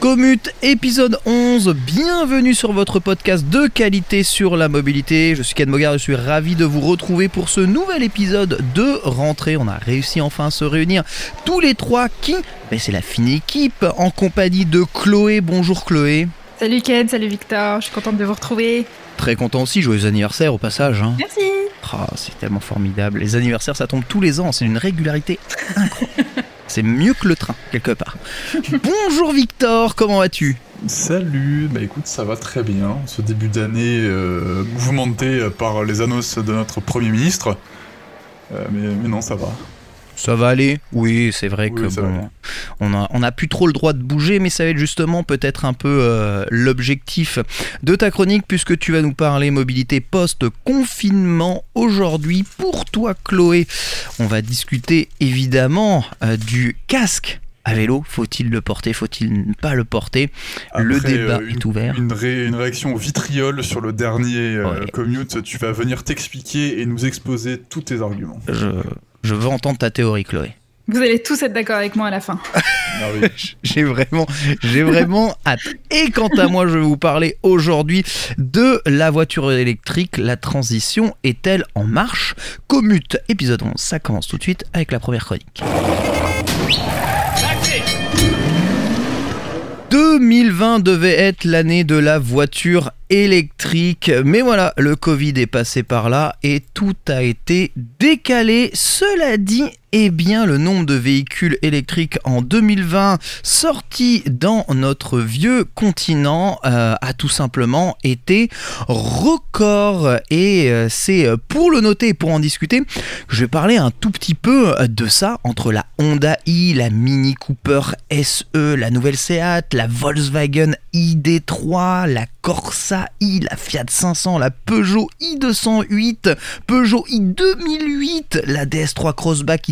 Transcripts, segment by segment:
Commute épisode 11, bienvenue sur votre podcast de qualité sur la mobilité. Je suis Ken Mogard, je suis ravi de vous retrouver pour ce nouvel épisode de rentrée. On a réussi enfin à se réunir tous les trois qui ben, C'est la fine équipe en compagnie de Chloé. Bonjour Chloé. Salut Ken, salut Victor, je suis contente de vous retrouver. Très content aussi, joyeux anniversaire au passage. hein. Merci. Ah, c'est tellement formidable. Les anniversaires, ça tombe tous les ans. C'est une régularité incroyable. c'est mieux que le train, quelque part. Bonjour Victor, comment vas-tu? Salut, bah écoute, ça va très bien. Ce début d'année euh, mouvementé par les annonces de notre Premier ministre. Euh, mais, mais non, ça va. Ça va aller? Oui, c'est vrai Oui, que bon, on a, on a plus trop le droit de bouger, mais ça va être justement peut-être un peu euh, l'objectif de ta chronique, puisque tu vas nous parler mobilité post-confinement aujourd'hui. Pour toi, Chloé, on va discuter évidemment euh, du casque. À vélo, faut-il le porter, faut-il ne pas le porter Le Après, débat euh, est ouvert. Une, ré- une réaction vitriol sur le dernier euh, Ouais. commute. Tu vas venir t'expliquer et nous exposer tous tes arguments. Je, je veux entendre ta théorie, Chloé. Vous allez tous être d'accord avec moi à la fin. Ah. J'ai vraiment, j'ai vraiment hâte. Et quant à moi, je vais vous parler aujourd'hui de la voiture électrique. La transition est-elle en marche? Commute, épisode 11. Ça commence tout de suite avec la première chronique. 2020 devait être l'année de la voiture électrique, mais voilà, le Covid est passé par là et tout a été décalé. Cela dit, eh bien, le nombre de véhicules électriques en 2020 sortis dans notre vieux continent euh, a tout simplement été record. Et euh, c'est euh, pour le noter et pour en discuter que je vais parler un tout petit peu de ça entre la Honda i, la Mini Cooper SE, la nouvelle Seat, la Volkswagen ID3, la Corsa i, la Fiat 500, la Peugeot i208, Peugeot i2008, la DS3 Crossback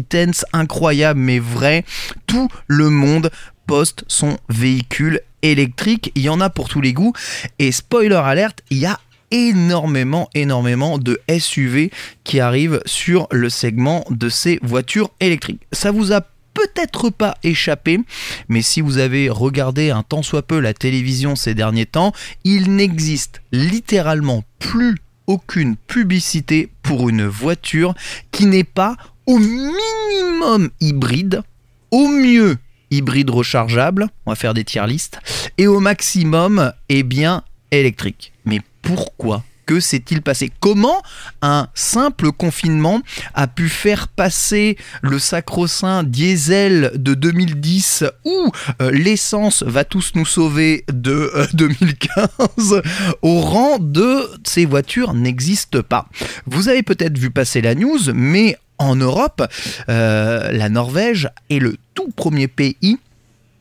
incroyable mais vrai, tout le monde poste son véhicule électrique, il y en a pour tous les goûts. Et spoiler alerte, il y a énormément, énormément de SUV qui arrivent sur le segment de ces voitures électriques. Ça vous a peut-être pas échappé, mais si vous avez regardé un tant soit peu la télévision ces derniers temps, il n'existe littéralement plus aucune publicité pour une voiture qui n'est pas au minimum hybride, au mieux hybride rechargeable, on va faire des tier listes, et au maximum, eh bien, électrique. Mais pourquoi que s'est-il passé? Comment un simple confinement a pu faire passer le sacro-saint diesel de 2010 ou euh, l'essence va tous nous sauver de euh, 2015 au rang de ces voitures n'existent pas? Vous avez peut-être vu passer la news, mais en Europe, euh, la Norvège est le tout premier pays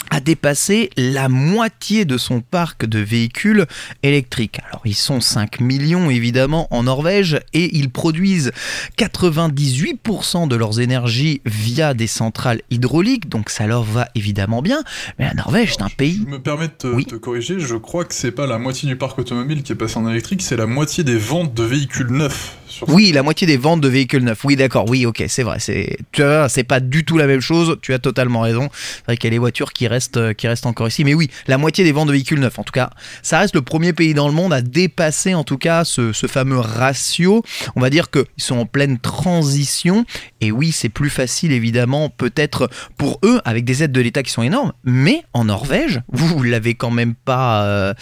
a dépassé la moitié de son parc de véhicules électriques. Alors ils sont 5 millions évidemment en Norvège et ils produisent 98% de leurs énergies via des centrales hydrauliques, donc ça leur va évidemment bien. Mais la Norvège c'est un pays... Je me permets de te, Oui. te corriger, je crois que c'est pas la moitié du parc automobile qui est passé en électrique, c'est la moitié des ventes de véhicules neufs Oui, la moitié des ventes de véhicules neufs. Oui, d'accord. Oui, ok, c'est vrai. C'est, tu vois, c'est pas du tout la même chose. Tu as totalement raison. C'est vrai qu'il y a les voitures qui restent, euh, qui restent encore ici. Mais oui, la moitié des ventes de véhicules neufs. En tout cas, ça reste le premier pays dans le monde à dépasser, en tout cas, ce, fameux ratio. On va dire qu'ils sont en pleine transition. Et oui, c'est plus facile, évidemment, peut-être pour eux, avec des aides de l'État qui sont énormes. Mais en Norvège, vous, vous l'avez quand même pas, euh,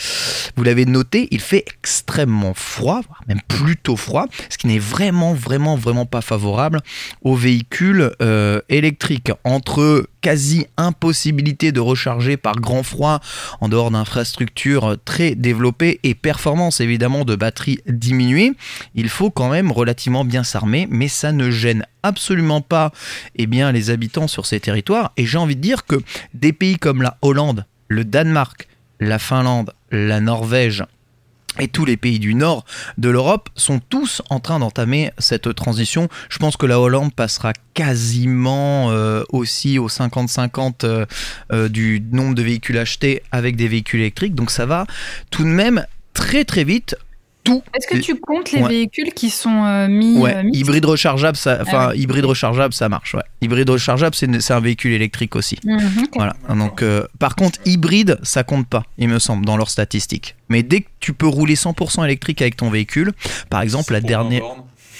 vous l'avez noté, il fait extrêmement froid, même plutôt froid, ce qui n'est vraiment, vraiment, vraiment pas favorable aux véhicules euh, électriques. Entre quasi impossibilité de recharger par grand froid en dehors d'infrastructures très développées et performance évidemment de batterie diminuée, il faut quand même relativement bien s'armer, mais ça ne gêne absolument pas eh bien, les habitants sur ces territoires. Et j'ai envie de dire que des pays comme la Hollande, le Danemark, la Finlande, la Norvège, et tous les pays du nord de l'Europe sont tous en train d'entamer cette transition. Je pense que la Hollande passera quasiment euh, aussi au 50-50 euh, euh, du nombre de véhicules achetés avec des véhicules électriques. Donc ça va tout de même très très vite. Tout Est-ce que tu comptes les Ouais. véhicules qui sont euh, mis Ouais, euh, mixtes hybride rechargeable, ça, enfin Ah ouais. hybride rechargeable, ça marche. Ouais. Hybride rechargeable, c'est un véhicule électrique aussi. Mhm. Voilà. Donc, euh, par contre, hybride, ça compte pas, il me semble, dans leurs statistiques. Mais dès que tu peux rouler 100% électrique avec ton véhicule, par exemple, la dernière.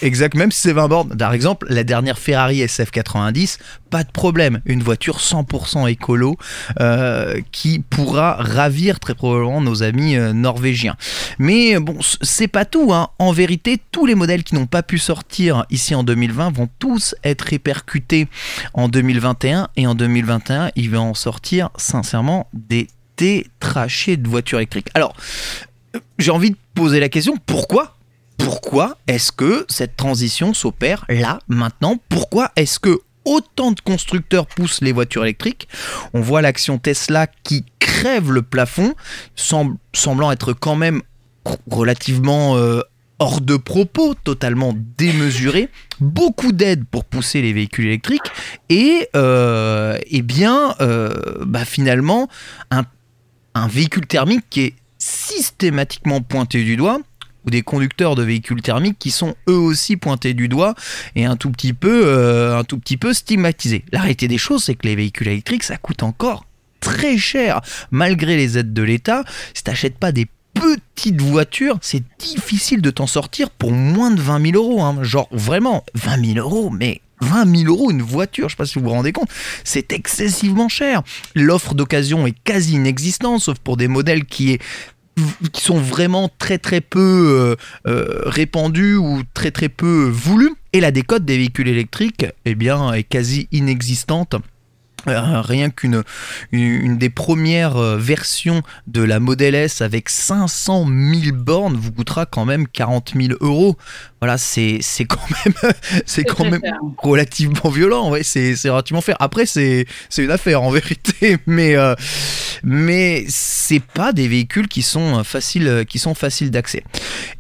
Exact, même si c'est 20 bornes. Par exemple, la dernière Ferrari SF90, pas de problème. Une voiture 100% écolo euh, qui pourra ravir très probablement nos amis euh, norvégiens. Mais bon, c- c'est pas tout. hein. En vérité, tous les modèles qui n'ont pas pu sortir ici en 2020 vont tous être répercutés en 2021. Et en 2021, il va en sortir sincèrement des tétrachés de voitures électriques. Alors, euh, j'ai envie de poser la question, pourquoi pourquoi est-ce que cette transition s'opère là, maintenant? Pourquoi est-ce que autant de constructeurs poussent les voitures électriques? On voit l'action Tesla qui crève le plafond, semblant être quand même relativement euh, hors de propos, totalement démesuré. Beaucoup d'aides pour pousser les véhicules électriques et, euh, eh bien, euh, bah, finalement, un véhicule thermique qui est systématiquement pointé du doigt ou des conducteurs de véhicules thermiques qui sont eux aussi pointés du doigt et un tout petit peu, euh, un tout petit peu stigmatisés. La réalité des choses, c'est que les véhicules électriques, ça coûte encore très cher, malgré les aides de l'État. Si t'achètes pas des petites voitures, c'est difficile de t'en sortir pour moins de 20 000 euros. hein. Genre vraiment, 20 000 euros, mais 20 000 euros une voiture, je sais pas si vous vous rendez compte, c'est excessivement cher. L'offre d'occasion est quasi inexistante, sauf pour des modèles qui est qui sont vraiment très très peu euh, euh, répandus ou très très peu voulus. Et la décote des véhicules électriques eh bien, est quasi inexistante. Euh, rien qu'une une, des premières euh, versions de la Model S avec 500 000 bornes vous coûtera quand même 40 000 euros. Voilà, c'est c'est quand même c'est quand même relativement violent. Ouais, c'est c'est relativement faire. Après, c'est c'est une affaire en vérité, mais euh, mais c'est pas des véhicules qui sont euh, faciles qui sont faciles d'accès.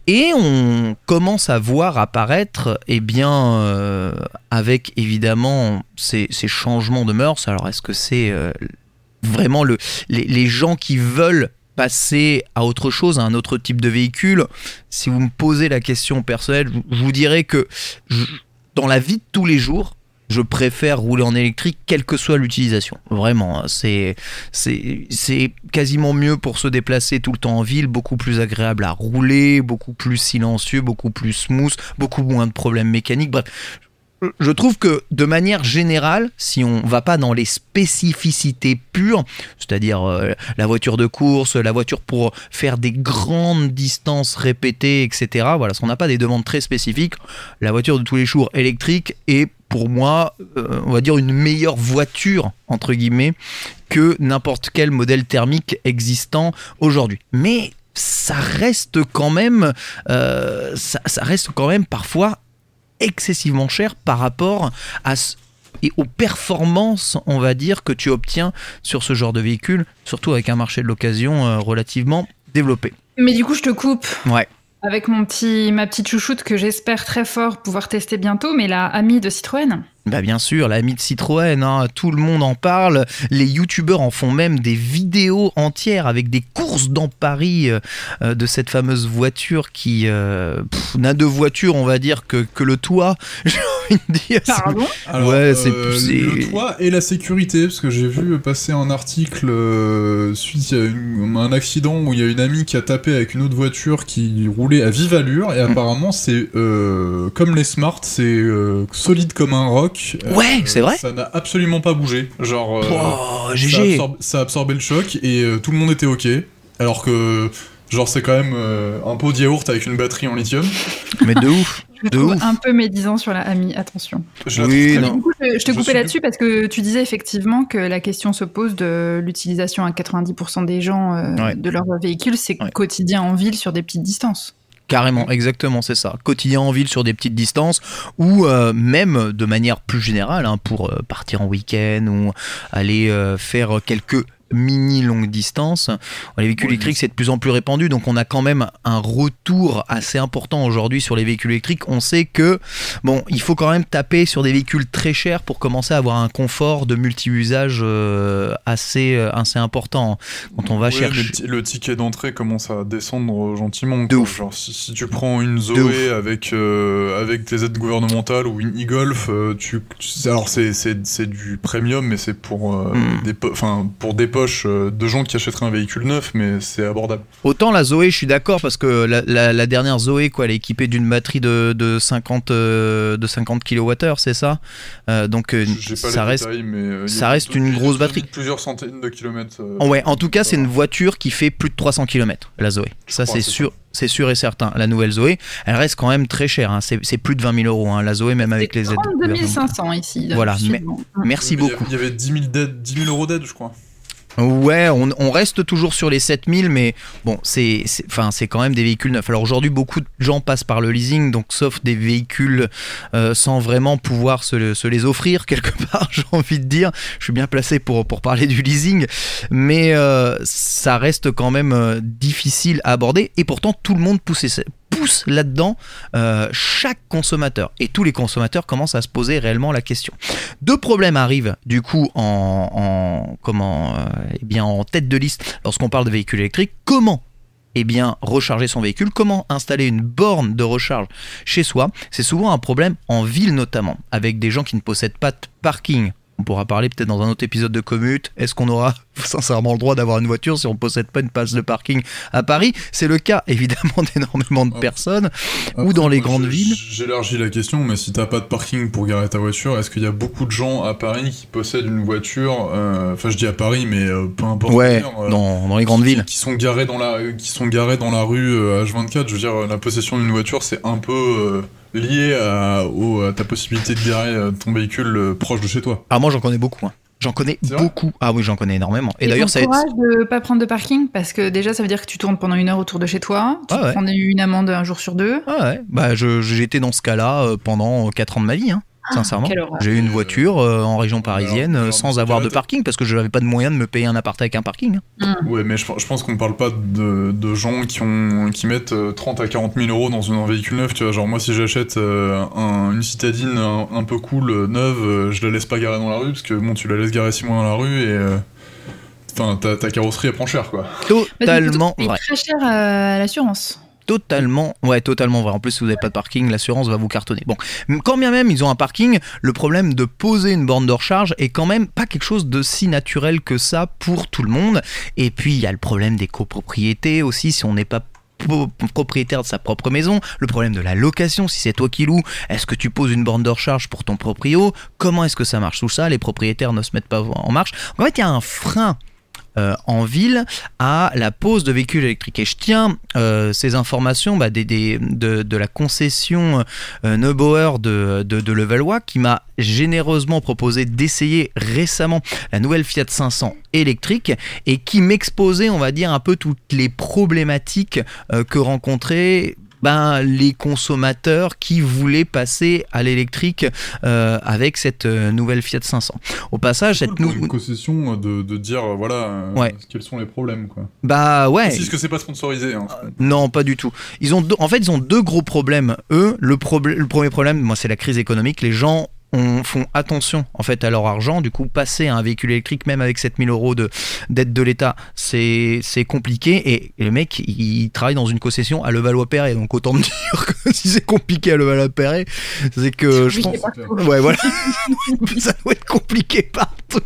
Et on commence à voir apparaître, eh bien, euh, avec évidemment ces, ces changements de mœurs. Alors, est-ce que c'est euh, vraiment le, les, gens qui veulent passer à autre chose, à un autre type de véhicule? Si vous me posez la question personnelle, je vous dirais que dans la vie de tous les jours, je préfère rouler en électrique, quelle que soit l'utilisation. Vraiment, hein, c'est quasiment mieux pour se déplacer tout le temps en ville, beaucoup plus agréable à rouler, beaucoup plus silencieux, beaucoup plus smooth, beaucoup moins de problèmes mécaniques. Bref, je trouve que de manière générale, si on va pas dans les spécificités pures, c'est-à-dire euh, la voiture de course, la voiture pour faire des grandes distances répétées, etc. Voilà, si on n'a pas des demandes très spécifiques, la voiture de tous les jours électrique est pour moi, euh, on va dire une meilleure voiture entre guillemets que n'importe quel modèle thermique existant aujourd'hui. Mais ça reste quand même, euh, ça reste quand même parfois excessivement cher par rapport à ce- et aux performances, on va dire, que tu obtiens sur ce genre de véhicule, surtout avec un marché de l'occasion euh, relativement développé. Mais du coup, je te coupe Ouais. avec mon petit, ma petite chouchoute que j'espère très fort pouvoir tester bientôt, mais la Ami de Citroën. Bah bien sûr, l'ami de Citroën, hein, tout le monde en parle. Les youtubeurs en font même des vidéos entières avec des courses dans Paris euh, euh, de cette fameuse voiture qui euh, n'a de voiture, on va dire, que, que le toit. J'ai envie de dire. Pardon Alors, Ouais, c'est- euh, c'est- le toit et la sécurité, parce que j'ai vu passer un article euh, suite à une- un accident où il y a une amie qui a tapé avec une autre voiture qui roulait à vive allure, Mm. et apparemment c'est euh, comme les Smart, c'est euh, solide comme un roc. Euh, Ouais, c'est vrai Ça n'a absolument pas bougé. Genre, euh, Oh, ça, GG. absorbe- ça a absorbé le choc et euh, tout le monde était ok. Alors que, genre, c'est quand même euh, un pot de yaourt avec une batterie en lithium. Mais de ouf. Je De ouf. un peu médisant sur la AMI, attention. Je Oui, non. coup, je, je te Je coupais suis- là-dessus parce que tu disais effectivement que la question se pose de l'utilisation à 90% des gens euh, Ouais. de leur véhicule, c'est Ouais. quotidien en ville sur des petites distances. Carrément, exactement, c'est ça. Quotidien en ville sur des petites distances ou euh, même de manière plus générale hein, pour euh, partir en week-end ou aller euh, faire quelques mini longues distances. Les véhicules électriques, c'est de plus en plus répandu, donc on a quand même un retour assez important aujourd'hui sur les véhicules électriques. On sait que, bon, il faut quand même taper sur des véhicules très chers pour commencer à avoir un confort de multi-usage euh, assez, euh, assez important. Quand on va chercher... Le, ti- le ticket d'entrée commence à descendre gentiment. De ouf. Genre, si, si tu prends une. Zoé avec, euh, avec des aides gouvernementales ou une e-golf, euh, tu, tu- alors c'est, du premium, mais c'est pour, euh, Hmm. des, pour des poches euh, de gens qui achèteraient un véhicule neuf, mais c'est abordable. Autant la Zoé, je suis d'accord parce que la, la- la dernière Zoé, quoi, elle est équipée d'une batterie de, de 50 euh, de 50 kWh, c'est ça? Euh, Donc euh, pas ça les reste. détails, mais euh, ça a reste une grosse batterie. Plusieurs centaines de kilomètres. euh, Oh ouais, en tout cas, c'est une voiture qui fait plus de 300 km, la Zoé. Ça, c'est sûr, c'est sûr et certain. La nouvelle Zoé, elle reste quand même très chère. hein. C'est plus de 20 000 euros, hein, la Zoé, même avec les aides. 32 gouvernementales. 500 ici. Voilà, suivant. Merci beaucoup. Il y avait 10 000, d'aides- 10 000 euros d'aide, je crois. Ouais, on, reste toujours sur les 7000, mais bon, c'est c'est- enfin, c'est quand même des véhicules neufs. Alors aujourd'hui, beaucoup de gens passent par le leasing, donc sauf des véhicules euh, sans vraiment pouvoir se les offrir quelque part, j'ai envie de dire. Je suis bien placé pour, pour parler du leasing, mais euh, ça reste quand même euh, difficile à aborder, et pourtant tout le monde pousse, pousse là-dedans euh, chaque consommateur. Et tous les consommateurs commencent à se poser réellement la question. Deux problèmes arrivent du coup en, en- comment euh, eh bien en tête de liste lorsqu'on parle de véhicules électriques. Comment eh bien recharger son véhicule? Comment installer une borne de recharge chez soi? C'est souvent un problème en ville notamment, avec des gens qui ne possèdent pas de parking. On pourra parler peut-être dans un autre épisode de Commute. Est-ce qu'on aura sincèrement le droit d'avoir une voiture si on ne possède pas une place de parking à Paris? C'est le cas évidemment d'énormément de Ah. personnes. Ou dans les moi, grandes villes. J'élargis la question, mais si t'as pas de parking pour garer ta voiture, est-ce qu'il y a beaucoup de gens à Paris qui possèdent une voiture euh, Enfin, je dis à Paris, mais euh, peu importe. Ouais, où dire, euh, dans, dans les grandes qui- villes. Qui sont garés dans la, qui sont garés dans la rue euh, H24. Je veux dire, la possession d'une voiture, c'est un peu euh, lié à, au- à ta possibilité de garer euh, ton véhicule euh, proche de chez toi. Ah moi j'en connais beaucoup. hein. J'en connais beaucoup. Ah oui, j'en connais énormément. Et, Et, d'ailleurs, ça courage de pas prendre de parking parce que déjà ça veut dire que tu tournes pendant une heure autour de chez toi, tu Ah ouais. prends une amende un jour sur deux. Ah ouais, bah j'étais dans ce cas-là euh, pendant 4 ans de ma vie, hein, sincèrement. quelle horreur. J'ai eu une voiture euh, en région parisienne alors, euh, alors, sans avoir de parking parce que je n'avais pas de moyen de me payer un appart avec un parking. hein. Ouais, mais je, je pense qu'on parle pas de, de gens qui, ont, qui mettent euh, 30 à 40 000 euros dans un véhicule neuf. Tu vois, genre moi, si j'achète euh, un- une citadine un, un peu cool, euh, neuve, euh, je la laisse pas garer dans la rue parce que bon, tu la laisses garer 6 mois dans la rue et. euh, Enfin, ta, ta carrosserie elle prend cher quoi. Totalement vrai. très cher à l'assurance. Totalement, ouais, totalement vrai. En plus, si vous n'avez pas de parking, l'assurance va vous cartonner. Bon, quand bien même ils ont un parking, le problème de poser une borne de recharge est quand même pas quelque chose de si naturel que ça pour tout le monde. Et puis, il y a le problème des copropriétés aussi, si on n'est pas propriétaire de sa propre maison, le problème de la location, si c'est toi qui loues, est-ce que tu poses une borne de recharge pour ton proprio? Comment est-ce que ça marche? Tout ça, les propriétaires ne se mettent pas en marche. En fait, il y a un frein en ville à la pose de véhicules électriques. Et je tiens euh, ces informations bah, de, la concession euh, Neubauer de, de, de Levallois qui m'a généreusement proposé d'essayer récemment la nouvelle Fiat 500 électrique et qui m'exposait, on va dire, un peu toutes les problématiques euh, que rencontraient ben, les consommateurs qui voulaient passer à l'électrique euh, avec cette euh, nouvelle Fiat 500. Au passage, C'est cette cool pour nou- une concession euh, de, de dire voilà Ouais. quels sont les problèmes quoi? bah ouais, parce que c'est pas sponsorisé. Hein. Non, pas du tout. Ils ont deux- en fait, ils ont deux gros problèmes. Eux, le, le premier problème, moi, c'est la crise économique. Les gens on, font attention en fait à leur argent. Du coup, passer à un véhicule électrique, même avec 7000 euros de, d'aide de l'État, c'est, c'est compliqué. Et, le mec, il travaille dans une concession à Levallois-Perret. Donc autant me dire que si c'est compliqué à Levallois-Perret, c'est que je pense. Ouais, voilà. ça doit être compliqué partout.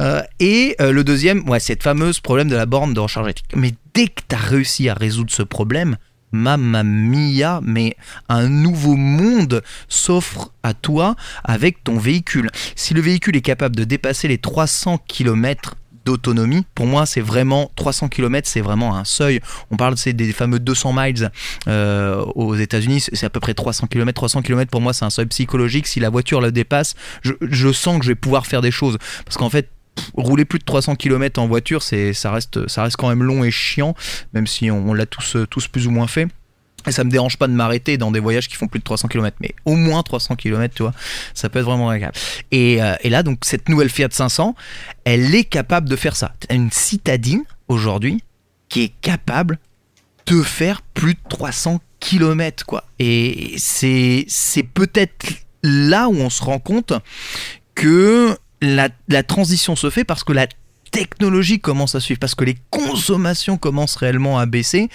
Euh, et euh, le deuxième, ouais, cette fameuse problème de la borne de recharge électrique. Mais dès que tu as réussi à résoudre ce problème, Mamma mia, mais un nouveau monde s'offre à toi avec ton véhicule. Si le véhicule est capable de dépasser les 300 km d'autonomie. Pour moi, c'est vraiment 300 km, c'est vraiment un seuil. On parle des fameux 200 miles euh, aux États-Unis, c'est à peu près 300 km. 300 km pour moi, c'est un seuil psychologique. Si la voiture le dépasse, je sens que je vais pouvoir faire des choses. Parce qu'en fait, rouler plus de 300 km en voiture, c'est, ça, reste, ça reste quand même long et chiant, même si on, l'a tous, tous plus ou moins fait. Et ça me dérange pas de m'arrêter dans des voyages qui font plus de 300 km, mais au moins 300 km, tu vois, ça peut être vraiment agréable. Et, euh, et là, donc, cette nouvelle Fiat 500, elle est capable de faire ça. Une citadine, aujourd'hui, qui est capable de faire plus de 300 km, quoi. Et c'est peut-être là où on se rend compte que la, transition se fait parce que la technologie commence à suivre, parce que les consommations commencent réellement à baisser,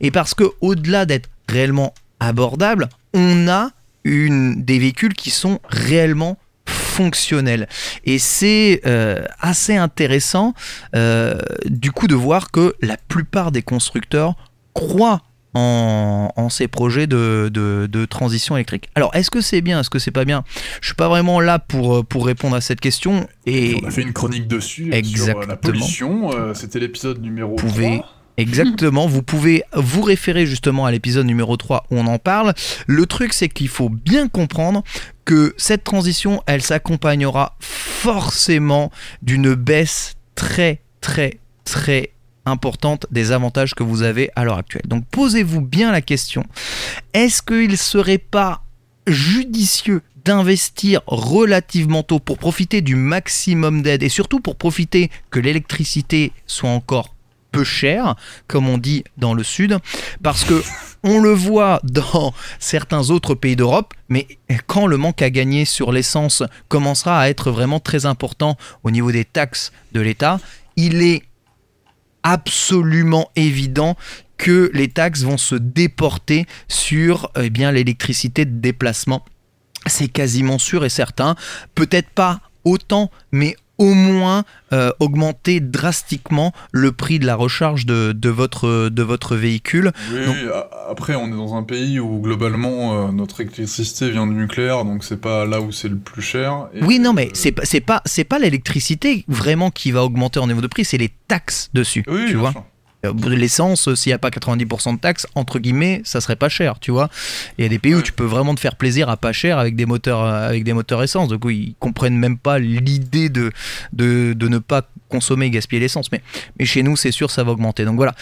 et parce que au-delà d'être réellement abordables, on a des véhicules qui sont réellement fonctionnels. Et c'est euh, assez intéressant euh, du coup de voir que la plupart des constructeurs croient en, ces projets de, transition électrique. Alors, est-ce que c'est bien, est-ce que c'est pas bien? Je suis pas vraiment là pour, pour répondre à cette question. Et on a fait une chronique dessus Exactement. sur la pollution. Euh, c'était l'épisode numéro pouvez... 3. Exactement, vous pouvez vous référer justement à l'épisode numéro 3 où on en parle. Le truc c'est qu'il faut bien comprendre que cette transition, elle s'accompagnera forcément d'une baisse très très très importante des avantages que vous avez à l'heure actuelle. Donc posez-vous bien la question, est-ce qu'il ne serait pas judicieux d'investir relativement tôt pour profiter du maximum d'aide et surtout pour profiter que l'électricité soit encore peu chère, comme on dit dans le sud, parce que on le voit dans certains autres pays d'Europe, mais quand le manque à gagner sur l'essence commencera à être vraiment très important au niveau des taxes de l'État, il est absolument évident que les taxes vont se déporter sur eh bien l'électricité de déplacement. C'est quasiment sûr et certain. Peut-être pas autant, mais au moins euh, augmenter drastiquement le prix de la recharge de, votre, de votre véhicule. Oui, après on est dans un pays où globalement euh, notre électricité vient du nucléaire, donc c'est pas là où c'est le plus cher. oui, non, mais c'est pas c'est pas c'est pas l'électricité vraiment qui va augmenter en niveau de prix, c'est les taxes dessus. Oui, tu vois. Euh, l'essence, s'il n'y a pas 90% de taxes, entre guillemets, ça serait pas cher, tu vois. Il y a des pays où tu peux vraiment te faire plaisir à pas cher avec des moteurs, euh, avec des moteurs essence. Donc, ils comprennent même pas l'idée de, de, ne pas consommer et gaspiller l'essence. Mais, mais chez nous, c'est sûr, ça va augmenter. Donc voilà.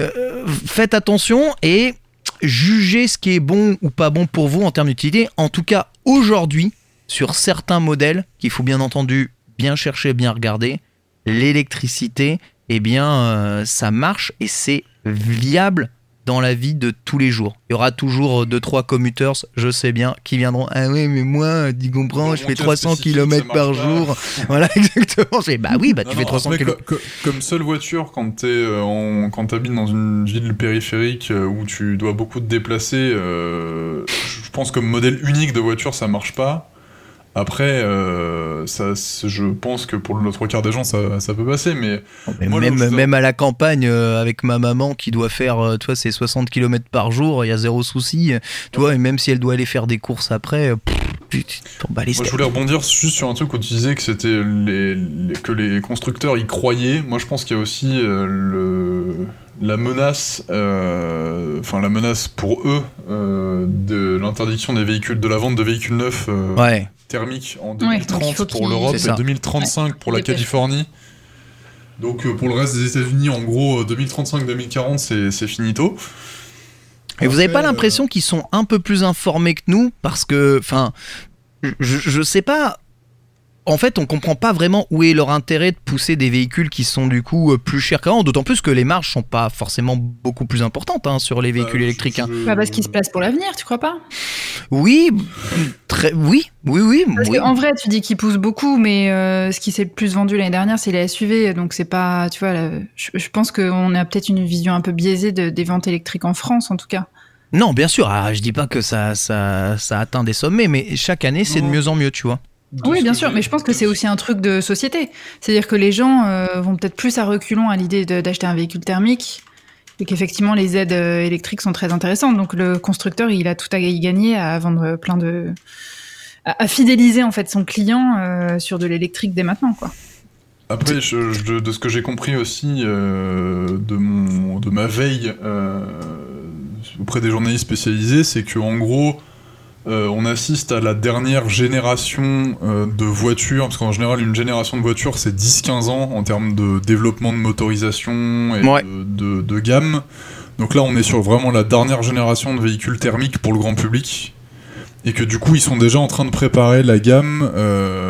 Euh, faites attention et jugez ce qui est bon ou pas bon pour vous en termes d'utilité. En tout cas, aujourd'hui, sur certains modèles qu'il faut bien entendu bien chercher, bien regarder, l'électricité eh bien, euh, ça marche et c'est viable dans la vie de tous les jours. Il y aura toujours 2-3 commuters, je sais bien, qui viendront Ah oui, mais moi, tu comprends, je fais 300 km par jour. voilà, exactement. Bah oui, bah tu fais 300 km. comme seule voiture, quand tu euh, habites dans une ville périphérique euh, où tu dois beaucoup te déplacer, je pense que modèle unique de voiture, ça marche pas. Après, euh, ça, je pense que pour le trois quart des gens, ça, peut passer, mais, même, même à la campagne, euh, avec ma maman qui doit faire, euh, toi, ses 60 km par jour, il y a zéro souci, tu vois, et même si elle doit aller faire des courses après, Moi, je voulais rebondir juste sur un truc où tu disais que c'était les, que les constructeurs y croyaient. Moi, je pense qu'il y a aussi le la menace, enfin la menace pour eux de l'interdiction des véhicules, de la vente de véhicules neufs. ouais thermique en 2030 pour l'Europe et 2035 pour la Californie. Donc euh, pour le reste des États-Unis, en gros, 2035-2040, euh, c'est finito. Et vous n'avez pas l'impression qu'ils sont un peu plus informés que nous Parce que, enfin, je, je sais pas en fait, on comprend pas vraiment où est leur intérêt de pousser des véhicules qui sont du coup euh, plus chers qu'avant, d'autant plus que les marges sont pas forcément beaucoup plus importantes hein, sur les véhicules bah, électriques. Hein. Pas parce qu'ils se placent pour l'avenir, tu crois pas? Oui, très, oui, oui, oui. Parce oui. qu'en vrai, tu dis qu'ils poussent beaucoup, mais euh, ce qui s'est le plus vendu l'année dernière, c'est les SUV. Donc c'est pas, tu vois, là, je, je pense qu'on a peut-être une vision un peu biaisée de, des ventes électriques en France, en tout cas. Non, bien sûr. Ah, je dis pas que ça, ça, ça atteint des sommets, mais chaque année, c'est de mieux en mieux, tu vois. Oui, bien sûr, mais je pense que c'est aussi un truc de société. C'est-à-dire que les gens euh, vont peut-être plus à reculons à l'idée d'acheter un véhicule thermique et qu'effectivement les aides euh, électriques sont très intéressantes. Donc le constructeur, il a tout à y gagner à vendre plein de... à, à fidéliser en fait son client euh, sur de l'électrique dès maintenant, quoi. Après, je- je- de ce que j'ai compris aussi euh, de, mon, de ma veille euh, auprès des journalistes spécialisés, c'est que en gros, euh, on assiste à la dernière génération euh, de voitures, parce qu'en général, une génération de voitures, c'est 10-15 ans en termes de développement de motorisation et Ouais. de, de- de gamme. Donc là, on est sur vraiment la dernière génération de véhicules thermiques pour le grand public. Et que du coup, ils sont déjà en train de préparer la gamme euh,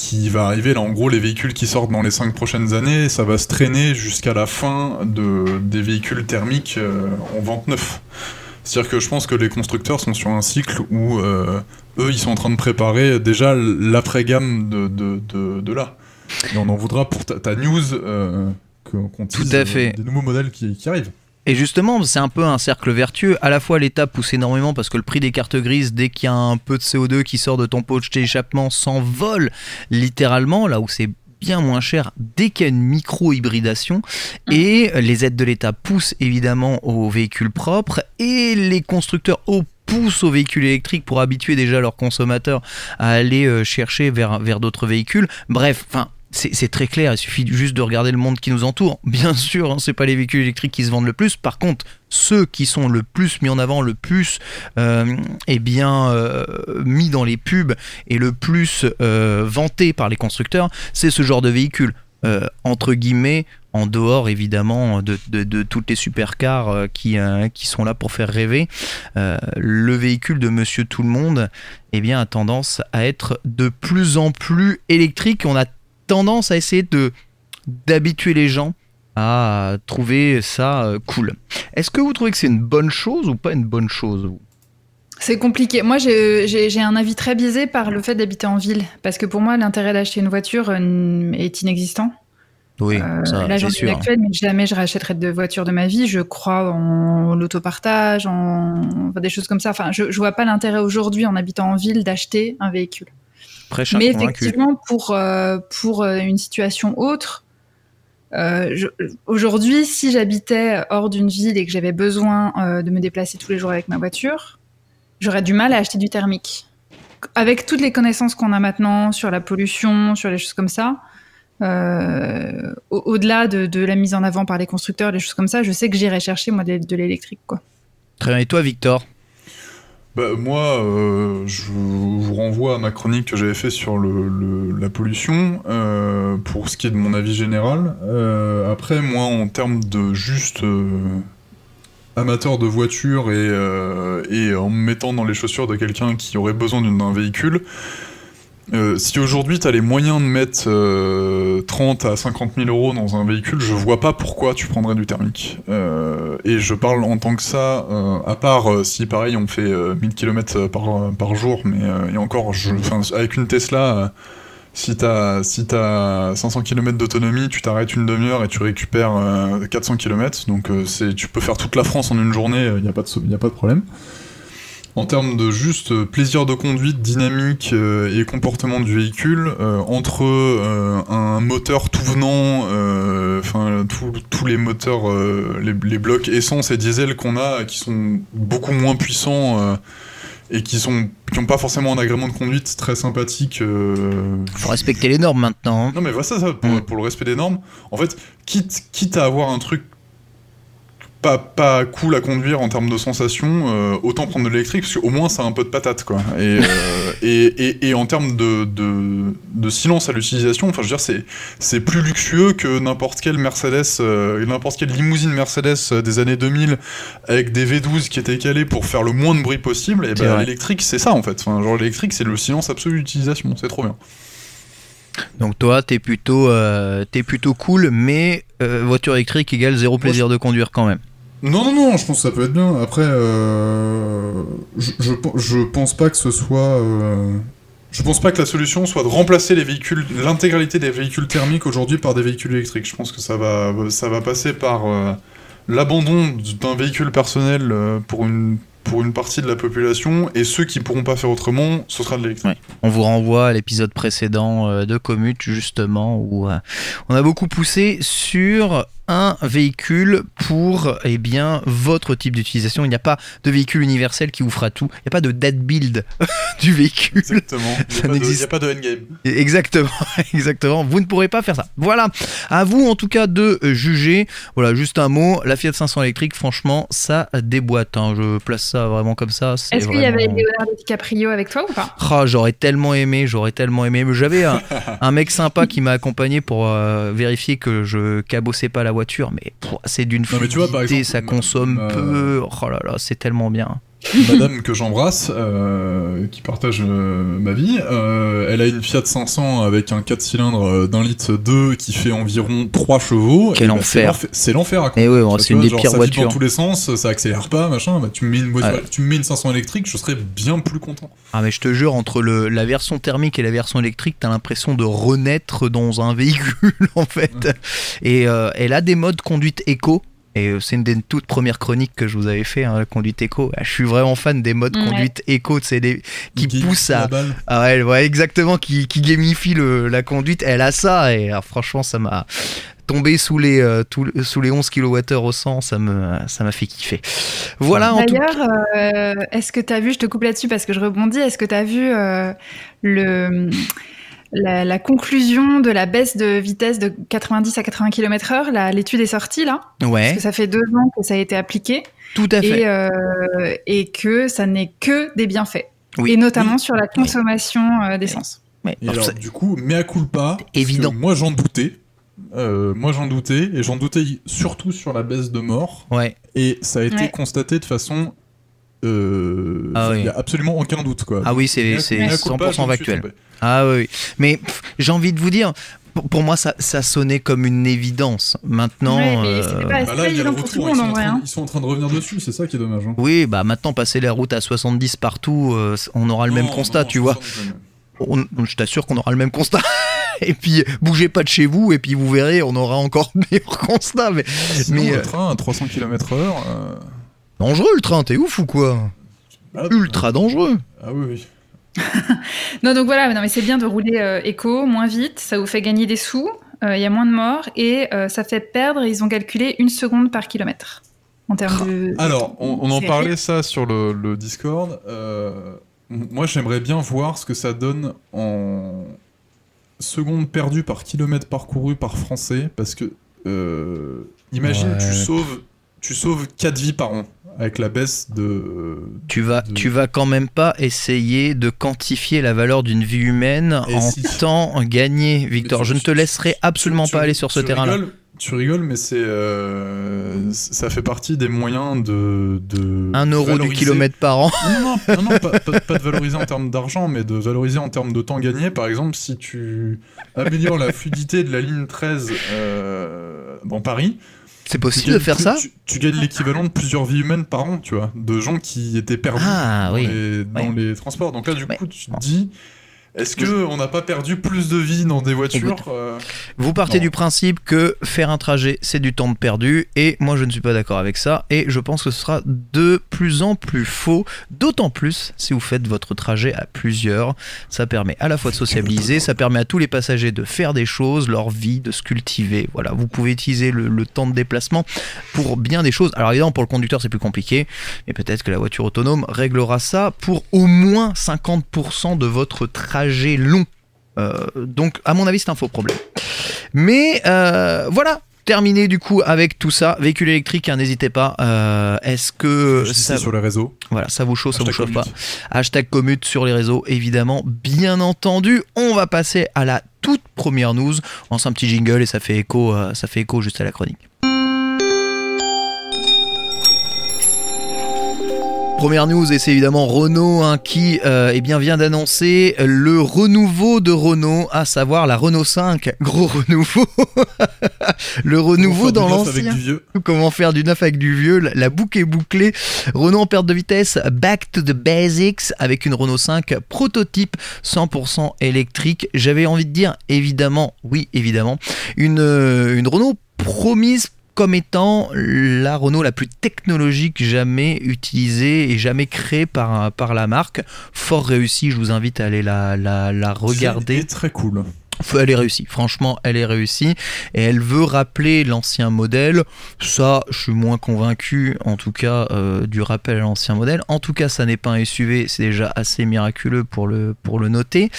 qui va arriver. Là, en gros, les véhicules qui sortent dans les 5 prochaines années, ça va se traîner jusqu'à la fin de, des véhicules thermiques euh, en vente neuf. C'est-à-dire que je pense que les constructeurs sont sur un cycle où euh, eux, ils sont en train de préparer déjà l'après-gamme de, de, de, de là. Et on en voudra pour ta, ta news euh, qu'on Tout tease, à fait. des nouveaux modèles qui, qui arrivent. Et justement, c'est un peu un cercle vertueux. À la fois, l'État pousse énormément parce que le prix des cartes grises, dès qu'il y a un peu de CO2 qui sort de ton pot d'échappement, s'envole littéralement, là où c'est bien moins cher dès qu'il y a une micro-hybridation. Et les aides de l'État poussent évidemment aux véhicules propres et les constructeurs au poussent aux véhicules électriques pour habituer déjà leurs consommateurs à aller euh, chercher vers, vers d'autres véhicules. Bref, enfin, c'est très clair, il suffit juste de regarder le monde qui nous entoure. Bien sûr, hein, c'est pas les véhicules électriques qui se vendent le plus. Par contre, ceux qui sont le plus mis en avant, le plus euh, eh bien euh, mis dans les pubs et le plus euh, vanté par les constructeurs, c'est ce genre de véhicule. Euh, entre guillemets, en dehors évidemment de, toutes les supercars qui, qui sont là pour faire rêver, le véhicule de Monsieur Tout le Monde eh bien, a tendance à être de plus en plus électrique. On a tendance à essayer de d'habituer les gens à trouver ça euh, cool. Est-ce que vous trouvez que c'est une bonne chose ou pas une bonne chose vous? C'est compliqué. Moi, j'ai un avis très biaisé par le fait d'habiter en ville. Parce que pour moi, l'intérêt d'acheter une voiture euh, est inexistant. Oui, Euh, ça, là, j'en sûr. actuelle, mais jamais je rachèterai de voiture de ma vie. Je crois en l'autopartage, en enfin, des choses comme ça. Enfin, je, je vois pas l'intérêt aujourd'hui, en habitant en ville, d'acheter un véhicule. Prêche Mais convaincu. effectivement, pour, euh, pour euh, une situation autre, euh, aujourd'hui, si j'habitais hors d'une ville et que j'avais besoin euh, de me déplacer tous les jours avec ma voiture, j'aurais du mal à acheter du thermique. Avec toutes les connaissances qu'on a maintenant sur la pollution, sur les choses comme ça, euh, au- au-delà de, de la mise en avant par les constructeurs, les choses comme ça, je sais que j'irai chercher moi de, de l'électrique. quoi. Très bien. Et toi, Victor? Bah, moi, euh, je vous renvoie à ma chronique que j'avais fait sur le, la pollution, euh, pour ce qui est de mon avis général. Euh, après, moi, en termes de juste euh, amateur de voiture et, et en me mettant dans les chaussures de quelqu'un qui aurait besoin d'un véhicule, euh, si aujourd'hui tu as les moyens de mettre euh, 30 à 50 000 euros dans un véhicule, je vois pas pourquoi tu prendrais du thermique. Euh, et je parle en tant que ça, euh, à part si pareil on fait euh, 1000 km par, par jour, mais et encore, avec une Tesla, si t'as si t'as 500 km d'autonomie, tu t'arrêtes une demi-heure et tu récupères euh, 400 km, donc c'est tu peux faire toute la France en une journée, il n'y a, a pas de problème. En termes de juste euh, plaisir de conduite, dynamique euh, et comportement du véhicule, euh, entre un moteur tout venant, enfin tous- les moteurs, les, les blocs essence et diesel qu'on a, qui sont beaucoup moins puissants et qui sont qui n'ont pas forcément un agrément de conduite très sympathique. euh, Faut respecter les normes maintenant. hein. non mais voilà ça, ça, pour, Mm. pour le respect des normes. En fait, quitte, quitte à avoir un truc pas, pas cool à conduire en termes de sensation, euh, autant prendre de l'électrique parce qu'au moins ça a un peu de patate quoi. Et, euh, et, et, et en termes de, de, de silence à l'utilisation, enfin je veux dire c'est plus luxueux que n'importe quelle Mercedes, euh, n'importe quelle limousine Mercedes des années 2000 avec des V12 qui étaient calés pour faire le moins de bruit possible. Et ben l'électrique c'est ça en fait. Enfin, genre l'électrique c'est le silence absolu d'utilisation, c'est trop bien. Donc toi, t'es plutôt, euh, t'es plutôt cool, mais euh, voiture électrique égale zéro plaisir de conduire quand même. Non, non, non, je pense que ça peut être bien. Après, euh, je, je, pense pas que ce soit. euh, je pense pas que la solution soit de remplacer l'intégralité des véhicules thermiques aujourd'hui par des véhicules électriques. Je pense que ça va, ça va passer par euh, l'abandon d'un véhicule personnel pour une, pour une partie de la population et ceux qui pourront pas faire autrement, ce sera de l'électrique. On vous renvoie à l'épisode précédent de Commute, justement, où on a beaucoup poussé sur un véhicule pour eh bien, votre type d'utilisation. Il n'y a pas de véhicule universel qui vous fera tout. Il n'y a pas de dead build du véhicule. Exactement. Il Ça n'y a, n'existe- pas de endgame. Exactement, exactement. Vous ne pourrez pas faire ça. Voilà. À vous, en tout cas, de juger. Voilà, juste un mot. La Fiat 500 électrique, franchement, ça déboîte. hein. Je place ça vraiment comme ça. Est-ce qu'il y avait Leonardo DiCaprio avec toi ou pas? Ah, j'aurais tellement aimé, j'aurais tellement aimé. Mais J'avais un, un mec sympa qui m'a accompagné pour euh, vérifier que je cabossais pas la voiture, mais c'est d'une vois, fluidité, exemple, ça consomme peu. Oh là là, c'est tellement bien. madame que j'embrasse, euh, qui partage euh, ma vie, euh, elle a une Fiat 500 avec un 4 cylindres d'un litre 2 qui fait environ 3 chevaux. Quel Et bah, enfer. c'est l'enfer- C'est l'enfer à Et ouais, bon, c'est vois, une des genre, pires ça voitures. dans tous les sens, ça accélère pas, machin. Bah, tu me mets une voiture, Ouais. tu me mets une 500 électrique, je serais bien plus content. Ah mais je te jure, entre le, la version thermique et la version électrique, t'as l'impression de renaître dans un véhicule en fait. Et elle a des modes conduite éco. Et euh, c'est une des toutes premières chroniques que je vous avais fait, hein, la conduite éco. Ah, Je suis vraiment fan des modes Ouais. conduite éco, c'est des qui poussent à, balle. ah ouais, ouais, exactement, qui, qui gamifie le- la conduite. Elle a ça et alors, franchement, ça m'a tombé sous les euh, tout- sous les 11 kWh au 100, ça me ça m'a fait kiffer. Voilà tout D'ailleurs, euh, est-ce que tu as vu, je te coupe là-dessus parce que je rebondis, est-ce que tu as vu euh, le, la, la conclusion de la baisse de vitesse de 90 à 80 km/h là, L'étude est sortie là, parce ouais, que ça fait deux ans que ça a été appliqué tout à fait. et, euh, et que ça n'est que des bienfaits. Oui. Et notamment Oui. sur la consommation euh, d'essence. Ouais. Et Alors, du coup, mea culpa. parce Évident. Moi, j'en doutais. Euh, moi, j'en doutais. Et j'en doutais surtout sur la baisse de mort. ouais. Et ça a été Ouais. constaté de façon. Euh, Ah Il oui. n'y a absolument aucun doute. Quoi. Ah oui, c'est Mea- c'est mea culpa, je 100% me suis factuel. Ah oui, mais j'ai envie de vous dire, pour, pour moi ça, ça sonnait comme une évidence. Maintenant, Ouais, mais euh, Bah là, il y a le retour. Ils sont, en train, hein. ils sont en train de revenir dessus. C'est ça qui est dommage. hein. oui, bah maintenant passer la route à 70 partout, euh, on aura le même Non, constat, non, tu vois. On- je t'assure qu'on aura le même constat. et puis bougez pas de chez vous, et puis vous verrez, on aura encore meilleur constat. Mais Sinon, Mais, le euh, train à 300 km/h. Euh, dangereux le train, t'es ouf ou quoi bah, Ultra dangereux. Ah oui, oui. Non, donc voilà, non, mais c'est bien de rouler euh, éco, moins vite, ça vous fait gagner des sous, euh, il y a moins de morts et euh, ça fait perdre, ils ont calculé une seconde par kilomètre. En termes de. Alors, on, on en parlait ça sur le, le Discord. euh, moi, j'aimerais bien voir ce que ça donne en secondes perdues par kilomètre parcouru par Français, parce que euh, imagine Ouais. tu sauves tu sauves 4 vies par an avec la baisse de. Tu vas, de- tu vas quand même pas essayer de quantifier la valeur d'une vie humaine Et en si. temps gagné, Victor. Tu- Je ne te laisserai absolument tu- pas aller sur ce terrain-là. Tu rigoles, mais c'est euh, ça fait partie des moyens de. de Un euro du kilomètre par an. Non, non, non, non, pas, pas- pas de valoriser en termes d'argent, mais de valoriser en termes de temps gagné. Par exemple, si tu améliores la fluidité de la ligne 13 euh, dans Paris, C'est possible de faire ça tu, tu gagnes l'équivalent de plusieurs vies humaines par an, tu vois, de gens qui étaient perdus Ah dans, oui. les, dans Ouais. les transports. Donc là, du Ouais. coup, tu te dis, est-ce que on n'a pas perdu plus de vies dans des voitures Écoute, euh, Vous partez Non. du principe que faire un trajet, c'est du temps perdu, et moi je ne suis pas d'accord avec ça, et je pense que ce sera de plus en plus faux, d'autant plus si vous faites votre trajet à plusieurs. Ça permet à la fois de sociabiliser, ça permet à tous les passagers de faire des choses, leur vie, de se cultiver. Voilà, vous pouvez utiliser le, le temps de déplacement pour bien des choses. Alors évidemment, pour le conducteur, c'est plus compliqué, mais peut-être que la voiture autonome réglera ça pour au moins 50% de votre trajet long. Euh, donc, à mon avis, c'est un faux problème. Mais euh, voilà, terminé du coup avec tout ça. Véhicule électrique, hein, n'hésitez pas. Euh, Est-ce que ça, sur les réseaux voilà, ça vous chauffe, ça vous chauffe pas. Hashtag commute sur les réseaux, évidemment, bien entendu. On va passer à la toute première news. On lance un petit jingle et ça fait écho, ça fait écho juste à la chronique. Première news, et c'est évidemment Renault hein, qui euh, eh bien, vient d'annoncer le renouveau de Renault, à savoir la Renault 5. Gros renouveau. le renouveau dans l'ancien. Comment faire du neuf avec du vieux? La boucle est bouclée. Renault en perte de vitesse, back to the basics avec une Renault 5 prototype 100% électrique. J'avais envie de dire évidemment, oui évidemment, une, euh, une Renault promise comme étant la Renault la plus technologique jamais utilisée et jamais créée par, par la marque. Fort réussi, je vous invite à aller la, la, la regarder. C'est très cool elle est réussie, franchement, elle est réussie et elle veut rappeler l'ancien modèle. Ça, je suis moins convaincu, en tout cas, euh, du rappel à l'ancien modèle. En tout cas, ça n'est pas un SUV, c'est déjà assez miraculeux pour le, pour le noter.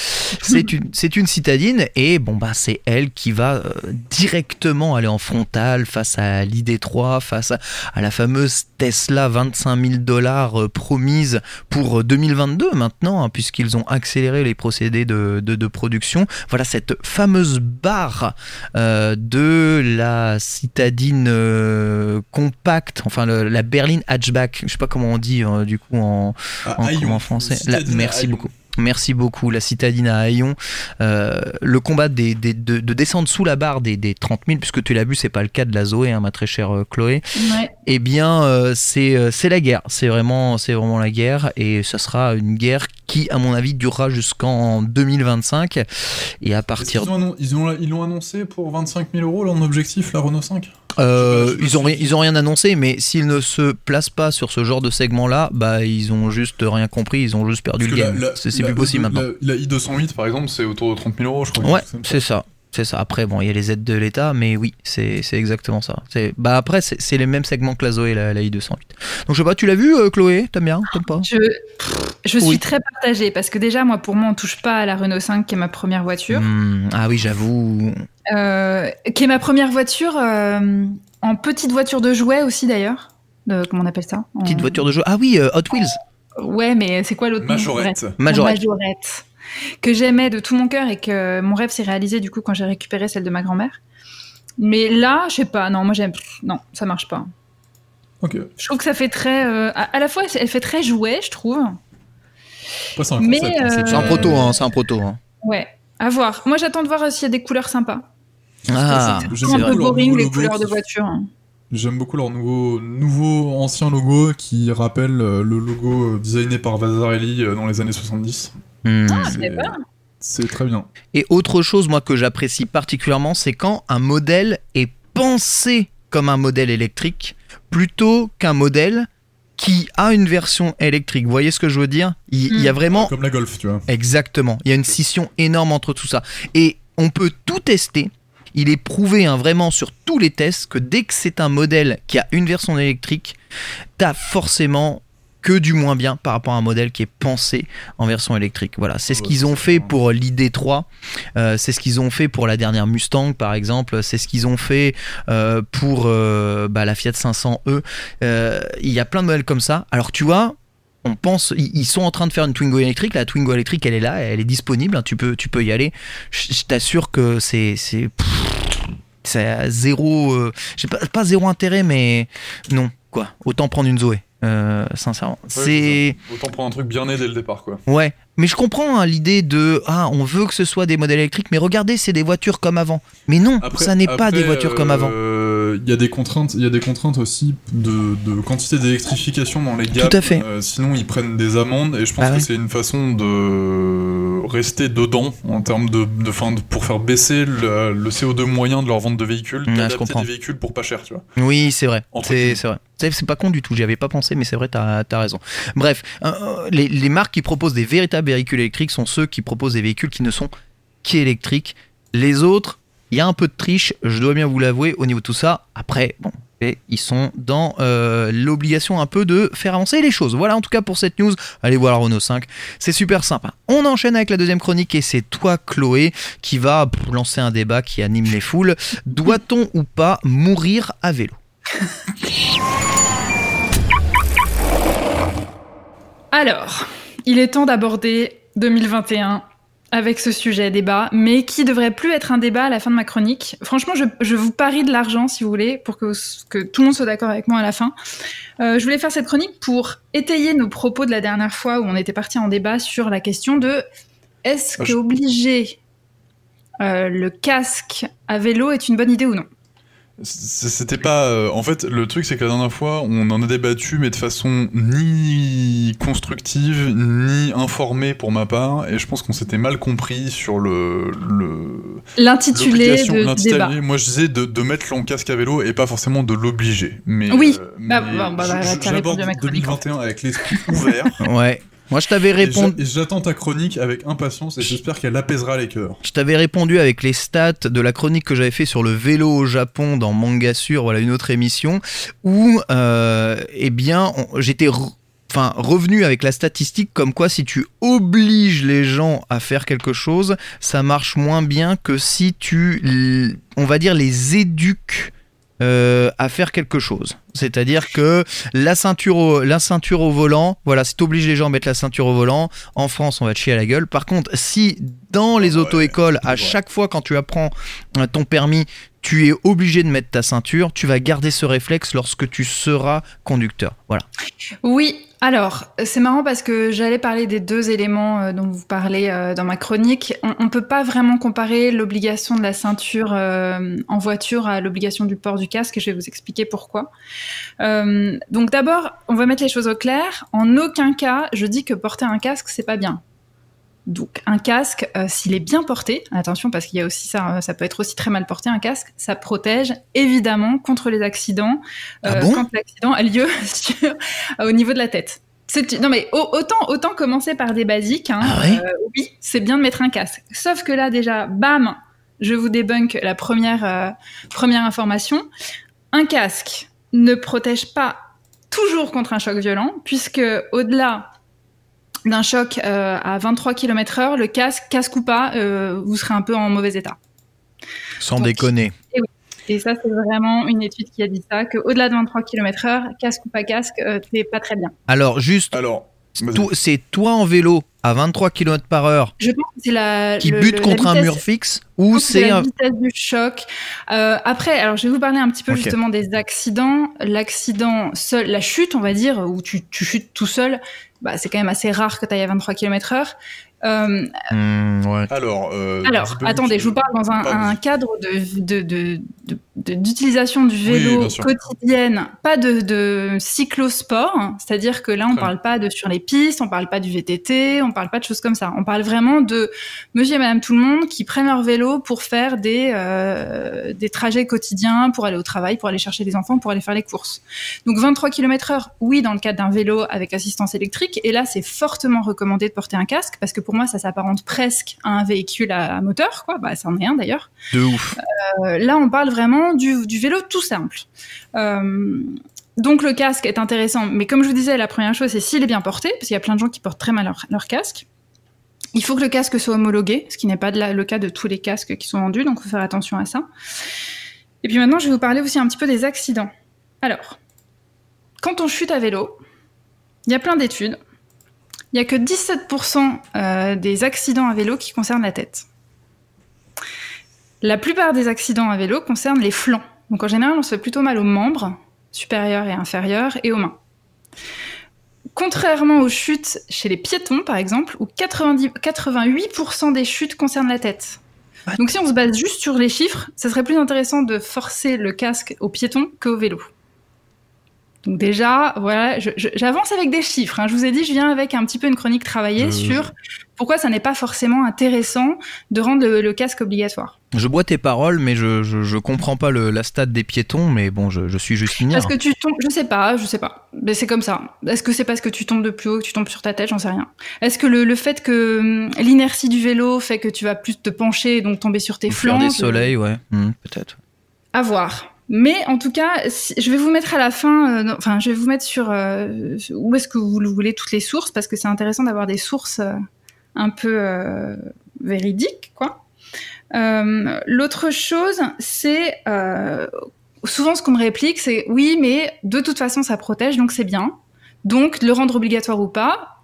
C'est une, c'est une citadine et bon, bah, c'est elle qui va euh, directement aller en frontal face à l'ID3, face à, la fameuse Tesla 25 000 dollars euh, promise pour 2022 maintenant, hein, puisqu'ils ont accéléré les procédés de, de, de production. Voilà cette fameuse barre euh, de la citadine euh, compacte, enfin la berline hatchback, je sais pas comment on dit euh, du coup en, ah, en, français. merci beaucoup. Merci beaucoup, la citadine à Hayon. Euh, le combat des, de, descendre sous la barre des, des 30 000, puisque tu l'as vu, c'est pas le cas de la Zoé, hein, ma très chère euh, Chloé. Eh bien, euh, c'est c'est la guerre. C'est vraiment, vraiment la guerre. Et ça sera une guerre qui, à mon avis, durera jusqu'en 2025. Et à partir. Ils l'ont ils ont, annoncé pour 25 000 euros, leur objectif, la Renault 5 euh, ils, ont, ils ont rien annoncé, mais s'ils ne se placent pas sur ce genre de segment-là, bah ils ont juste rien compris, ils ont juste perdu le game. C'est plus possible maintenant. La, i208 par exemple, c'est autour de 30 000 euros, je crois. Ouais, c'est ça. C'est ça. Après, bon, il y a les aides de l'État, mais oui, c'est exactement ça. Bah après, c'est les mêmes segments que la Zoé la, i208. Donc je sais pas, tu l'as vu, euh, Chloé? T'aimes bien? T'aimes pas? Je, je suis très partagée parce que déjà, moi, pour moi, on touche pas à la Renault 5 qui est ma première voiture. Hmm, ah oui, j'avoue. Euh, qui est ma première voiture euh, en petite voiture de jouet aussi d'ailleurs. comment on appelle ça? Petite voiture de jouet. Ah oui, Hot Wheels. Ouais, mais c'est quoi l'autre Majorette. Majorette. Majorette que j'aimais de tout mon cœur et que mon rêve s'est réalisé du coup quand j'ai récupéré celle de ma grand-mère. Mais là, je sais pas, non, moi j'aime. Non, ça marche pas. Ok. Je trouve que ça fait très. Euh, à, la fois, elle fait très jouet, je trouve. C'est un, hein, c'est un proto, hein, c'est un proto. Hein. Ouais, à voir. Moi j'attends de voir s'il y a des couleurs sympas. Ah, c'est un peu boring les couleurs de voiture. J'aime beaucoup leur nouveau, nouveau ancien logo qui rappelle euh, le logo designé par Vasarelli euh, dans les années 70. Hmm. Ah, c'est très bien. Et autre chose, moi, que j'apprécie particulièrement, c'est quand un modèle est pensé comme un modèle électrique plutôt qu'un modèle qui a une version électrique. Vous voyez ce que je veux dire? Il, y a hmm. vraiment... Comme la Golf, tu vois. Exactement. Il y a une scission énorme entre tout ça. Et on peut tout tester. Il est prouvé hein, vraiment sur tous les tests que dès que c'est un modèle qui a une version électrique, tu as forcément que du moins bien par rapport à un modèle qui est pensé en version électrique. Voilà, c'est ce qu'ils ont fait pour l'ID3, euh, c'est ce qu'ils ont fait pour la dernière Mustang par exemple, c'est ce qu'ils ont fait euh, pour euh, bah, la Fiat 500e. Il y a plein de modèles comme ça. Alors tu vois, on pense, ils sont en train de faire une Twingo électrique. La Twingo électrique, elle est là, elle est disponible. Hein, tu peux, tu peux y aller. Je, t'assure que c'est, c'est, c'est zéro, pas, pas zéro intérêt, mais non quoi. Autant prendre une Zoé. Euh, sincèrement. c'est autant prendre un truc bien né dès le départ, quoi. Ouais, mais je comprends hein, l'idée de ah on veut que ce soit des modèles électriques, mais regardez c'est des voitures comme avant. Mais non, ça n'est pas des voitures comme avant. Euh, il y a des contraintes, il y a des contraintes aussi de, quantité d'électrification dans les gammes. Tout à fait. Euh, sinon ils prennent des amendes et je pense ah que c'est une façon de rester dedans en termes de, de, fin, pour faire baisser le, CO2 moyen de leur vente de véhicules, mmh, d'adapter des véhicules pour pas cher, tu vois. Oui, c'est vrai. C'est vrai. C'est pas con du tout, j'y avais pas pensé, mais c'est vrai, t'as as raison. Bref, les, les marques qui proposent des véritables véhicules électriques sont ceux qui proposent des véhicules qui ne sont qu'électriques. Les autres, il y a un peu de triche, je dois bien vous l'avouer, au niveau de tout ça. Après, bon, ils sont dans euh, l'obligation un peu de faire avancer les choses. Voilà en tout cas pour cette news. Allez voir Renault 5, c'est super sympa. On enchaîne avec la deuxième chronique et c'est toi Chloé qui va lancer un débat qui anime les foules. Doit-on ou pas mourir à vélo? Alors, il est temps d'aborder 2021 avec ce sujet débat, mais qui devrait plus être un débat à la fin de ma chronique. Franchement, je, je vous parie de l'argent, si vous voulez, pour que, que tout le monde soit d'accord avec moi à la fin. Euh, je voulais faire cette chronique pour étayer nos propos de la dernière fois où on était parti en débat sur la question de est-ce Ah, que obliger euh, le casque à vélo est une bonne idée ou non? C'était pas. euh, en fait, le truc, c'est que la dernière fois, on en a débattu, mais de façon ni constructive, ni informée pour ma part, et je pense qu'on s'était mal compris sur le. L'intitulé l'obligation- de l'intitulé. débat. Moi, je disais de, de mettre le casque à vélo et pas forcément de l'obliger. Mais, Oui. euh, Bah, mais bah, bah, bah, j'aborde répondu à ma chronique, en 2021 avec l'esprit ouvert. Ouais. Moi, je t'avais répondu. j'attends ta chronique avec impatience et j'espère qu'elle apaisera les cœurs. Je t'avais répondu avec les stats de la chronique que j'avais fait sur le vélo au Japon dans Manga Sur, voilà une autre émission, où euh, eh bien j'étais enfin revenu avec la statistique comme quoi si tu obliges les gens à faire quelque chose, ça marche moins bien que si tu, on va dire, les éduques euh, à faire quelque chose. C'est-à-dire que la ceinture, au, la ceinture au volant, voilà, si tu obliges les gens à mettre la ceinture au volant, en France, on va te chier à la gueule. Par contre, si dans les Ouais, auto-écoles, à chaque fois quand tu apprends euh, ton permis, tu es obligé de mettre ta ceinture, tu vas garder ce réflexe lorsque tu seras conducteur. Voilà. Oui, alors, c'est marrant parce que j'allais parler des deux éléments euh, dont vous parlez euh, dans ma chronique. On ne peut pas vraiment comparer l'obligation de la ceinture euh, en voiture à l'obligation du port du casque, et je vais vous expliquer pourquoi. Euh, donc d'abord, on va mettre les choses au clair. En aucun cas, je dis que porter un casque, c'est pas bien. Donc un casque, euh, s'il est bien porté, attention parce qu'il y a aussi ça, euh, ça peut être aussi très mal porté un casque, ça protège évidemment contre les accidents Ah euh, bon? quand l'accident a lieu sur, au niveau de la tête. Non mais au- autant autant commencer par des basiques. Hein, Ah ouais? euh, oui, c'est bien de mettre un casque. Sauf que là déjà, bam, je vous débunk la première première information. Un casque ne protège pas toujours contre un choc violent, puisque au-delà d'un choc euh, à 23 km/h, le casque, casque ou pas, euh, vous serez un peu en mauvais état. Sans Donc, déconner. Et ça, c'est vraiment une étude qui a dit ça, qu'au-delà de 23 km/h, casque ou pas casque, euh, t'es pas très bien. Alors, juste, Alors, c'est toi en vélo à 23 km par heure Je pense que la. qui le- bute le- contre la un mur fixe ou c'est la un... vitesse du choc. Euh, après, alors je vais vous parler un petit peu justement des accidents. L'accident seul, la chute, on va dire, où tu, tu chutes tout seul, bah, c'est quand même assez rare que tu ailles à 23 km/h. Euh, Hmm, ouais. Alors, euh, alors, attendez, je vous parle dans un, cadre de, de, de- de- de- d'utilisation du Oui, vélo sûr. quotidienne, pas de, de cyclosport. hein. C'est-à-dire que là, on Très parle pas de sur les pistes, on parle pas du VTT, on parle pas de choses comme ça. On parle vraiment de monsieur et madame tout le monde qui prennent leur vélo pour faire des, euh, des trajets quotidiens, pour aller au travail, pour aller chercher les enfants, pour aller faire les courses. Donc 23 km heure, oui, dans le cadre d'un vélo avec assistance électrique. Et là, c'est fortement recommandé de porter un casque parce que pour moi, ça s'apparente presque à un véhicule à, à moteur, quoi. Bah, c'en est un d'ailleurs. De ouf. Euh, là, on parle vraiment du, du vélo tout simple. Euh, donc le casque est intéressant, mais comme je vous disais, la première chose, c'est s'il est bien porté, parce qu'il y a plein de gens qui portent très mal leur, leur casque. Il faut que le casque soit homologué, ce qui n'est pas de la- le cas de tous les casques qui sont vendus, donc il faut faire attention à ça. Et puis maintenant, je vais vous parler aussi un petit peu des accidents. Alors, quand on chute à vélo, il y a plein d'études. Il n'y a que 17% euh, des accidents à vélo qui concernent la tête. La plupart des accidents à vélo concernent les flancs. Donc en général, on se fait plutôt mal aux membres, supérieurs et inférieurs, et aux mains. Contrairement aux chutes chez les piétons, par exemple, où 90 88% des chutes concernent la tête. Donc si on se base juste sur les chiffres, ça serait plus intéressant de forcer le casque aux piétons qu'au vélo. Donc déjà, voilà, j'avance avec des chiffres. hein. Je vous ai dit, je viens avec un petit peu une chronique travaillée Je- sur pourquoi ça n'est pas forcément intéressant de rendre le- le casque obligatoire. Je bois tes paroles, mais je, je, je comprends pas le, la stade des piétons, mais bon, je, je suis juste une Parce que tu tombes, je sais pas, je sais pas. Mais c'est comme ça. Est-ce que c'est parce que tu tombes de plus haut que tu tombes sur ta tête? J'en sais rien. Est-ce que le, le fait que hum, l'inertie du vélo fait que tu vas plus te pencher et donc tomber sur tes Faire flancs des je- soleils, ouais, Hmm, peut-être. À voir. Mais en tout cas, si- je vais vous mettre à la fin, euh, enfin, je vais vous mettre sur euh, où est-ce que vous voulez toutes les sources, parce que c'est intéressant d'avoir des sources euh, un peu véridiques, quoi. L'autre chose, c'est souvent ce qu'on me réplique, c'est oui, mais de toute façon, ça protège, donc c'est bien. Donc, le rendre obligatoire ou pas,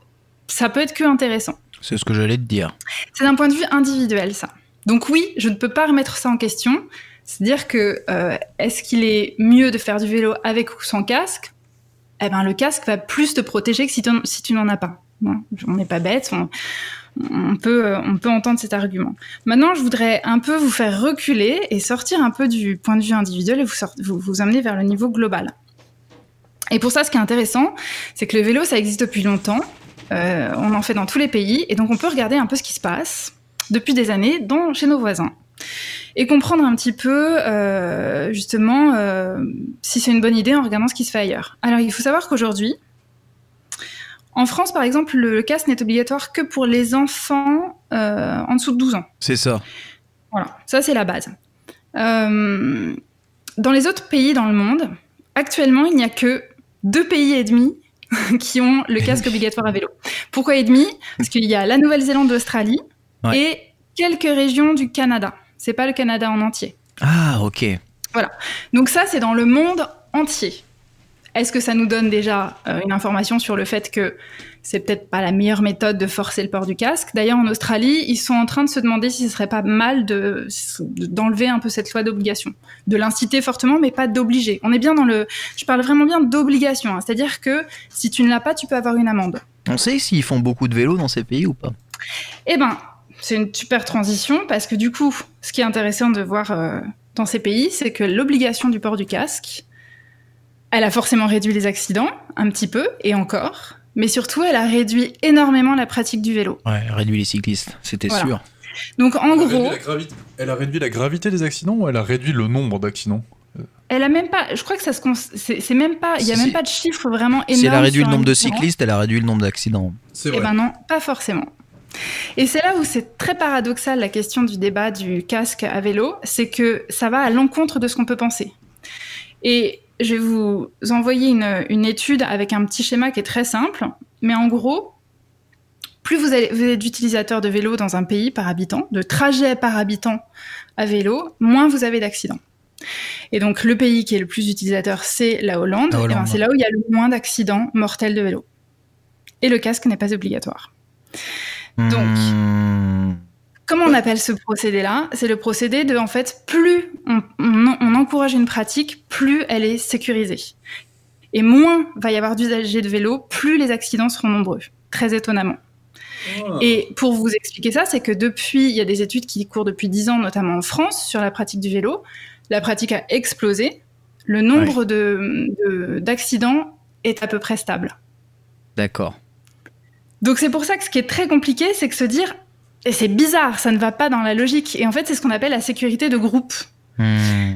ça peut être que intéressant. C'est ce que j'allais te dire. C'est d'un point de vue individuel, ça. Donc oui, je ne peux pas remettre ça en question. C'est-à-dire que euh, est-ce qu'il est mieux de faire du vélo avec ou sans casque? Eh ben, le casque va plus te protéger que si, tu n'en as pas. on n'est pas bête, on, peut, on peut entendre cet argument. Maintenant, je voudrais un peu vous faire reculer et sortir un peu du point de vue individuel et vous, vous, vous vers le niveau global. Et pour ça, ce qui est intéressant, c'est que le vélo, ça existe depuis longtemps. Euh, on en fait dans tous les pays, et donc on peut regarder un peu ce qui se passe depuis des années dans, chez nos voisins et comprendre un petit peu euh, justement euh, si c'est une bonne idée en regardant ce qui se fait ailleurs. Alors il faut savoir qu'aujourd'hui, en France par exemple, le casque n'est obligatoire que pour les enfants en dessous de 12 ans. C'est ça. Voilà, ça c'est la base. dans les autres pays dans le monde, actuellement il n'y a que deux pays et demi qui ont le casque obligatoire à vélo. Pourquoi et demi? Parce qu'il y a la Nouvelle-Zélande, l'Australie et quelques régions du Canada. C'est pas le Canada en entier. Ah, ok. Voilà. Donc ça, c'est dans le monde entier. Est-ce que ça nous donne déjà euh, une information sur le fait que c'est peut-être pas la meilleure méthode de forcer le port du casque? D'ailleurs, en Australie, ils sont en train de se demander si ce serait pas mal de d'enlever un peu cette loi d'obligation, de l'inciter fortement, mais pas d'obliger. On est bien dans le, je parle vraiment bien d'obligation, hein. c'est-à-dire que si tu ne l'as pas, tu peux avoir une amende. On sait s'ils font beaucoup de vélos dans ces pays ou pas Eh ben, c'est une super transition parce que du coup, ce qui est intéressant de voir euh, dans ces pays, c'est que l'obligation du port du casque, elle a forcément réduit les accidents, un petit peu, et encore, mais surtout, elle a réduit énormément la pratique du vélo. Ouais, elle a réduit les cyclistes, c'était sûr. Donc en elle gros. A elle a réduit la gravité des accidents ou elle a réduit le nombre d'accidents? Elle a même pas, je crois que ça se, c'est même pas, il y a même pas de chiffre vraiment énorme. Si elle a réduit le nombre de cyclistes, elle a réduit le nombre d'accidents. C'est eh vrai. Eh ben non, pas forcément. Et c'est là où c'est très paradoxal la question du débat du casque à vélo, c'est que ça va à l'encontre de ce qu'on peut penser. Et je vais vous envoyer une, étude avec un petit schéma qui est très simple, mais en gros, plus vous, êtes d'utilisateurs de vélo dans un pays par habitant, de trajets par habitant à vélo, moins vous avez d'accidents. Et donc le pays qui est le plus utilisateur, c'est la Hollande. Et ben, c'est là où il y a le moins d'accidents mortels de vélo. Et le casque n'est pas obligatoire. Donc, hmm. comment on appelle ce procédé-là? C'est le procédé de, en fait, plus on, encourage une pratique, plus elle est sécurisée. Et moins va y avoir d'usagers de vélo, plus les accidents seront nombreux, très étonnamment. Ah. Et pour vous expliquer ça, c'est que depuis, il y a des études qui courent depuis 10 ans, notamment en France, sur la pratique du vélo. La pratique a explosé. Le nombre d'accidents est à peu près stable. D'accord. Donc c'est pour ça que ce qui est très compliqué, c'est que se dire, et c'est bizarre, ça ne va pas dans la logique. Et en fait, c'est ce qu'on appelle la sécurité de groupe. Hmm.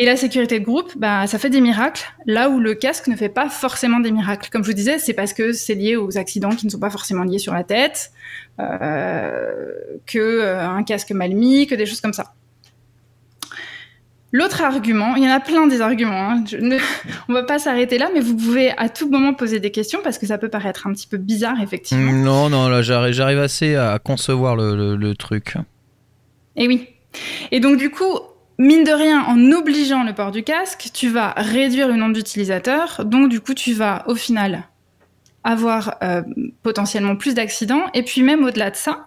Et la sécurité de groupe, bah, ça fait des miracles, là où le casque ne fait pas forcément des miracles. Comme je vous disais, c'est parce que c'est lié aux accidents qui ne sont pas forcément liés sur la tête, euh, que euh, un casque mal mis, que des choses comme ça. L'autre argument, il y en a plein des arguments, hein. ne, on va pas s'arrêter là, mais vous pouvez à tout moment poser des questions parce que ça peut paraître un petit peu bizarre, effectivement. Non, non, là j'arrive assez à concevoir le, truc. Et oui. Et donc du coup, mine de rien, en obligeant le port du casque, tu vas réduire le nombre d'utilisateurs, donc du coup tu vas au final avoir euh, potentiellement plus d'accidents, et puis même au-delà de ça,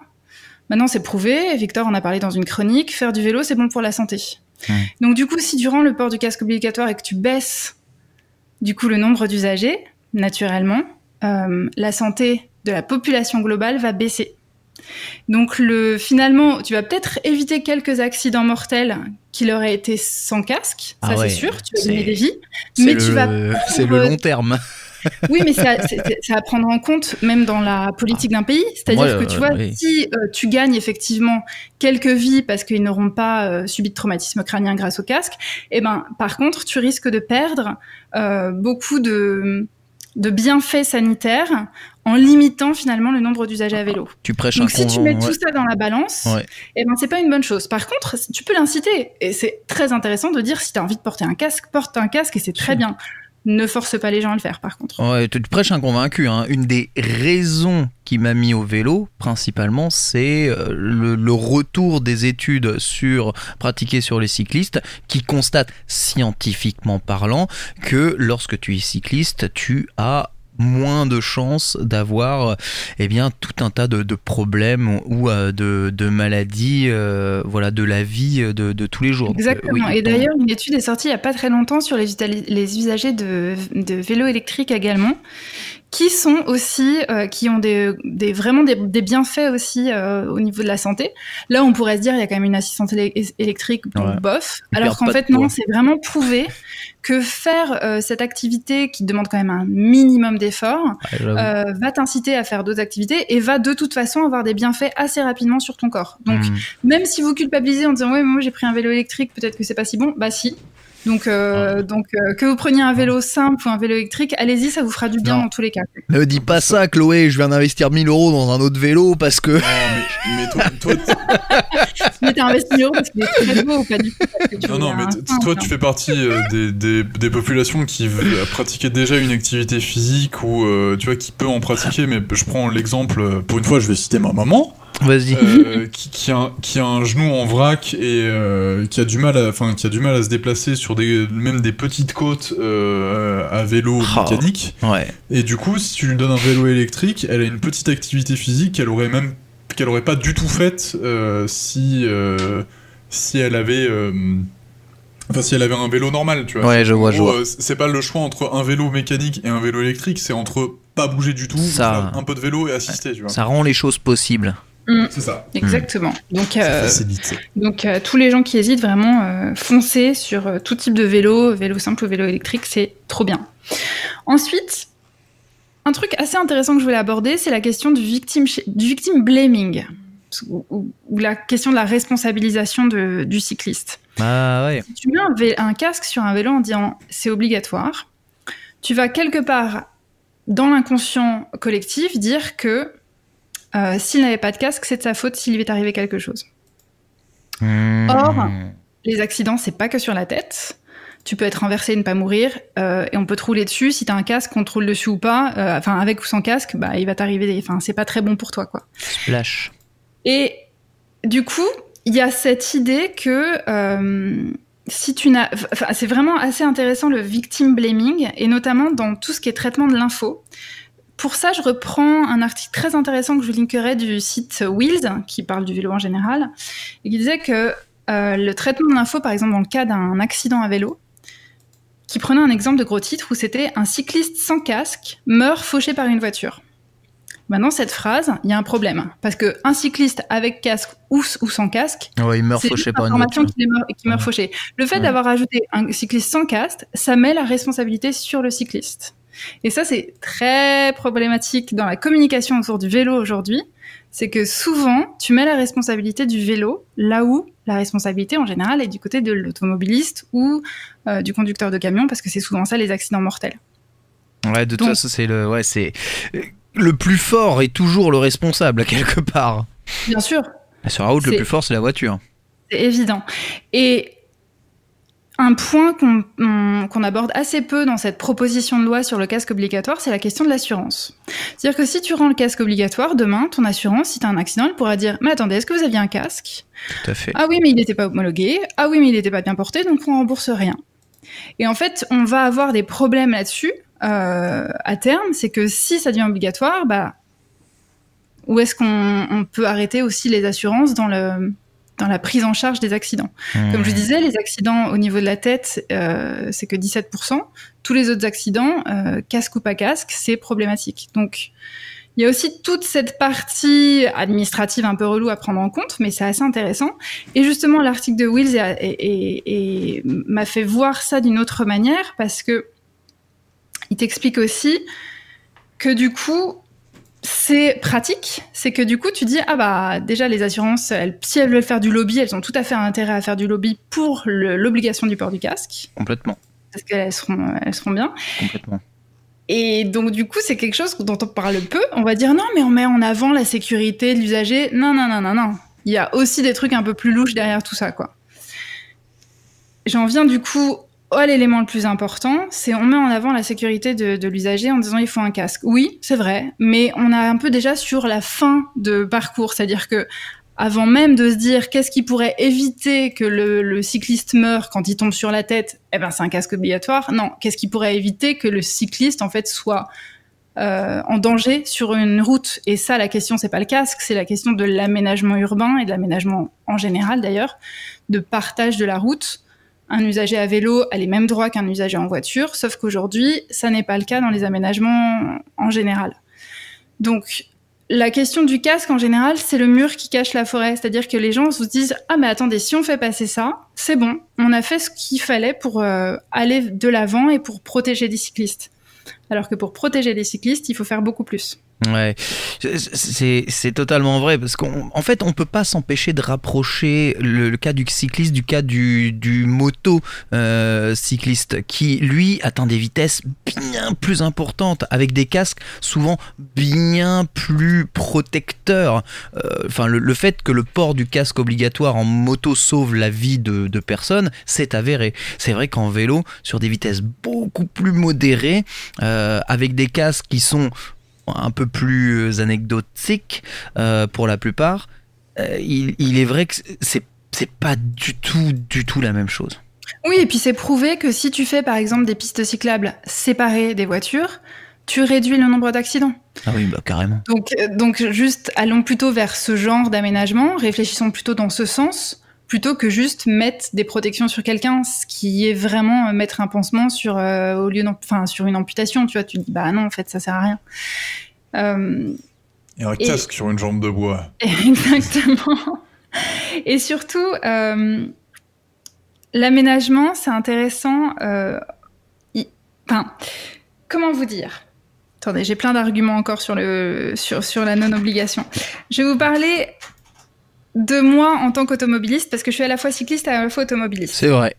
maintenant c'est prouvé, Victor en a parlé dans une chronique, faire du vélo c'est bon pour la santé. Donc du coup, si durant le port du casque obligatoire et que tu baisses du coup le nombre d'usagers, naturellement, euh, la santé de la population globale va baisser. Donc le, finalement, tu vas peut-être éviter quelques accidents mortels qu'il aurait été sans casque, ça ah c'est sûr, tu vas donner des vies, mais tu vas... C'est le long terme oui, mais c'est à, prendre en compte même dans la politique d'un pays. C'est-à-dire que tu vois, si euh, tu gagnes effectivement quelques vies parce qu'ils n'auront pas euh, subi de traumatisme crânien grâce au casque, eh ben, par contre, tu risques de perdre euh, beaucoup de, de bienfaits sanitaires en limitant finalement le nombre d'usagers à vélo. Tu prêches Donc si tu mets tout ça dans la balance, eh ben c'est pas une bonne chose. Par contre, tu peux l'inciter et c'est très intéressant de dire si tu as envie de porter un casque, porte un casque et c'est très bien ne force pas les gens à le faire par contre. Ouais, tu prêches un convaincu. Hein. Une des raisons qui m'a mis au vélo, principalement, c'est euh, le, retour des études sur pratiquées sur les cyclistes qui constatent scientifiquement parlant que lorsque tu es cycliste, tu as moins de chances d'avoir eh bien tout un tas de, de problèmes ou euh, de, de, maladies euh, voilà de la vie de, de tous les jours. Exactement. Donc, oui, et d'ailleurs une étude est sortie il n'y a pas très longtemps sur les, les usagers de, de vélos électriques également qui sont aussi, euh, qui ont des, des vraiment des, des, bienfaits aussi euh, au niveau de la santé. Là, on pourrait se dire, il y a quand même une assistante électrique, ouais. bof. Alors qu'en fait, non, c'est vraiment prouvé que faire euh, cette activité qui demande quand même un minimum d'effort ouais, va t'inciter à faire d'autres activités et va de toute façon avoir des bienfaits assez rapidement sur ton corps. Donc, mmh. même si vous culpabilisez en disant, ouais, moi j'ai pris un vélo électrique, peut-être que c'est pas si bon, bah si, donc, euh, ah. donc euh, que vous preniez un vélo simple ou un vélo électrique, allez-y, ça vous fera du bien non. dans tous les cas. Ne dis pas ça, Chloé. Je viens d'investir 1000 euros dans un autre vélo parce que. Non, mais, mais toi, toi mais t'as investi 1000 euros parce qu'il est très beau ou pas du tout Non, non, mais toi, tu fais partie euh, des, des, des, populations qui veulent pratiquer déjà une activité physique ou tu vois qui peut en pratiquer. Mais je prends l'exemple. Pour une fois, je vais citer ma maman. Vas-y. Euh, qui, qui, a, qui, a, un genou en vrac et euh, qui a du mal, à, enfin qui a du mal à se déplacer sur des, même des petites côtes euh, à vélo oh. mécanique. Ouais. Et du coup, si tu lui donnes un vélo électrique, elle a une petite activité physique qu'elle aurait même, qu'elle aurait pas du tout faite si si elle avait. Enfin, si elle avait un vélo normal, tu vois. Ouais, je vois, je vois. C'est pas le choix entre un vélo mécanique et un vélo électrique, c'est entre pas bouger du tout, ça... un peu de vélo et assister, tu vois. Ça rend les choses possibles. Mmh. C'est ça. Exactement. Mmh. Donc, euh, donc euh, tous les gens qui hésitent vraiment, euh, foncez sur euh, tout type de vélo, vélo simple ou vélo électrique, c'est trop bien. Ensuite, un truc assez intéressant que je voulais aborder, c'est la question du victim, du victim blaming, ou, ou, ou, la question de la responsabilisation de, du cycliste. Ah ouais. Si tu mets un, vé- un casque sur un vélo en disant c'est obligatoire, tu vas quelque part dans l'inconscient collectif dire que euh, s'il n'avait pas de casque, c'est de sa faute s'il lui est arrivé quelque chose. Mmh. Or, les accidents, c'est pas que sur la tête. Tu peux être renversé et ne pas mourir, euh, et on peut te rouler dessus. Si t'as un casque, on te roule dessus ou pas, euh, enfin avec ou sans casque, bah il va t'arriver. Enfin, c'est pas très bon pour toi, quoi. Splash. Et du coup, il y a cette idée que euh, si tu n'as, enfin, c'est vraiment assez intéressant le victim blaming, et notamment dans tout ce qui est traitement de l'info pour ça, je reprends un article très intéressant que je linkerai du site Wheels, qui parle du vélo en général, et qui disait que euh, le traitement de l'info, par exemple, dans le cas d'un accident à vélo, qui prenait un exemple de gros titre où c'était un cycliste sans casque meurt fauché par une voiture. Maintenant, cette phrase, il y a un problème. Parce qu'un cycliste avec casque ou, ou sans casque, ouais, il meurt fauché par une voiture. Qui, meurt, qui meurt fauché. Le fait ouais. d'avoir ajouté un cycliste sans casque, ça met la responsabilité sur le cycliste. Et ça, c'est très problématique dans la communication autour du vélo aujourd'hui. C'est que souvent, tu mets la responsabilité du vélo là où la responsabilité, en général, est du côté de l'automobiliste ou euh, du conducteur de camion, parce que c'est souvent ça les accidents mortels. Ouais, de toute façon, c'est le, ouais, c'est le plus fort est toujours le responsable quelque part. Bien sûr. Sur la route, le plus fort, c'est la voiture. C'est évident. Et un point qu'on qu aborde assez peu dans cette proposition de loi sur le casque obligatoire, c'est la question de l'assurance. C'est-à-dire que si tu rends le casque obligatoire, demain, ton assurance, si tu as un accident, elle pourra dire Mais attendez, est-ce que vous aviez un casque? Tout à fait. Ah oui, mais il n'était pas homologué. Ah oui, mais il n'était pas bien porté, donc on rembourse rien. Et en fait, on va avoir des problèmes là-dessus euh, à terme. C'est que si ça devient obligatoire, bah, où est-ce qu'on peut arrêter aussi les assurances dans le dans la prise en charge des accidents. Mmh. Comme je disais, les accidents au niveau de la tête, euh, c'est que 17%. Tous les autres accidents, euh, casque ou pas casque, c'est problématique. Donc, il y a aussi toute cette partie administrative un peu relou à prendre en compte, mais c'est assez intéressant. Et justement, l'article de Wills m'a fait voir ça d'une autre manière parce que il t'explique aussi que du coup, c'est pratique, c'est que du coup tu dis ah bah déjà les assurances elles, si elles veulent faire du lobby elles ont tout à fait intérêt à faire du lobby pour l'obligation du port du casque. Complètement. Parce qu'elles seront elles seront bien. Complètement. Et donc du coup c'est quelque chose dont on parle peu. On va dire non mais on met en avant la sécurité de l'usager. Non non non non non. Il y a aussi des trucs un peu plus louches derrière tout ça quoi. J'en viens du coup Oh, l'élément le plus important, c'est on met en avant la sécurité de, l'usager en disant il faut un casque. Oui, c'est vrai, mais on a un peu déjà sur la fin de parcours, c'est-à-dire que avant même de se dire qu'est-ce qui pourrait éviter que le, cycliste meure quand il tombe sur la tête, eh ben c'est un casque obligatoire. Non, qu'est-ce qui pourrait éviter que le cycliste en fait soit en danger sur une route? Et ça, la question, c'est pas le casque, c'est la question de l'aménagement urbain et de l'aménagement en général d'ailleurs, de partage de la route. Un usager à vélo a les mêmes droits qu'un usager en voiture, sauf qu'aujourd'hui, ça n'est pas le cas dans les aménagements en général. Donc, la question du casque, en général, c'est le mur qui cache la forêt. C'est-à-dire que les gens se disent Ah, mais attendez, si on fait passer ça, c'est bon, on a fait ce qu'il fallait pour euh, aller de l'avant et pour protéger les cyclistes. Alors que pour protéger les cyclistes, il faut faire beaucoup plus. Ouais, c'est totalement vrai parce qu'en fait, on peut pas s'empêcher de rapprocher le, cas du cycliste du cas du, du moto euh, cycliste qui, lui, atteint des vitesses bien plus importantes avec des casques souvent bien plus protecteurs. Euh, enfin, le, fait que le port du casque obligatoire en moto sauve la vie de, de personnes, c'est avéré. C'est vrai qu'en vélo, sur des vitesses beaucoup plus modérées, euh, avec des casques qui sont un peu plus anecdotique euh, pour la plupart, euh, il, est vrai que c'est c'est pas du tout du tout la même chose. Oui, et puis c'est prouvé que si tu fais par exemple des pistes cyclables séparées des voitures, tu réduis le nombre d'accidents. Ah oui, bah carrément. Donc, euh, donc juste allons plutôt vers ce genre d'aménagement, réfléchissons plutôt dans ce sens, plutôt que juste mettre des protections sur quelqu'un, ce qui est vraiment mettre un pansement sur au lieu enfin sur une amputation. Tu vois, tu dis bah non, en fait ça sert à rien. Euh, et un casque sur une jambe de bois. Exactement. et surtout, euh, l'aménagement, c'est intéressant. Euh, enfin, comment vous dire? Attendez, j'ai plein d'arguments encore sur, le, sur, sur la non-obligation. Je vais vous parler de moi en tant qu'automobiliste, parce que je suis à la fois cycliste et à la fois automobiliste. C'est vrai.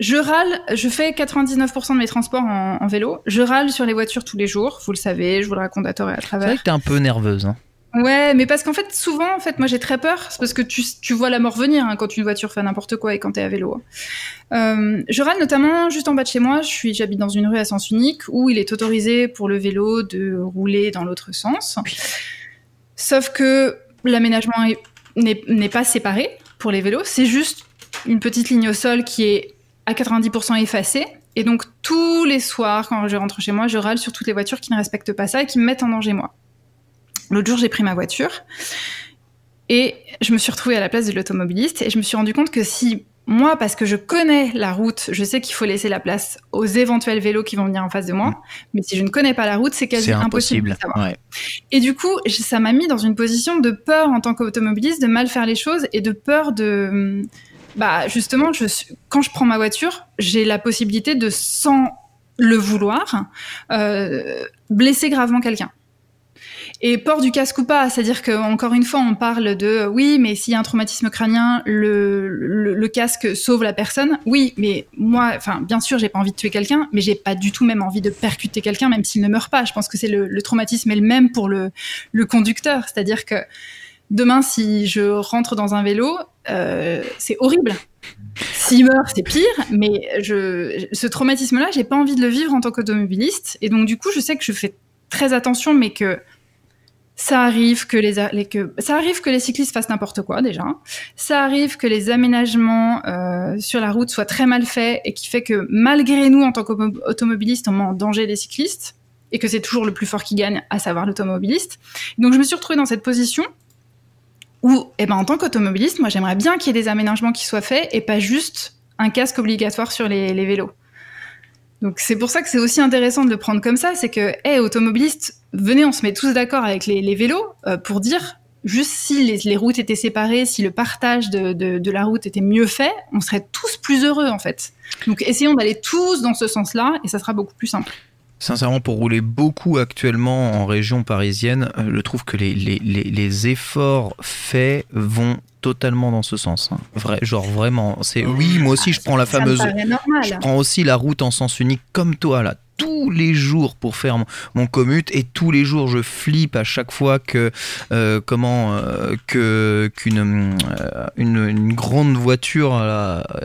Je râle, je fais 99% de mes transports en, vélo. Je râle sur les voitures tous les jours, vous le savez, je vous le raconte à tort et à travers. C'est vrai que t'es un peu nerveuse. Hein. Ouais, mais parce qu'en fait, souvent, en fait, moi j'ai très peur, c'est parce que tu, tu, vois la mort venir hein, quand une voiture fait n'importe quoi et quand t'es à vélo. Euh, je râle notamment juste en bas de chez moi, je suis, j'habite dans une rue à sens unique où il est autorisé pour le vélo de rouler dans l'autre sens. Sauf que l'aménagement n'est pas séparé pour les vélos, c'est juste une petite ligne au sol qui est à 90% effacé. Et donc tous les soirs, quand je rentre chez moi, je râle sur toutes les voitures qui ne respectent pas ça et qui me mettent en danger moi. L'autre jour, j'ai pris ma voiture et je me suis retrouvée à la place de l'automobiliste et je me suis rendu compte que si moi, parce que je connais la route, je sais qu'il faut laisser la place aux éventuels vélos qui vont venir en face de moi, mm. mais si je ne connais pas la route, c'est quasi impossible. impossible Et du coup, ça m'a mis dans une position de peur en tant qu'automobiliste de mal faire les choses et de peur de bah justement, je, quand je prends ma voiture, j'ai la possibilité de, sans le vouloir, euh, blesser gravement quelqu'un. Et port du casque ou pas, c'est-à-dire qu'encore une fois, on parle de oui, mais s'il y a un traumatisme crânien, le, le, casque sauve la personne. Oui, mais moi, enfin, bien sûr, j'ai pas envie de tuer quelqu'un, mais j'ai pas du tout même envie de percuter quelqu'un, même s'il ne meurt pas. Je pense que c'est le, traumatisme est le même pour le, le conducteur, c'est-à-dire que demain, si je rentre dans un vélo, euh, c'est horrible. S'il meurt, c'est pire, mais ce traumatisme-là, j'ai pas envie de le vivre en tant qu'automobiliste. Et donc, du coup, je sais que je fais très attention, mais que ça arrive que les, que, ça arrive que les cyclistes fassent n'importe quoi déjà. Ça arrive que les aménagements euh, sur la route soient très mal faits et qui fait que malgré nous en tant qu'automobilistes, on met en danger les cyclistes et que c'est toujours le plus fort qui gagne, à savoir l'automobiliste. Donc je me suis retrouvée dans cette position ou, eh ben, en tant qu'automobiliste, moi, j'aimerais bien qu'il y ait des aménagements qui soient faits et pas juste un casque obligatoire sur les, vélos. Donc, c'est pour ça que c'est aussi intéressant de le prendre comme ça. C'est que, hé, automobilistes, venez, on se met tous d'accord avec les, vélos euh, pour dire juste si les, routes étaient séparées, si le partage de, de, la route était mieux fait, on serait tous plus heureux, en fait. Donc, essayons d'aller tous dans ce sens-là et ça sera beaucoup plus simple. Sincèrement, pour rouler beaucoup actuellement en région parisienne, euh, je trouve que les, les, les, efforts faits vont totalement dans ce sens. Hein. Vrai, genre vraiment, c'est oui, moi aussi je prends la fameuse, je prends aussi la route en sens unique comme toi là tous les jours pour faire mon, commute et tous les jours je flippe à chaque fois que euh, comment euh, que qu'une une, une, grande voiture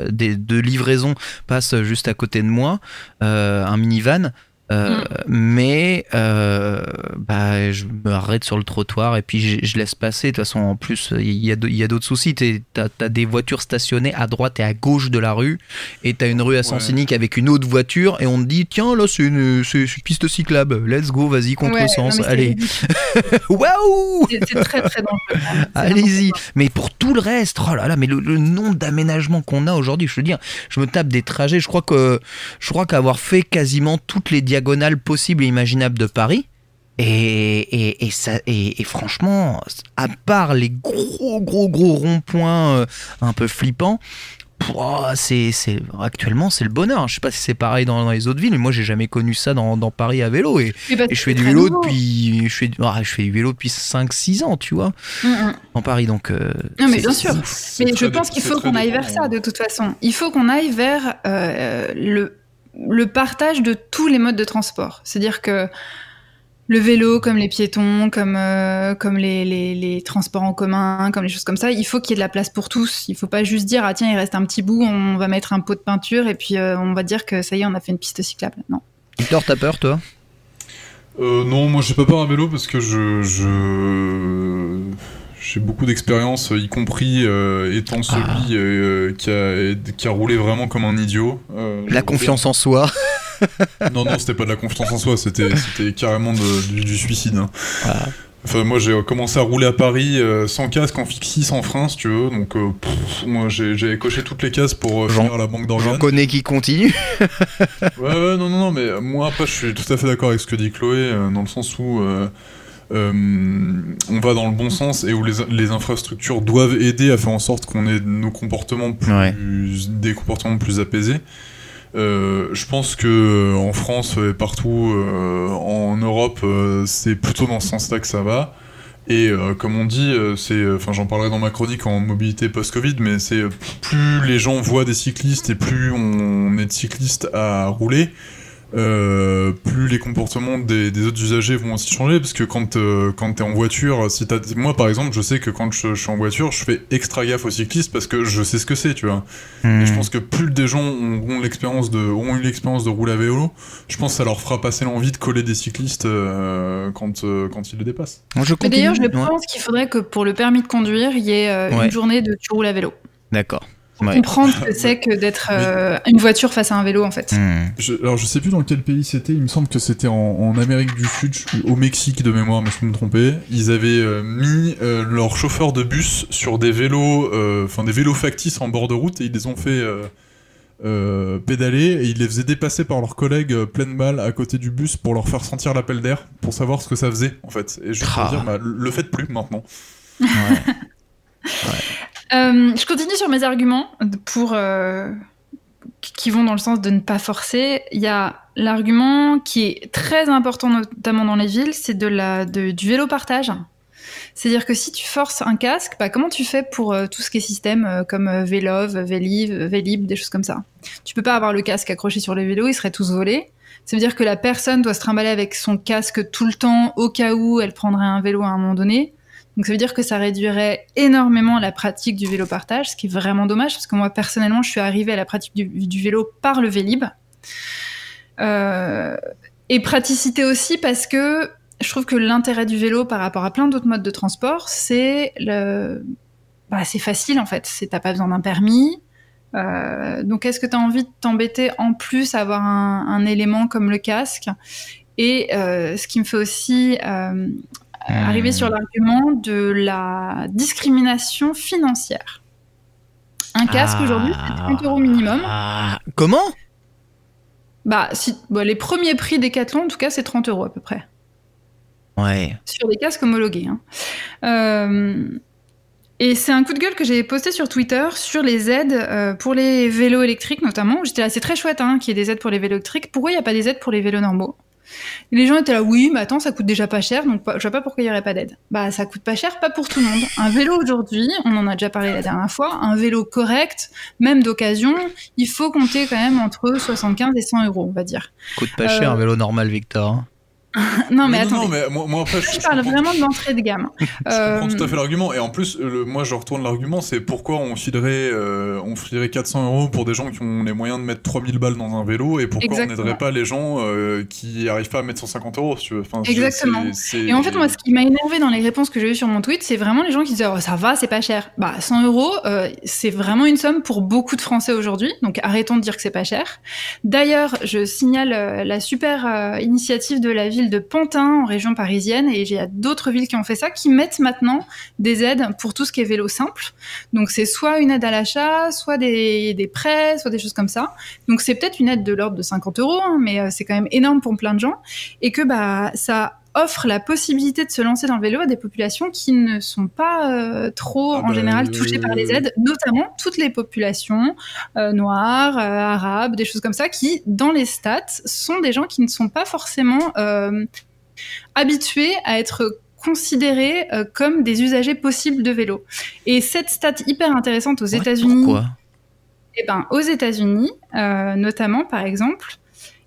de livraison passe juste à côté de moi, un minivan Euh, Mais euh, bah, je me arrête sur le trottoir et puis je, je laisse passer. De toute façon, en plus, il y a, de- il y a d'autres soucis. Tu as, des voitures stationnées à droite et à gauche de la rue et tu as une rue à sens Ouais. unique avec une autre voiture et on te dit tiens, là, c'est une, c'est une piste cyclable. Let's go, vas-y, Ouais, contresens. Allez, waouh! C'est très très dangereux. C'est Allez-y. Mais pour tout le reste, oh là là, mais le, le nombre d'aménagements qu'on a aujourd'hui, je veux dire, je me tape des trajets. Je crois que je crois qu'avoir fait quasiment toutes les diagonales possibles et imaginables de Paris. Et, et, et ça, et, et franchement, à part les gros, gros, gros ronds-points euh, un peu flippants, pouah, c'est, c'est, actuellement, c'est le bonheur. Je sais pas si c'est pareil dans, dans les autres villes, mais moi, j'ai jamais connu ça dans, dans Paris à vélo. Et, je fais du vélo nouveau. depuis, je fais, ah, je fais du vélo depuis 5-6 ans, tu vois, Mm, mm. en Paris. Donc, euh, Non, mais bien sûr. C'est Mais je pense qu'il faut qu'on aille vers ça de toute façon. Il faut qu'on aille vers euh, le, le partage de tous les modes de transport. C'est-à-dire que le vélo, comme les piétons, comme, euh, comme les, les, les transports en commun, comme les choses comme ça, il faut qu'il y ait de la place pour tous. Il faut pas juste dire, ah tiens, il reste un petit bout, on va mettre un pot de peinture et puis euh, on va dire que ça y est, on a fait une piste cyclable. Non. Victor, t'as peur, toi? Euh, non, moi j'ai pas peur à vélo parce que je. je... J'ai beaucoup d'expérience, y compris euh, étant celui Ah. euh, qui, a, qui a roulé vraiment comme un idiot. Euh, La confiance en soi. Non, non, c'était pas de la confiance en soi, c'était carrément de- du, du suicide. hein. Ah. Enfin, moi j'ai commencé à rouler à Paris euh, sans casque, en fixie, sans frein, si tu veux. Donc, euh, pff, moi j'ai coché toutes les cases pour euh, J'en- faire la banque J'en d'organes. connais qui continuent. Ouais, ouais, non, non, non, mais moi après, je suis tout à fait d'accord avec ce que dit Chloé, dans le sens où on va dans le bon sens et où les, les infrastructures doivent aider à faire en sorte qu'on ait nos comportements plus, Ouais. des comportements plus apaisés. Euh, je pense que euh, en France et partout euh, en Europe, euh, c'est plutôt dans ce sens-là que ça va. Et euh, comme on dit, euh, c'est, enfin j'en parlerai dans ma chronique en mobilité post-Covid, mais c'est euh, plus les gens voient des cyclistes et plus on est de cyclistes à rouler, euh, plus les comportements des, des autres usagers vont aussi changer, parce que quand, euh, quand t'es en voiture, si t'as, moi par exemple, je sais que quand je, je suis en voiture, je fais extra gaffe aux cyclistes parce que je sais ce que c'est, tu vois. Et je Hmm. pense que plus des gens ont, ont l'expérience de, ont eu l'expérience de rouler à vélo, je pense que ça leur fera passer l'envie de coller des cyclistes euh, quand, euh, quand ils les dépassent. Je Mais d'ailleurs, je Ouais. pense qu'il faudrait que pour le permis de conduire, il y ait euh, Ouais. une journée de tu roules à vélo. D'accord. Ouais. Comprendre ce que c'est que d'être euh, une voiture face à un vélo en fait. Hmm. Je- alors je sais plus dans quel pays c'était, il me semble que c'était en, en Amérique du Sud, je suis au Mexique de mémoire, mais je peux me tromper. Ils avaient euh, mis euh, leurs chauffeurs de bus sur des vélos, euh, enfin des vélos factices en bord de route et ils les ont fait euh, euh, pédaler et ils les faisaient dépasser par leurs collègues euh, pleine balle à côté du bus pour leur faire sentir l'appel d'air, pour savoir ce que ça faisait en fait. Et juste Ah. pour dire, bah, le faites plus maintenant. Ouais. Euh, je continue sur mes arguments pour euh, qui vont dans le sens de ne pas forcer. Il y a l'argument qui est très important notamment dans les villes, c'est de la du vélo partage. C'est-à-dire que si tu forces un casque, bah, comment tu fais pour euh, tout ce qui est système euh, comme euh, Vélov, Vélib, Vélib, des choses comme ça? Tu peux pas avoir le casque accroché sur les vélos, ils seraient tous volés. Ça veut dire que la personne doit se trimballer avec son casque tout le temps au cas où elle prendrait un vélo à un moment donné. Donc ça veut dire que ça réduirait énormément la pratique du vélo partage, ce qui est vraiment dommage parce que moi personnellement je suis arrivée à la pratique du, vélo par le Vélib. Euh, et praticité aussi parce que je trouve que l'intérêt du vélo par rapport à plein d'autres modes de transport, c'est bah, c'est facile en fait. C'est t'as pas besoin d'un permis. Euh, donc est-ce que tu as envie de t'embêter en plus à avoir un, élément comme le casque? Et euh, ce qui me fait aussi arriver sur l'argument de la discrimination financière. Un casque Ah. aujourd'hui, c'est 30 euros minimum. Ah. Comment? Bah, si, bah, les premiers prix Decathlon, en tout cas, c'est 30 euros à peu près. Ouais. Sur les casques homologués. hein. Euh, et c'est un coup de gueule que j'ai posté sur Twitter sur les aides euh, pour les vélos électriques notamment. J'étais là, c'est très chouette hein, qu'il y ait des aides pour les vélos électriques. Pourquoi il n'y a pas des aides pour les vélos normaux? Et Les gens étaient là, oui, mais attends, ça coûte déjà pas cher, donc je vois pas pourquoi il n'y aurait pas d'aide. Bah, ça coûte pas cher, pas pour tout le monde. Un vélo aujourd'hui, on en a déjà parlé la dernière fois, un vélo correct, même d'occasion, il faut compter quand même entre 75 et 100 euros, on va dire. Coûte pas Euh, cher un vélo normal, Victor. Non, mais attends. non, mais moi, moi, après, Je parle vraiment d'entrée de gamme. Je comprends tout Euh, à fait l'argument. Et en plus, le, moi, je retourne l'argument, c'est pourquoi on filerait, euh, on filerait 400 euros pour des gens qui ont les moyens de mettre 3000 balles dans un vélo et pourquoi Exactement. on n'aiderait pas les gens euh, qui arrivent pas à mettre 150 euros, si tu veux. Enfin, c'est- Exactement. Et en fait, moi, ce qui m'a énervé dans les réponses que j'ai eues sur mon tweet, c'est vraiment les gens qui disaient oh, ça va, c'est pas cher. Bah, 100 euros, c'est vraiment une somme pour beaucoup de Français aujourd'hui. Donc, arrêtons de dire que c'est pas cher. D'ailleurs, je signale la super initiative de la ville de Pantin en région parisienne, et il y a d'autres villes qui ont fait ça, qui mettent maintenant des aides pour tout ce qui est vélo simple. Donc, c'est soit une aide à l'achat, soit des, des prêts, soit des choses comme ça. Donc, c'est peut-être une aide de l'ordre de 50 euros, hein, mais euh, c'est quand même énorme pour plein de gens, et que bah ça offre la possibilité de se lancer dans le vélo à des populations qui ne sont pas euh, trop Ah en bah, général euh, touchées par les aides, notamment toutes les populations euh, noires, euh, arabes, des choses comme ça, qui dans les stats sont des gens qui ne sont pas forcément euh, habitués à être considérés euh, comme des usagers possibles de vélo. Et cette stat hyper intéressante aux États-Unis, Pourquoi? Eh ben, aux États-Unis, euh, notamment, par exemple,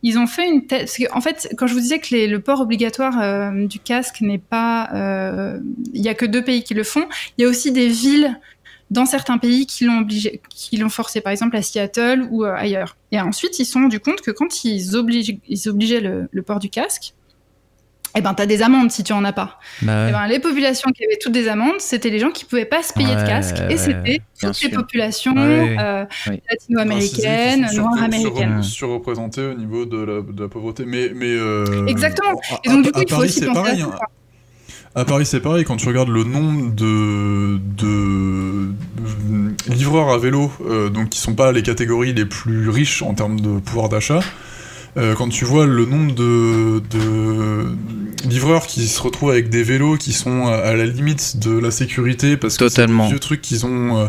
ils ont fait une thèse. Qu'en fait, quand je vous disais que le port obligatoire euh, du casque n'est pas. euh, Il y a que deux pays qui le font. Il y a aussi des villes dans certains pays qui l'ont obligé, qui l'ont forcé, par exemple à Seattle ou euh, ailleurs. Et ensuite, ils se sont rendus compte que quand ils, obligent, ils obligeaient le port du casque, eh ben, t'as des amendes si tu en as pas. Bah ouais. Eh ben, les populations qui avaient toutes des amendes, c'était les gens qui pouvaient pas se payer de casque. ouais, et c'était toutes les populations Ouais, euh, oui. latino-américaines, Enfin, noires américaines. sur- surreprésentés au niveau de la, de la pauvreté. Mais, mais euh, Exactement. à- Et donc, du à coup, il faut Paris, aussi à pareil. ça. hein. À Paris, c'est pareil. Quand tu regardes le nombre de, de, de livreurs à vélo, euh, donc qui sont pas les catégories les plus riches en termes de pouvoir d'achat, euh, quand tu vois le nombre de, de livreurs qui se retrouvent avec des vélos qui sont à, la limite de la sécurité parce que c'est des vieux trucs qu'ils ont euh,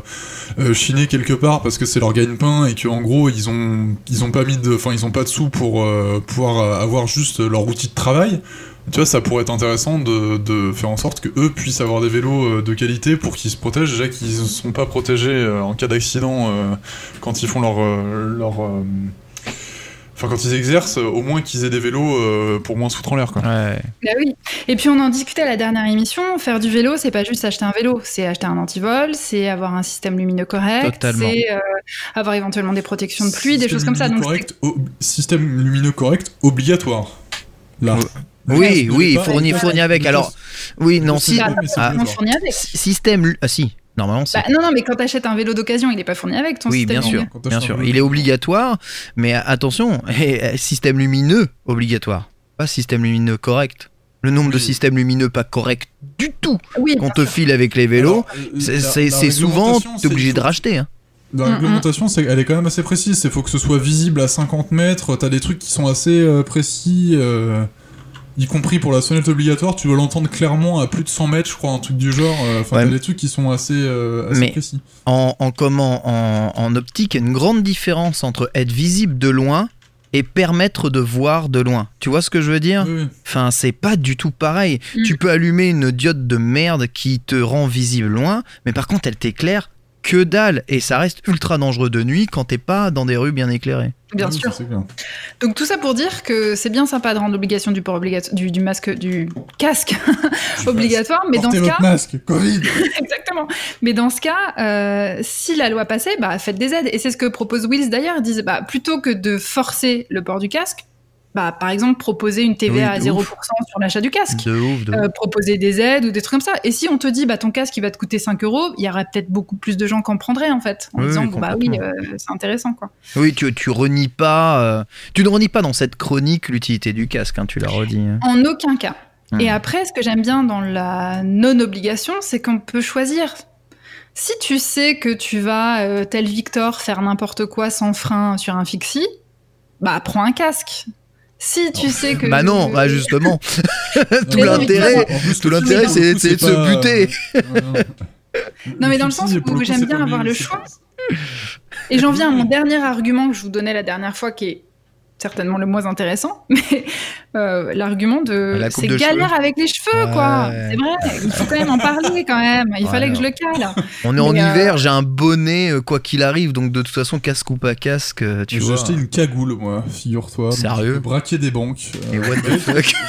euh, chiné quelque part parce que c'est leur gagne-pain et qu'en gros ils ont ils ont pas mis de enfin ils ont pas de sous pour euh, pouvoir avoir juste leur outil de travail. Tu vois ça pourrait être intéressant de, de faire en sorte que eux puissent avoir des vélos de qualité pour qu'ils se protègent déjà qu'ils ne sont pas protégés en cas d'accident quand ils font leur leur Enfin, quand ils exercent, euh, au moins qu'ils aient des vélos euh, pour moins se foutre en l'air, quoi. Ouais. Bah oui. Et puis on en discutait à la dernière émission. Faire du vélo, c'est pas juste acheter un vélo, c'est acheter un antivol, c'est avoir un système lumineux correct, Totalement. c'est euh, avoir éventuellement des protections de pluie, des choses comme ça. lumineux Donc c'est- correct, o- système lumineux correct obligatoire. Là. Ouais. Oui, oui, fourni, fourni avec. Alors, oui, non, si. ah. Système. Ah, si, normalement. Bah, non, non, mais quand t'achètes un vélo d'occasion, il n'est pas fourni avec ton Oui, système bien sûr, bien sûr. Il est obligatoire, mais attention, eh, système lumineux obligatoire, pas système lumineux correct. Le nombre de Oui. systèmes lumineux pas corrects du tout Oui, qu'on te sûr. file avec les vélos, Alors, euh, c'est souvent t'es obligé de racheter. hein. La réglementation, c'est, elle est quand même assez précise. Il faut que ce soit visible à 50 mètres. T'as des trucs qui sont assez euh, précis, euh, y compris pour la sonnette obligatoire. Tu dois l'entendre clairement à plus de 100 mètres, je crois, un truc du genre. Euh, Enfin, Ouais. t'as des trucs qui sont assez, euh, assez Mais- précis. En, en comment en, en optique, il y a une grande différence entre être visible de loin et permettre de voir de loin. Tu vois ce que je veux dire? Oui, oui. Enfin, c'est pas du tout pareil. Mm. Tu peux allumer une diode de merde qui te rend visible loin, mais par contre, elle t'éclaire que dalle. Et ça reste ultra dangereux de nuit quand t'es pas dans des rues bien éclairées. Bien Oui, sûr. Donc tout ça pour dire que c'est bien sympa de rendre l'obligation du port obligatoire, du, du masque, du casque obligatoire, mais dans Portez ce cas, masque, Covid. Exactement. Mais dans ce cas, euh, si la loi passait, bah, faites des aides. Et c'est ce que propose Wills d'ailleurs. Ils disent, bah, plutôt que de forcer le port du casque, bah, par exemple, proposer une TVA Oui, à de 0% ouf. sur l'achat du casque. De ouf, de ouf. Euh, proposer des aides ou des trucs comme ça. Et si on te dit, bah, ton casque, il va te coûter 5 euros, il y aurait peut-être beaucoup plus de gens qui en prendraient, en fait. En Oui, disant, oui, bon, bah oui, euh, c'est intéressant, quoi. Oui, tu, tu renies pas. euh, tu ne renies pas dans cette chronique l'utilité du casque, hein, tu l'as redit. hein. En aucun cas. Hmm. Et après, ce que j'aime bien dans la non-obligation, c'est qu'on peut choisir. Si tu sais que tu vas, tel Victor, faire n'importe quoi sans frein sur un fixie, bah prends un casque. Si tu sais que... Bah non, bah justement. tout l'intérêt, tout l'intérêt, c'est de se pas- buter. Non. Mais dans le sens où j'aime bien avoir le choix. Et j'en viens à mon dernier argument que je vous donnais la dernière fois, qui est certainement le moins intéressant, mais euh, l'argument de La c'est galère cheveux. avec les cheveux, quoi. C'est vrai, il faut quand même en parler quand même. Il Ouais, fallait que je le cale. On est en euh, hiver, j'ai un bonnet, euh, quoi qu'il arrive, donc de toute façon, casque ou pas casque, tu J'ai acheté une cagoule, moi, figure-toi. Sérieux Braquer des banques. Et Euh, what the fuck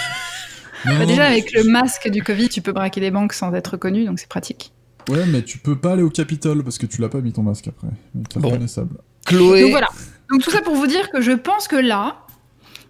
Non, Bah, déjà, avec le masque du Covid, tu peux braquer des banques sans être reconnu, donc c'est pratique. Ouais, mais tu peux pas aller au Capitole parce que tu l'as pas mis ton masque après. Bon. reconnaissable. Chloé. Donc voilà. Donc tout ça pour vous dire que je pense que là,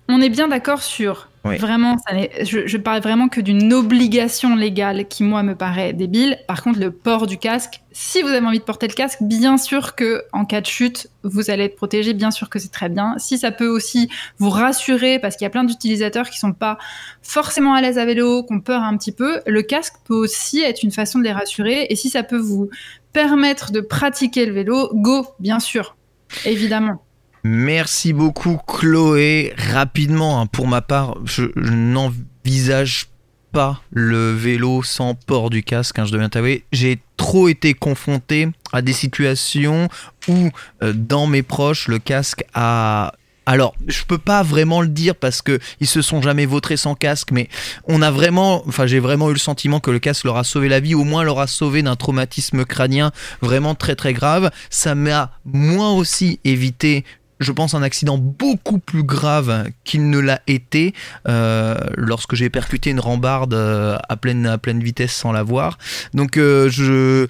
on est bien d'accord sur Oui. vraiment, ça je, je parle vraiment que d'une obligation légale qui moi me paraît débile. Par contre, le port du casque, si vous avez envie de porter le casque, bien sûr que en cas de chute, vous allez être protégé. Bien sûr que c'est très bien. Si ça peut aussi vous rassurer, parce qu'il y a plein d'utilisateurs qui sont pas forcément à l'aise à vélo, qui ont peur un petit peu, le casque peut aussi être une façon de les rassurer. Et si ça peut vous permettre de pratiquer le vélo, go, bien sûr. Évidemment. Merci beaucoup Chloé. Rapidement, hein, pour ma part, je, n'envisage pas le vélo sans port du casque, hein, je bien t'avouer. J'ai trop été confronté à des situations où, euh, dans mes proches, le casque a... Alors, je peux pas vraiment le dire parce que ils se sont jamais vautrés sans casque, mais on a vraiment, enfin, j'ai vraiment eu le sentiment que le casque leur a sauvé la vie, au moins leur a sauvé d'un traumatisme crânien vraiment très très grave. Ça m'a moi aussi évité je pense, un accident beaucoup plus grave qu'il ne l'a été euh, lorsque j'ai percuté une rambarde euh, à, pleine, vitesse sans la voir. Donc, euh, je,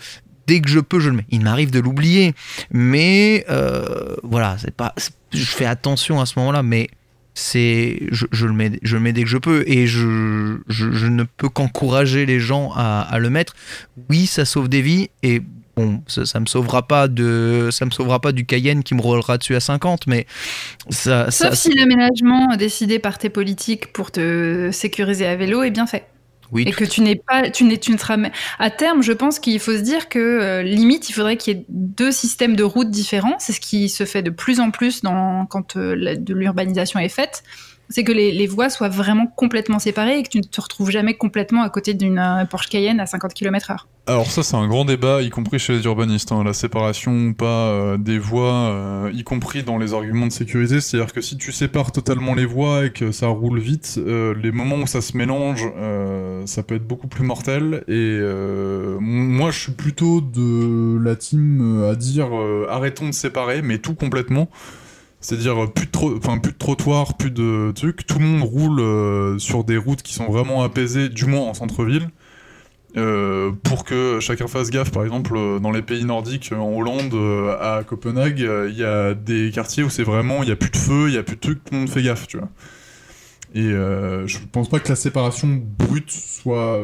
dès que je peux, je le mets. Il m'arrive de l'oublier, mais voilà, c'est pas, je fais attention à ce moment-là, mais c'est je, le mets je le mets dès que je peux et je ne peux qu'encourager les gens à, à le mettre oui ça sauve des vies et bon ça, ça me sauvera pas de ça me sauvera pas du Cayenne qui me roulera dessus à 50 mais ça, Sauf ça si l'aménagement décidé par tes politiques pour te sécuriser à vélo est bien fait. oui Et que tu n'es pas, tu n'es, tu ne seras, à terme, je pense qu'il faut se dire que euh, limite, il faudrait qu'il y ait deux systèmes de routes différents. C'est ce qui se fait de plus en plus dans, quand euh, la- de l'urbanisation est faite. C'est que les, voies soient vraiment complètement séparées et que tu ne te retrouves jamais complètement à côté d'une euh, Porsche Cayenne à 50 km/h. Alors ça c'est un grand débat, y compris chez les urbanistes, hein, la séparation ou pas euh, des voies, euh, y compris dans les arguments de sécurité, c'est-à-dire que si tu sépares totalement les voies et que ça roule vite, les moments où ça se mélange, ça peut être beaucoup plus mortel, et moi je suis plutôt de la team à dire arrêtons de séparer, mais tout complètement. C'est-à-dire euh, plus de, tro- plus de trottoirs, plus de trucs, tout le monde roule euh, sur des routes qui sont vraiment apaisées, du moins en centre-ville. Euh, pour que chacun fasse gaffe. Par exemple, dans les pays nordiques, en Hollande, à Copenhague, il y a des quartiers où c'est vraiment, il y a plus de feu, il y a plus de trucs, tout le monde fait gaffe, tu vois. Et euh, je pense pas que la séparation brute soit.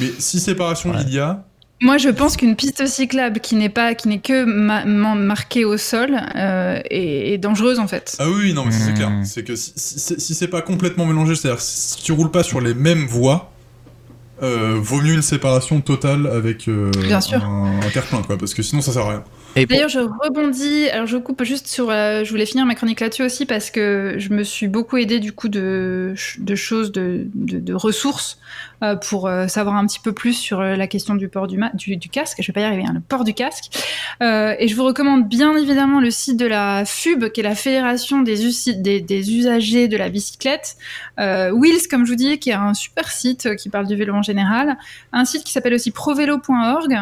mais si séparation Ouais. il y a, Moi, je pense qu'une piste cyclable qui n'est pas, qui n'est que ma- ma- marquée au sol euh, est, est dangereuse en fait. ah oui, non, mais c'est clair. C'est que si, si, si- si c'est pas complètement mélangé, c'est-à-dire si tu roules pas sur les mêmes voies, euh, vaut mieux une séparation totale avec euh, Bien sûr. un, un terre-plein, quoi, parce que sinon ça sert à rien. D'ailleurs, je rebondis. Alors, je coupe juste sur. euh, je voulais finir ma chronique là-dessus aussi parce que je me suis beaucoup aidée du coup de, choses, de, ressources euh, pour euh, savoir un petit peu plus sur la question du port du, casque. Je vais pas y arriver, hein, le port du casque. Et je vous recommande bien évidemment le site de la FUB, qui est la Fédération des, usagers de la bicyclette. Wheels, comme je vous dis, qui est un super site qui parle du vélo en général. Un site qui s'appelle aussi provelo.org.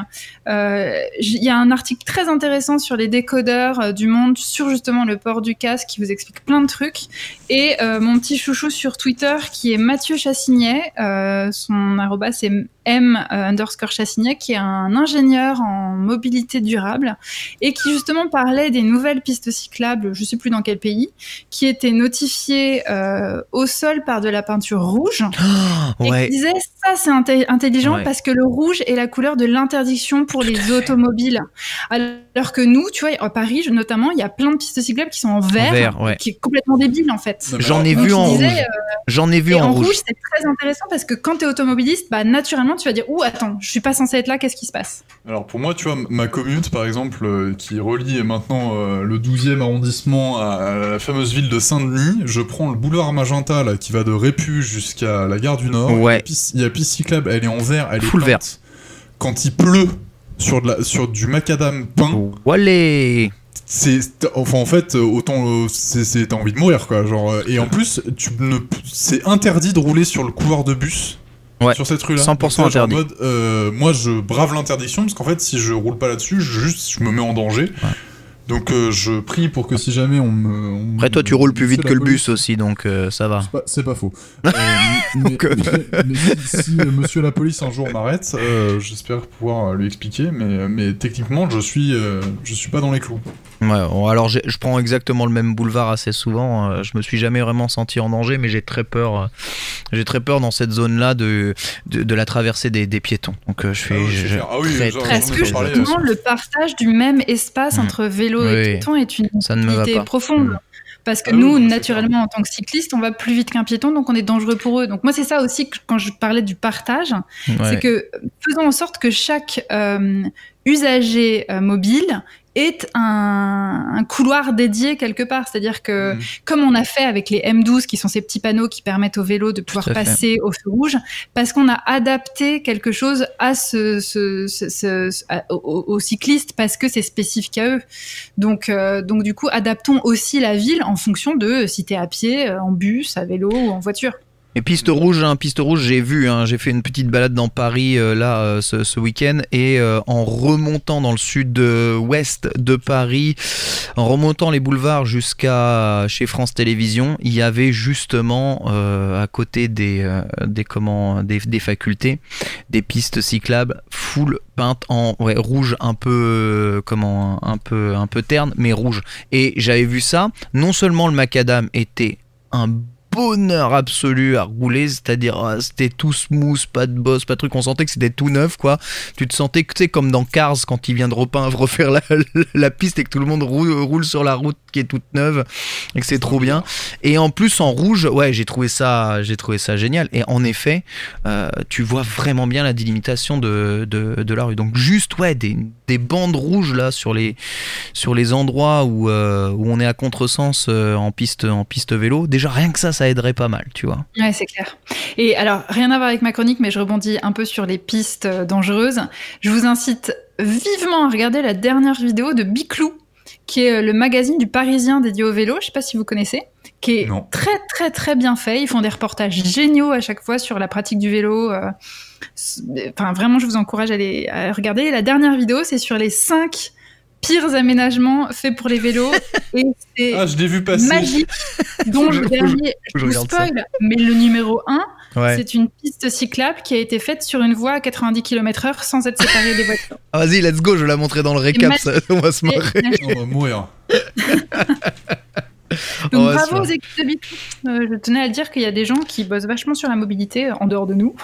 Il y a un article très intéressant sur les décodeurs euh, du monde, sur justement le port du casque, qui vous explique plein de trucs. Et euh, mon petit chouchou sur Twitter, qui est Mathieu Chassignet, euh, son arroba c'est M underscore Chassignet, qui est un ingénieur en mobilité durable et qui justement parlait des nouvelles pistes cyclables, je sais plus dans quel pays, qui étaient notifiées euh, au sol par de la peinture rouge et ouais qui disait ça c'est intelligent Ouais. parce que le rouge est la couleur de l'interdiction pour les automobiles. Alors que nous, tu vois, à Paris notamment, il y a plein de pistes cyclables qui sont en vert, vert, ouais. qui est complètement débile en fait. Mais j'en alors- ai vu en rouge euh, j'en ai vu en, rouge, rouge, c'est très intéressant parce que quand tu es automobiliste, bah naturellement tu vas dire ouh attends, je suis pas censé être là, qu'est-ce qui se passe? Alors pour moi, tu vois, ma commute par exemple, euh, qui relie maintenant euh, le 12e arrondissement à, à la fameuse ville de Saint-Denis, je prends le boulevard Magenta là, qui va de Répu jusqu'à la gare du Nord. Ouais. Il y a piste- Il y a piste cyclable, elle est en vert, elle est Full peinte. vert. Quand il pleut sur, de la, sur du macadam peint, Wallet c'est enfin en fait euh, autant euh, c'est t'as envie de mourir quoi genre euh, et en plus tu ne c'est interdit de rouler sur le couloir de bus Ouais, sur cette rue là 100% interdit. mode euh, moi je brave l'interdiction parce qu'en fait si je roule pas là-dessus je- juste je me mets en danger Donc euh, je prie pour que si jamais on me. on Après, toi, tu roules plus vite que le police- bus aussi, donc euh, ça va. C'est pas- faux. Euh, mais, Donc, mais- mais si, si, monsieur la police un jour m'arrête, euh, j'espère pouvoir lui expliquer, mais, mais techniquement je suis, euh, je suis pas dans les clous. Ouais, alors je prends exactement le même boulevard assez souvent. euh, Je me suis jamais vraiment senti en danger, mais j'ai très peur. euh, J'ai très peur dans cette zone-là de, de, de la traversée des, des piétons. Donc euh, je suis Ah je- clair. Ah oui, très, très, Parce que justement, le partage du même espace Mm. entre vélo Oui, et piéton est une ça ne me va utilité pas. profonde. Mm. Parce que Ah nous, oui, naturellement, en tant que cyclistes, on va plus vite qu'un piéton, donc on est dangereux pour eux. Donc moi, c'est ça aussi que quand je parlais du partage, Ouais. c'est que faisons en sorte que chaque euh, usager euh, mobile ait un, un couloir dédié quelque part. C'est-à-dire que Mm. comme on a fait avec les M12, qui sont ces petits panneaux qui permettent aux vélos de pouvoir fait. passer au feu rouge, parce qu'on a adapté quelque chose à ce, ce, ce- ce- à- aux, aux cyclistes, parce que c'est spécifique à eux. Donc, euh, donc du coup, adaptons aussi la ville en fonction de si t'es à pied, euh, en bus, à vélo ou en voiture. Et piste rouge, hein, piste rouge, j'ai vu, hein, j'ai fait une petite balade dans Paris euh, là euh, ce, week-end. Et euh, en remontant dans le sud-ouest de Paris, en remontant les boulevards jusqu'à chez France Télévisions, il y avait justement à côté des des comment des, facultés des pistes cyclables full peintes en rouge un peu comment un peu un peu terne mais rouge. Et j'avais vu ça. Non seulement le macadam était un bonheur absolu à rouler, c'est-à-dire ah, c'était tout smooth, pas de boss, pas de truc, on sentait que c'était tout neuf quoi. Tu te sentais que tu sais comme dans Cars quand il vient de repeindre, refaire la, piste et que tout le monde roule, sur la route qui est toute neuve et que c'est trop bien. Et en plus en rouge, ouais, j'ai trouvé ça, j'ai trouvé ça génial. Et en effet, euh, tu vois vraiment bien la délimitation de, de, la rue. Donc juste ouais des, des bandes rouges là sur les sur les endroits où euh, où on est à contresens euh, en piste en piste vélo. Déjà rien que ça, ça aiderait pas mal, tu vois. Ouais, c'est clair. Et alors, rien à voir avec ma chronique, mais je rebondis un peu sur les pistes euh, dangereuses. Je vous incite vivement à regarder la dernière vidéo de Biclou, qui est euh, le magazine du Parisien dédié au vélo. Je sais pas si vous connaissez, qui est Non. très très très bien fait. Ils font des reportages géniaux à chaque fois sur la pratique du vélo. euh, Enfin, vraiment, je vous encourage à, les, à regarder. La dernière vidéo, c'est sur les cinq pires aménagements faits pour les vélos. Et c'est Ah, je l'ai vu passer. magique. dont le dernier, je je vous regarde ça. spoil, mais le numéro 1, Ouais. c'est une piste cyclable qui a été faite sur une voie à 90 km/h sans être séparée des voitures. Ah, vas-y, let's go, je vais la montrer dans le récap, ça, on va se marrer. On va mourir. Donc bravo aux équipes de Bicou. Euh, je tenais à dire qu'il y a des gens qui bossent vachement sur la mobilité en dehors de nous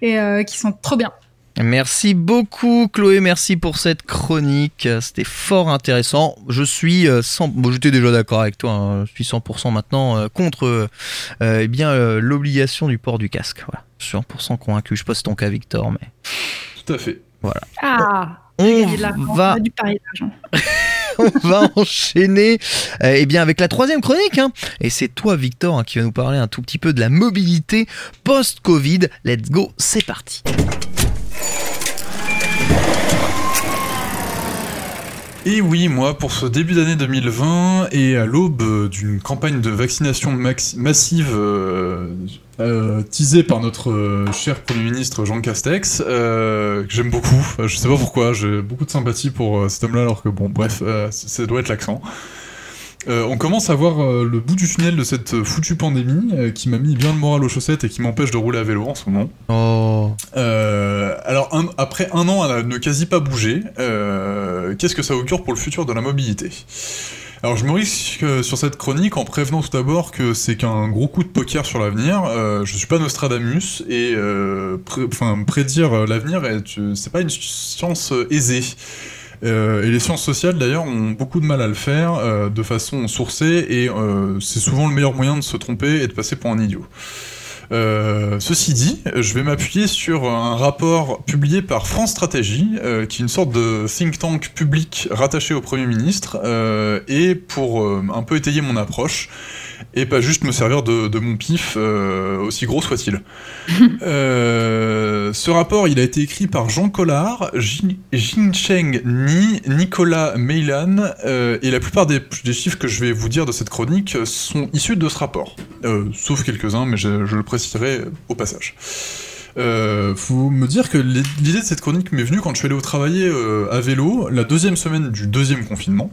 et euh, qui sont trop bien. Merci beaucoup Chloé, merci pour cette chronique, c'était fort intéressant. Je suis euh, 100... bon, j'étais déjà d'accord avec toi, hein. je suis 100% maintenant euh, contre euh, euh, eh bien euh, l'obligation du port du casque. Voilà. Je suis 100% convaincu, je sais pas si c'est ton cas Victor, mais Tout à fait. Ah, on va On va enchaîner euh, eh bien avec la troisième chronique hein. et c'est toi Victor hein, qui va nous parler un tout petit peu de la mobilité post-Covid. Let's go, c'est parti. Et oui, moi, pour ce début d'année 2020 et à l'aube euh, d'une campagne de vaccination massive euh, Euh, teasée par notre cher Premier ministre Jean Castex, que j'aime beaucoup, je sais pas pourquoi, j'ai beaucoup de sympathie pour cet homme-là, alors que bon, bref, ça doit être l'accent. Euh, on commence à voir euh, le bout du tunnel de cette euh, foutue pandémie qui m'a mis bien le moral aux chaussettes et qui m'empêche de rouler à vélo en ce moment. Oh. Alors, un- après un an à ne quasi pas bouger, qu'est-ce que ça augure pour le futur de la mobilité? Alors je me risque sur cette chronique en prévenant tout d'abord que c'est qu'un gros coup de poker sur l'avenir. Euh, je suis pas Nostradamus et pré- enfin, prédire l'avenir, est- c'est pas une science aisée. Euh, et les sciences sociales d'ailleurs ont beaucoup de mal à le faire euh, de façon sourcée et euh, c'est souvent le meilleur moyen de se tromper et de passer pour un idiot. Ceci dit, je vais m'appuyer sur un rapport publié par France Stratégie, qui est une sorte de think tank public rattaché au Premier ministre, et pour un peu étayer mon approche, et pas juste me servir de, de mon pif, euh, aussi gros soit-il. Euh, ce rapport, il a été écrit par Jean Collard, Jin Jincheng Ni, Nicolas Meilan, euh, et la plupart des, des chiffres que je vais vous dire de cette chronique sont issus de ce rapport. Sauf quelques-uns, mais je, je le préciserai au passage. Euh, faut me dire que l'idée de cette chronique m'est venue quand je suis allé au travail euh, à vélo la deuxième semaine du deuxième confinement.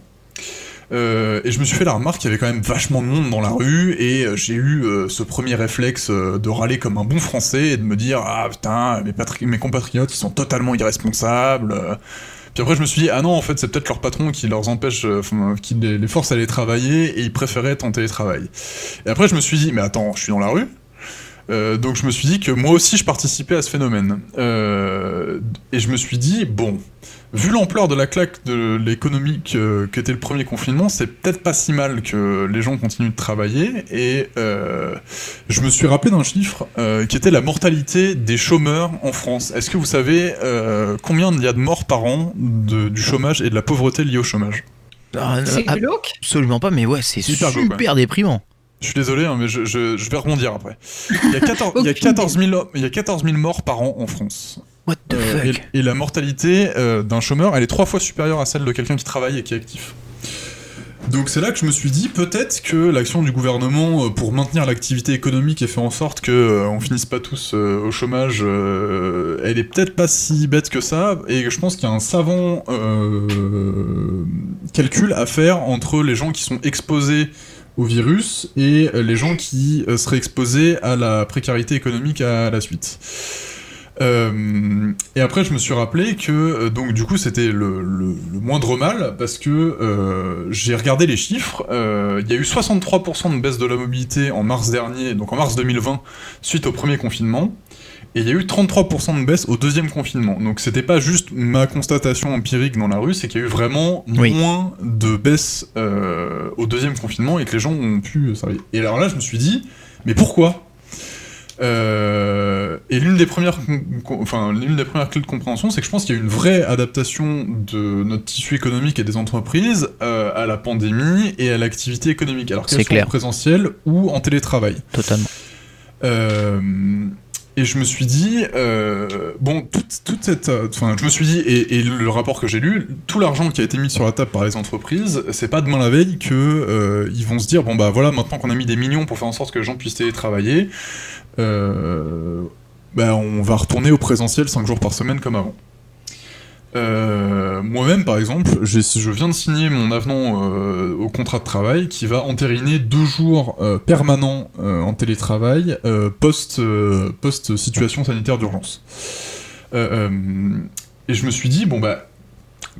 Euh, et je me suis fait la remarque qu'il y avait quand même vachement de monde dans la rue et euh, j'ai eu euh, ce premier réflexe de râler comme un bon français et de me dire ah putain mes, mes compatriotes ils sont totalement irresponsables. Puis après je me suis dit ah non en fait c'est peut-être leur patron qui leur empêche, qui les, force à aller travailler et ils préféraient être en télétravail. Et après je me suis dit mais attends je suis dans la rue. Donc je me suis dit que moi aussi je participais à ce phénomène. Et je me suis dit, bon, vu l'ampleur de la claque de l'économie que- qu'était le premier confinement, c'est peut-être pas si mal que les gens continuent de travailler. Et euh, je me suis rappelé d'un chiffre euh, qui était la mortalité des chômeurs en France. Est-ce que vous savez euh, combien il y a de morts par an de- du chômage et de la pauvreté liée au chômage? Ah, C'est ah, glauque. absolument pas, mais ouais, c'est C'est hyper super, glauque, déprimant. Je suis désolé, hein, mais je, je- je vais rebondir après. Il y a 14, il y a Aucune 14 000, il y a 14 000 morts par an en France. What the Euh, fuck et, et la mortalité euh, d'un chômeur, elle est trois fois supérieure à celle de quelqu'un qui travaille et qui est actif. Donc c'est là que je me suis dit peut-être que l'action du gouvernement euh, pour maintenir l'activité économique et faire en sorte que euh, on finisse pas tous euh, au chômage, euh, elle est peut-être pas si bête que ça. Et je pense qu'il y a un savant calcul à faire entre les gens qui sont exposés au virus et les gens qui seraient exposés à la précarité économique à la suite. Euh, et après, je me suis rappelé que euh, donc du coup c'était le, le- le moindre mal parce que euh, j'ai regardé les chiffres. euh, Il y a eu 63% de baisse de la mobilité en mars dernier, donc en mars 2020, suite au premier confinement. Et il y a eu 33% de baisse au deuxième confinement. Donc c'était pas juste ma constatation empirique dans la rue, c'est qu'il y a eu vraiment Oui. moins de baisse au deuxième confinement et que les gens ont pu. Et alors là, je me suis dit, mais pourquoi? Euh, et l'une des premières, enfin l'une des premières clés de compréhension, c'est que je pense qu'il y a une vraie adaptation de notre tissu économique et des entreprises euh, à la pandémie et à l'activité économique, alors qu'elle C'est soit clair. en présentiel ou en télétravail. Totalement. Euh, et je me suis dit, euh, bon, toute, toute cette. euh, Enfin, je me suis dit, et, et le rapport que j'ai lu, tout l'argent qui a été mis sur la table par les entreprises, c'est pas demain la veille que euh, ils vont se dire, bon, bah voilà, maintenant qu'on a mis des millions pour faire en sorte que les gens puissent télétravailler, bah, on va retourner au présentiel 5 jours par semaine comme avant. Euh, Moi-même, par exemple, je viens de signer mon avenant euh, au contrat de travail qui va entériner deux jours euh, permanents euh, en télétravail euh, post, euh, post situation sanitaire d'urgence. Euh, euh, et je me suis dit, bon bah,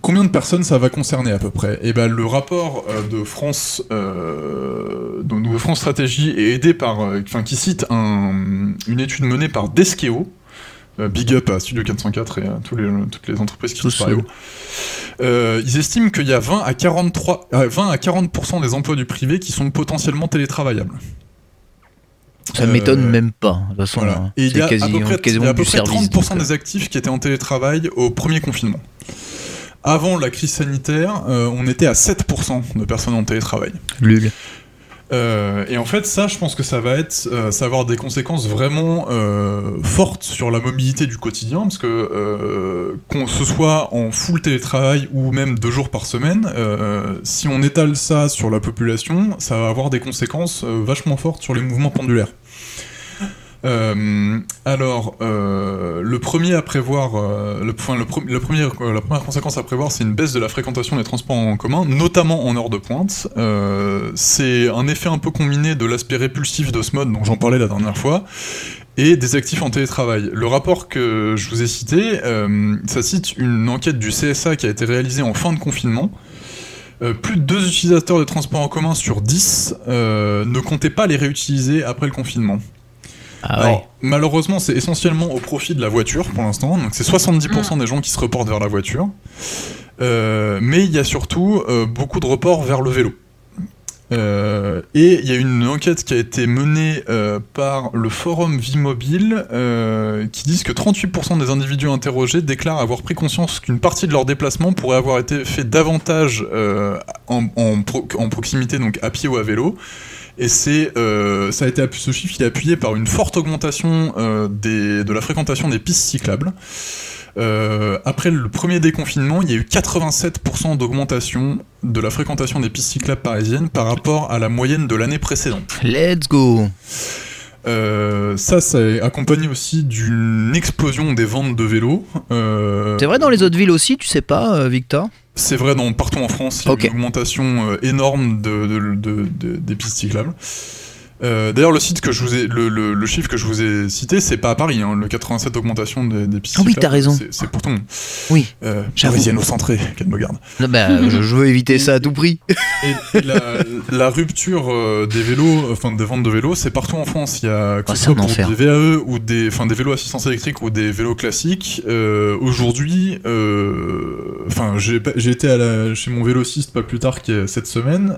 combien de personnes ça va concerner à peu près? Et ben le rapport euh, de France, euh, de, France Stratégie est aidé par, euh, enfin qui cite un- une étude menée par Deskeo. Euh, big up à Studio 404 et à tous les, toutes les entreprises qui sont euh, ils estiment qu'il y a 20 à 43, euh, 20 à 40% des emplois du privé qui sont potentiellement télétravaillables. Ça Euh, m'étonne même pas. De toute façon, Voilà. hein, Et il y a à quasi- peu près, quasiment à peu du près service. 30% donc, euh, des actifs qui étaient en télétravail au premier confinement. Avant la crise sanitaire, euh, on était à 7% de personnes en télétravail. Lul. Euh, et en fait, ça, je pense que ça va être, euh, ça va avoir des conséquences vraiment euh, fortes sur la mobilité du quotidien, parce que qu'on ce soit en full télétravail ou même deux jours par semaine, si on étale ça sur la population, ça va avoir des conséquences vachement fortes sur les mouvements pendulaires. Euh, alors, euh, le premier à prévoir, euh, le, premier, la première conséquence à prévoir, c'est une baisse de la fréquentation des transports en commun, notamment en heure de pointe. C'est un effet un peu combiné de l'aspect répulsif de ce mode dont j'en parlais la dernière fois, et des actifs en télétravail. Le rapport que je vous ai cité, ça cite une enquête du CSA qui a été réalisée en fin de confinement. Plus de deux utilisateurs de transports en commun sur 10 euh, ne comptaient pas les réutiliser après le confinement. Ah ouais. Alors, malheureusement, c'est essentiellement au profit de la voiture pour l'instant. Donc, c'est 70% des gens qui se reportent vers la voiture. Euh, mais il y a surtout euh, beaucoup de reports vers le vélo. Euh, et il y a une enquête qui a été menée euh, par le forum Vie Mobile euh, qui disent que 38% des individus interrogés déclarent avoir pris conscience qu'une partie de leur déplacement pourrait avoir été fait davantage euh, en, en pro- en proximité, donc à pied ou à vélo. Et c'est, euh, ça a été ce chiffre il est appuyé par une forte augmentation euh, des, de la fréquentation des pistes cyclables. Euh, après le premier déconfinement, il y a eu 87% d'augmentation de la fréquentation des pistes cyclables parisiennes par rapport à la moyenne de l'année précédente. Let's go. Euh, ça, ça est accompagné aussi d'une explosion des ventes de vélos. Euh, C'est vrai dans les autres villes aussi, tu sais pas, Victor? C'est vrai dans partout en France, il y a une augmentation euh, énorme de, de- de- de- des pistes cyclables. Euh, D'ailleurs, le site que je vous ai, le, le- le chiffre que je vous ai cité, c'est pas à Paris. hein, le 87 augmentation des, des pistes Ah oui, t'as raison. c'est- pour monde. Oui, Euh. Parisiano-centré, qu'elle me garde. Non, bah, je, je veux éviter ça à tout prix. Et la, la rupture euh, des vélos, enfin des ventes de vélos, c'est partout en France. Il y a que ce c'est soit un pour enfer. des VAE ou des, enfin des vélos assistance électrique ou des vélos classiques. euh, Aujourd'hui, enfin j'ai été à la, chez mon vélociste pas plus tard que cette semaine.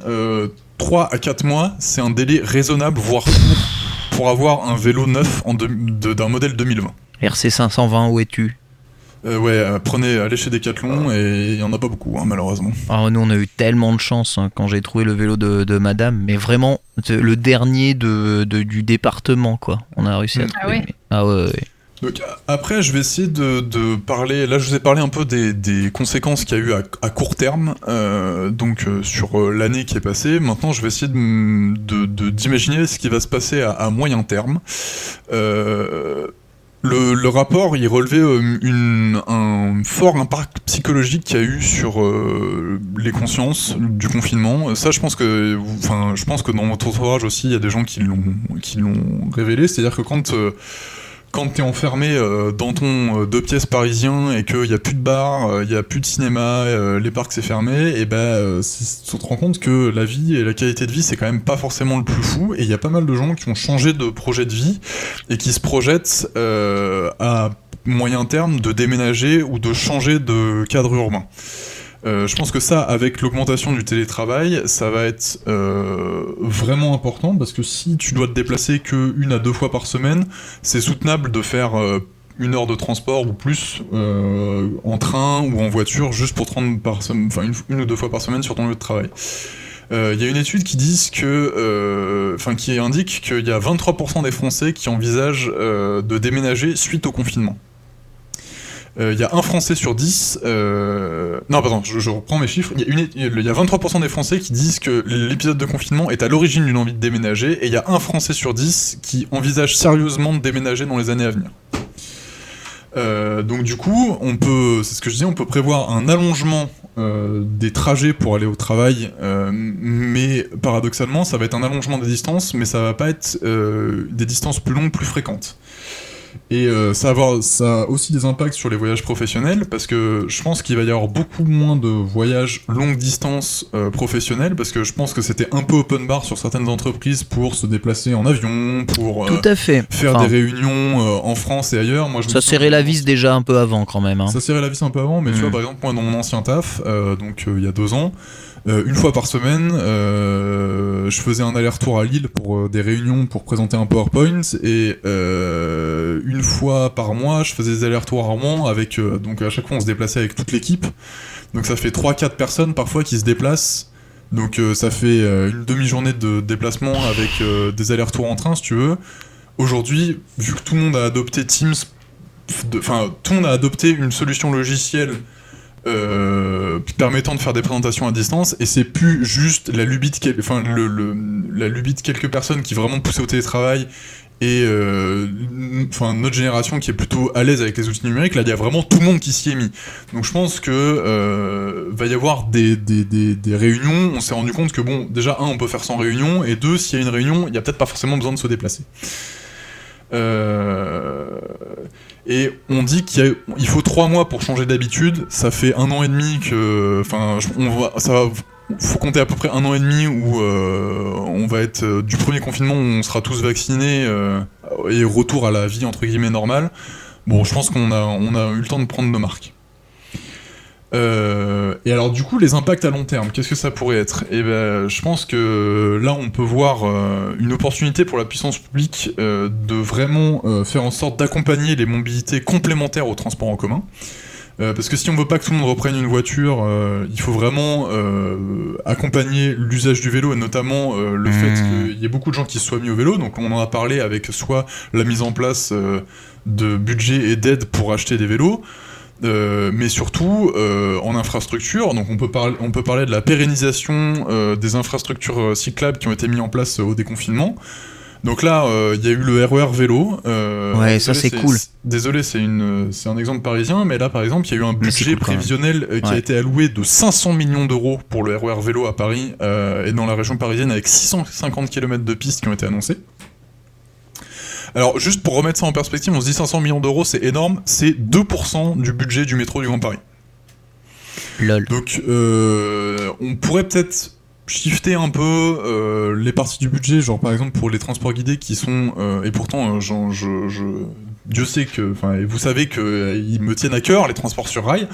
Euh, 3 à 4 mois, c'est un délai raisonnable, voire court, pour avoir un vélo neuf en deux- de- d'un modèle 2020. RC 520, où es-tu? Euh, ouais, euh, prenez, allez chez Decathlon et il y en a pas beaucoup, hein, malheureusement. Ah, nous, on a eu tellement de chance hein, quand j'ai trouvé le vélo de, de madame, mais vraiment, le dernier de, de- du département, quoi. On a réussi à Mm. trouver. Ah ouais mais- Ah ouais, ouais. Donc, après, je vais essayer de, parler. Là, je vous ai parlé un peu des, conséquences qu'il y a eu à, court terme, euh, donc euh, sur euh, l'année qui est passée. Maintenant, je vais essayer d'imaginer ce qui va se passer à, moyen terme. Le, rapport, il relevait un fort impact psychologique qu'il y a eu sur les consciences du confinement. Ça, je pense que, enfin, je pense que dans votre entourage aussi, il y a des gens qui l'ont, qui l'ont révélé. C'est-à-dire que quand quand t'es enfermé euh, dans ton euh, deux pièces parisien et qu'il n'y a plus de bar, il n'y a plus de cinéma, euh, les parcs c'est fermé, et ben euh, c'est- tu te rends compte que la vie et la qualité de vie c'est quand même pas forcément le plus fou. Et il y a pas mal de gens qui ont changé de projet de vie et qui se projettent euh, à moyen terme de déménager ou de changer de cadre urbain. Euh, je pense que ça, avec l'augmentation du télétravail, ça va être euh, vraiment important parce que si tu dois te déplacer que une à deux fois par semaine, c'est soutenable de faire euh, une heure de transport ou plus en train ou en voiture juste pour enfin, une, une ou deux fois par semaine sur ton lieu de travail. Il y a une étude qui dit que, enfin, qui indique qu'il y a 23% des Français qui envisagent de déménager suite au confinement. Euh, Il y a un Français sur 10. euh, Non, pardon, je, reprends mes chiffres. Il y, a une- il y a 23% des Français qui disent que l'épisode de confinement est à l'origine d'une envie de déménager, et il y a un Français sur 10 qui envisage sérieusement de déménager dans les années à venir. Euh, donc du coup, on peut, c'est ce que je disais, on peut prévoir un allongement des trajets pour aller au travail, mais paradoxalement, ça va être un allongement des distances, mais ça va pas être des distances plus longues, plus fréquentes. Et euh, ça, va avoir, ça a aussi des impacts sur les voyages professionnels, parce que je pense qu'il va y avoir beaucoup moins de voyages longue distance euh, professionnels, parce que je pense que c'était un peu open bar sur certaines entreprises pour se déplacer en avion, pour euh, Tout à fait. faire Enfin, des réunions en France et ailleurs. Moi, je me ça serrait la vis déjà un peu avant, quand même. hein. ça serrait la vis un peu avant, mais tu Mm. vois, par exemple, moi, dans mon ancien taf, donc il y a deux ans, euh, une fois par semaine, euh, je faisais un aller-retour à Lille pour euh, des réunions pour présenter un PowerPoint, et une fois par mois, je faisais des allers-retours à Rouen avec, donc à chaque fois, on se déplaçait avec toute l'équipe. Donc ça fait 3-4 personnes parfois qui se déplacent. Donc ça fait une demi-journée de déplacement avec des allers-retours en train, si tu veux. Aujourd'hui, vu que tout le monde a adopté Teams enfin, tout le monde a adopté une solution logicielle euh, permettant de faire des présentations à distance, et c'est plus juste la lubie de, enfin, la lubie quelques personnes qui vraiment poussaient au télétravail et euh, notre génération qui est plutôt à l'aise avec les outils numériques, là il y a vraiment tout le monde qui s'y est mis. Donc je pense que euh, va y avoir des, des, réunions. On s'est rendu compte que bon, déjà un, on peut faire sans réunion, et deux, s'il y a une réunion, il y a peut-être pas forcément besoin de se déplacer. Euh, et on dit qu'il faut trois mois pour changer d'habitude. Ça fait un an et demi que, enfin, on ça faut compter à peu près un an et demi où euh, on va être euh, du premier confinement où on sera tous vaccinés et retour à la vie entre guillemets normale. Bon, je pense qu'on a, on a eu le temps de prendre nos marques. Euh, et alors du coup, les impacts à long terme, qu'est-ce que ça pourrait être? Eh ben, je pense que là, on peut voir euh, une opportunité pour la puissance publique euh, de vraiment euh, faire en sorte d'accompagner les mobilités complémentaires au transport en commun. Euh, parce que si on veut pas que tout le monde reprenne une voiture, euh, il faut vraiment euh, accompagner l'usage du vélo et notamment euh, le Mmh. fait qu'il y ait beaucoup de gens qui se soient mis au vélo. Donc on en a parlé avec soit la mise en place euh, de budget et d'aide pour acheter des vélos, euh, mais surtout euh, en infrastructure. Donc on peut, parler, on peut parler de la pérennisation euh, des infrastructures cyclables qui ont été mises en place au déconfinement. Donc là, il y a eu le RER vélo. Ouais, ça, c'est cool. Désolé, c'est une, c'est un exemple parisien, mais là, par exemple, il y a eu un budget cool prévisionnel qui a été alloué de 500 millions d'euros pour le RER vélo à Paris et dans la région parisienne avec 650 km de pistes qui ont été annoncées. Alors, juste pour remettre ça en perspective, on se dit 500 millions d'euros, c'est énorme, c'est 2% du budget du métro du Grand Paris. Lol. Donc, euh, on pourrait peut-être shifter un peu euh, les parties du budget, genre par exemple pour les transports guidés qui sont, euh, et pourtant, j'en- je, je- Dieu sait que, enfin, et vous savez qu'ils me tiennent à cœur, les transports sur rail.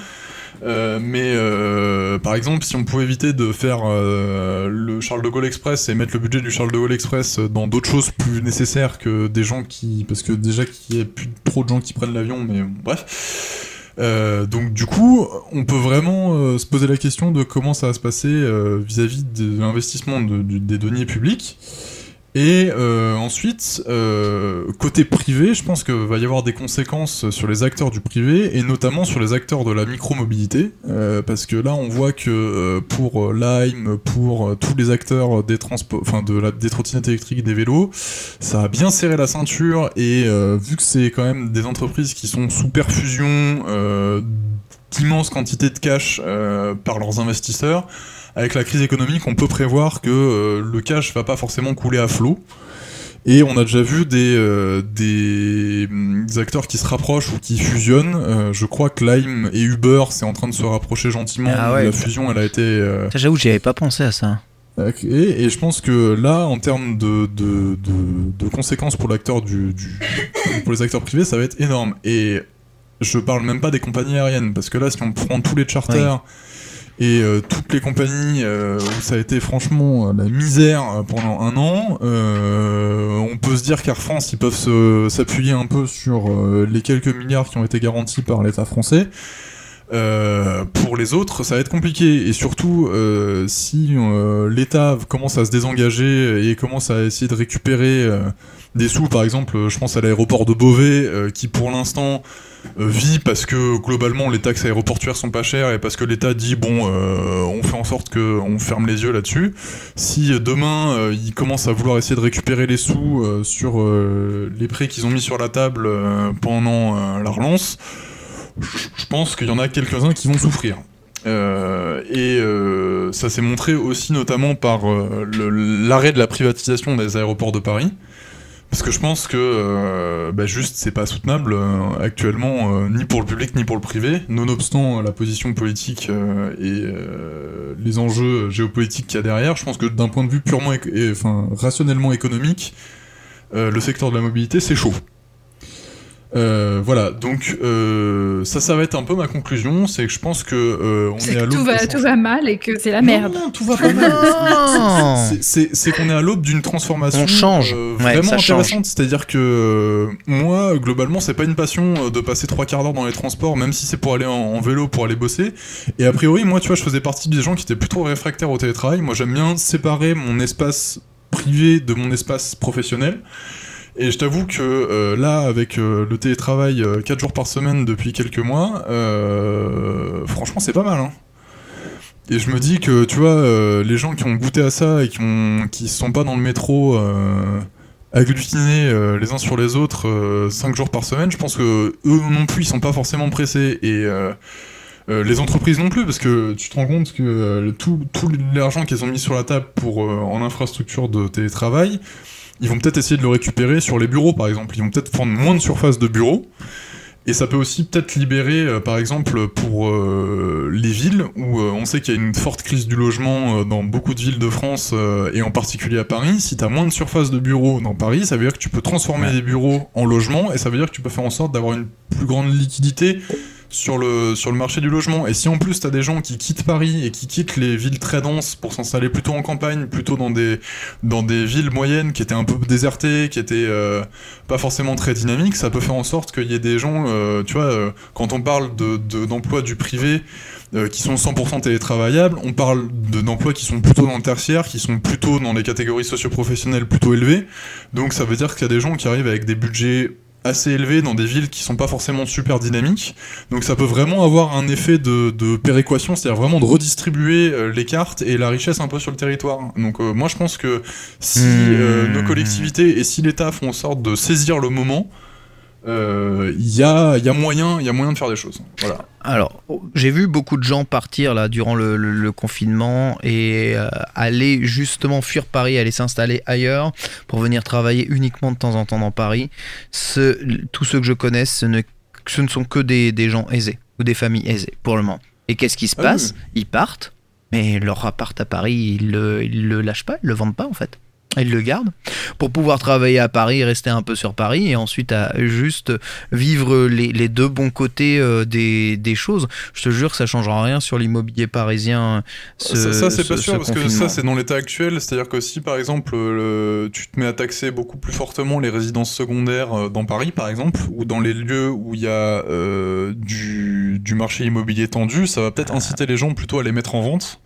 Euh, mais euh, par exemple, si on pouvait éviter de faire euh, le Charles de Gaulle Express et mettre le budget du Charles de Gaulle Express dans d'autres choses plus nécessaires que des gens qui, parce que déjà qu'il y a plus trop de gens qui prennent l'avion, mais bon, bref. Donc du coup, on peut vraiment se poser la question de comment ça va se passer vis-à-vis de l'investissement de- des deniers publics. Et euh, ensuite, euh, côté privé, je pense que va y avoir des conséquences sur les acteurs du privé et notamment sur les acteurs de la micromobilité, euh, parce que là, on voit que pour Lime, pour tous les acteurs des des trottinettes électriques, des vélos, ça a bien serré la ceinture et vu que c'est quand même des entreprises qui sont sous perfusion d'immenses quantités de cash par leurs investisseurs, avec la crise économique, on peut prévoir que euh, le cash va pas forcément couler à flot. Et on a déjà vu des, euh, des, des acteurs qui se rapprochent ou qui fusionnent. Euh, je crois que Lime et Uber, c'est en train de se rapprocher gentiment. Ah ouais. La fusion, elle a été euh, J'avoue, j'y avais pas pensé à ça. et, et je pense que là, en termes de, de, de, de conséquences pour l'acteur du, du- pour les acteurs privés, ça va être énorme. Et je parle même pas des compagnies aériennes, parce que là, si on prend tous les charters et euh, toutes les compagnies euh, où ça a été franchement euh, la misère euh, pendant un an, euh, on peut se dire qu'Air France, ils peuvent s'appuyer un peu sur euh, les quelques milliards qui ont été garantis par l'État français. Pour les autres, ça va être compliqué. Et surtout, si l'État commence à se désengager et commence à essayer de récupérer des sous, par exemple, je pense à l'aéroport de Beauvais, euh, qui pour l'instant euh, vit parce que globalement les taxes aéroportuaires sont pas chères et parce que l'État dit bon, euh, on fait en sorte que on ferme les yeux là-dessus. Si euh, demain euh, ils commencent à vouloir essayer de récupérer les sous euh, sur euh, les prêts qu'ils ont mis sur la table euh, pendant euh, la relance, je pense qu'il y en a quelques-uns qui vont souffrir. Euh, et euh, ça s'est montré aussi notamment par euh, l'arrêt de la privatisation des aéroports de Paris. Parce que je pense que euh, bah, juste c'est pas soutenable euh, actuellement euh, ni pour le public ni pour le privé, nonobstant euh, la position politique et les enjeux géopolitiques qu'il y a derrière. Je pense que d'un point de vue purement, et, enfin rationnellement économique, le secteur de la mobilité c'est chaud. Euh, voilà, donc euh, ça, ça va être un peu ma conclusion, c'est que je pense que euh, on C'est est à que l'aube tout va, tout va mal et que c'est la merde. non, non, tout va pas mal. C'est- C'est c'est qu'on est à l'aube d'une transformation On change. euh, Ouais, vraiment change. intéressante. C'est-à-dire que euh, moi, globalement, c'est pas une passion euh, de passer trois quarts d'heure dans les transports, même si c'est pour aller en, en vélo, pour aller bosser. Et a priori, moi, tu vois, je faisais partie des gens qui étaient plutôt réfractaires au télétravail. Moi, j'aime bien séparer mon espace privé de mon espace professionnel. Et je t'avoue que euh, là, avec euh, le télétravail 4 jours par semaine depuis quelques mois, euh, franchement, c'est pas mal. Hein. Et je me dis que, tu vois, euh, les gens qui ont goûté à ça et qui ont qui sont pas dans le métro euh, agglutinés euh, les uns sur les autres 5 jours par semaine, je pense que eux non plus, ils sont pas forcément pressés. Et euh, euh, les entreprises non plus, parce que tu te rends compte que euh, tout, l'argent qu'ils ont mis sur la table pour euh, en infrastructure de télétravail, ils vont peut-être essayer de le récupérer sur les bureaux, par exemple. Ils vont peut-être prendre moins de surface de bureaux. Et ça peut aussi peut-être libérer, euh, par exemple, pour euh, les villes, où euh, on sait qu'il y a une forte crise du logement dans beaucoup de villes de France, et en particulier à Paris. Si tu as moins de surface de bureaux dans Paris, ça veut dire que tu peux transformer Ouais. des bureaux en logements, et ça veut dire que tu peux faire en sorte d'avoir une plus grande liquidité sur le, sur le marché du logement. Et si en plus tu as des gens qui quittent Paris et qui quittent les villes très denses pour s'installer plutôt en campagne, plutôt dans des, dans des villes moyennes qui étaient un peu désertées, qui étaient euh, pas forcément très dynamiques, ça peut faire en sorte qu'il y ait des gens, euh, tu vois, euh, quand on parle de, de- d'emplois du privé qui sont 100% télétravaillables, on parle de, d'emplois qui sont plutôt dans le tertiaire, qui sont plutôt dans les catégories socioprofessionnelles plutôt élevées. Donc ça veut dire qu'il y a des gens qui arrivent avec des budgets assez élevé dans des villes qui sont pas forcément super dynamiques. Donc ça peut vraiment avoir un effet de, de péréquation, c'est-à-dire vraiment de redistribuer euh, les cartes et la richesse un peu sur le territoire. Donc euh, moi je pense que si euh, Hmm. nos collectivités et si l'État font en sorte de saisir le moment, euh, il y, a, y, a moyen, il y a moyen de faire des choses. Voilà. Alors, j'ai vu beaucoup de gens partir là durant le, le- le confinement et euh, aller justement fuir Paris, aller s'installer ailleurs pour venir travailler uniquement de temps en temps dans Paris. Ce, tous ceux que je connaisse, ce ne, ce ne sont que des, des gens aisés ou des familles aisées pour le moment. Et qu'est-ce qui se Ah passe? Ils partent, mais leur appart à Paris, ils le, ils le lâchent pas, ils le vendent pas en fait. Ils le gardent pour pouvoir travailler à Paris, rester un peu sur Paris et ensuite à juste vivre les, les deux bons côtés euh, des, des choses. Je te jure que ça changera rien sur l'immobilier parisien. Ce, ça, ça, c'est ce- pas sûr parce que ça c'est dans l'état actuel, c'est-à-dire que si par exemple le- tu te mets à taxer beaucoup plus fortement les résidences secondaires euh, dans Paris par exemple ou dans les lieux où il y a euh, du, du marché immobilier tendu, ça va peut-être inciter les gens plutôt à les mettre en vente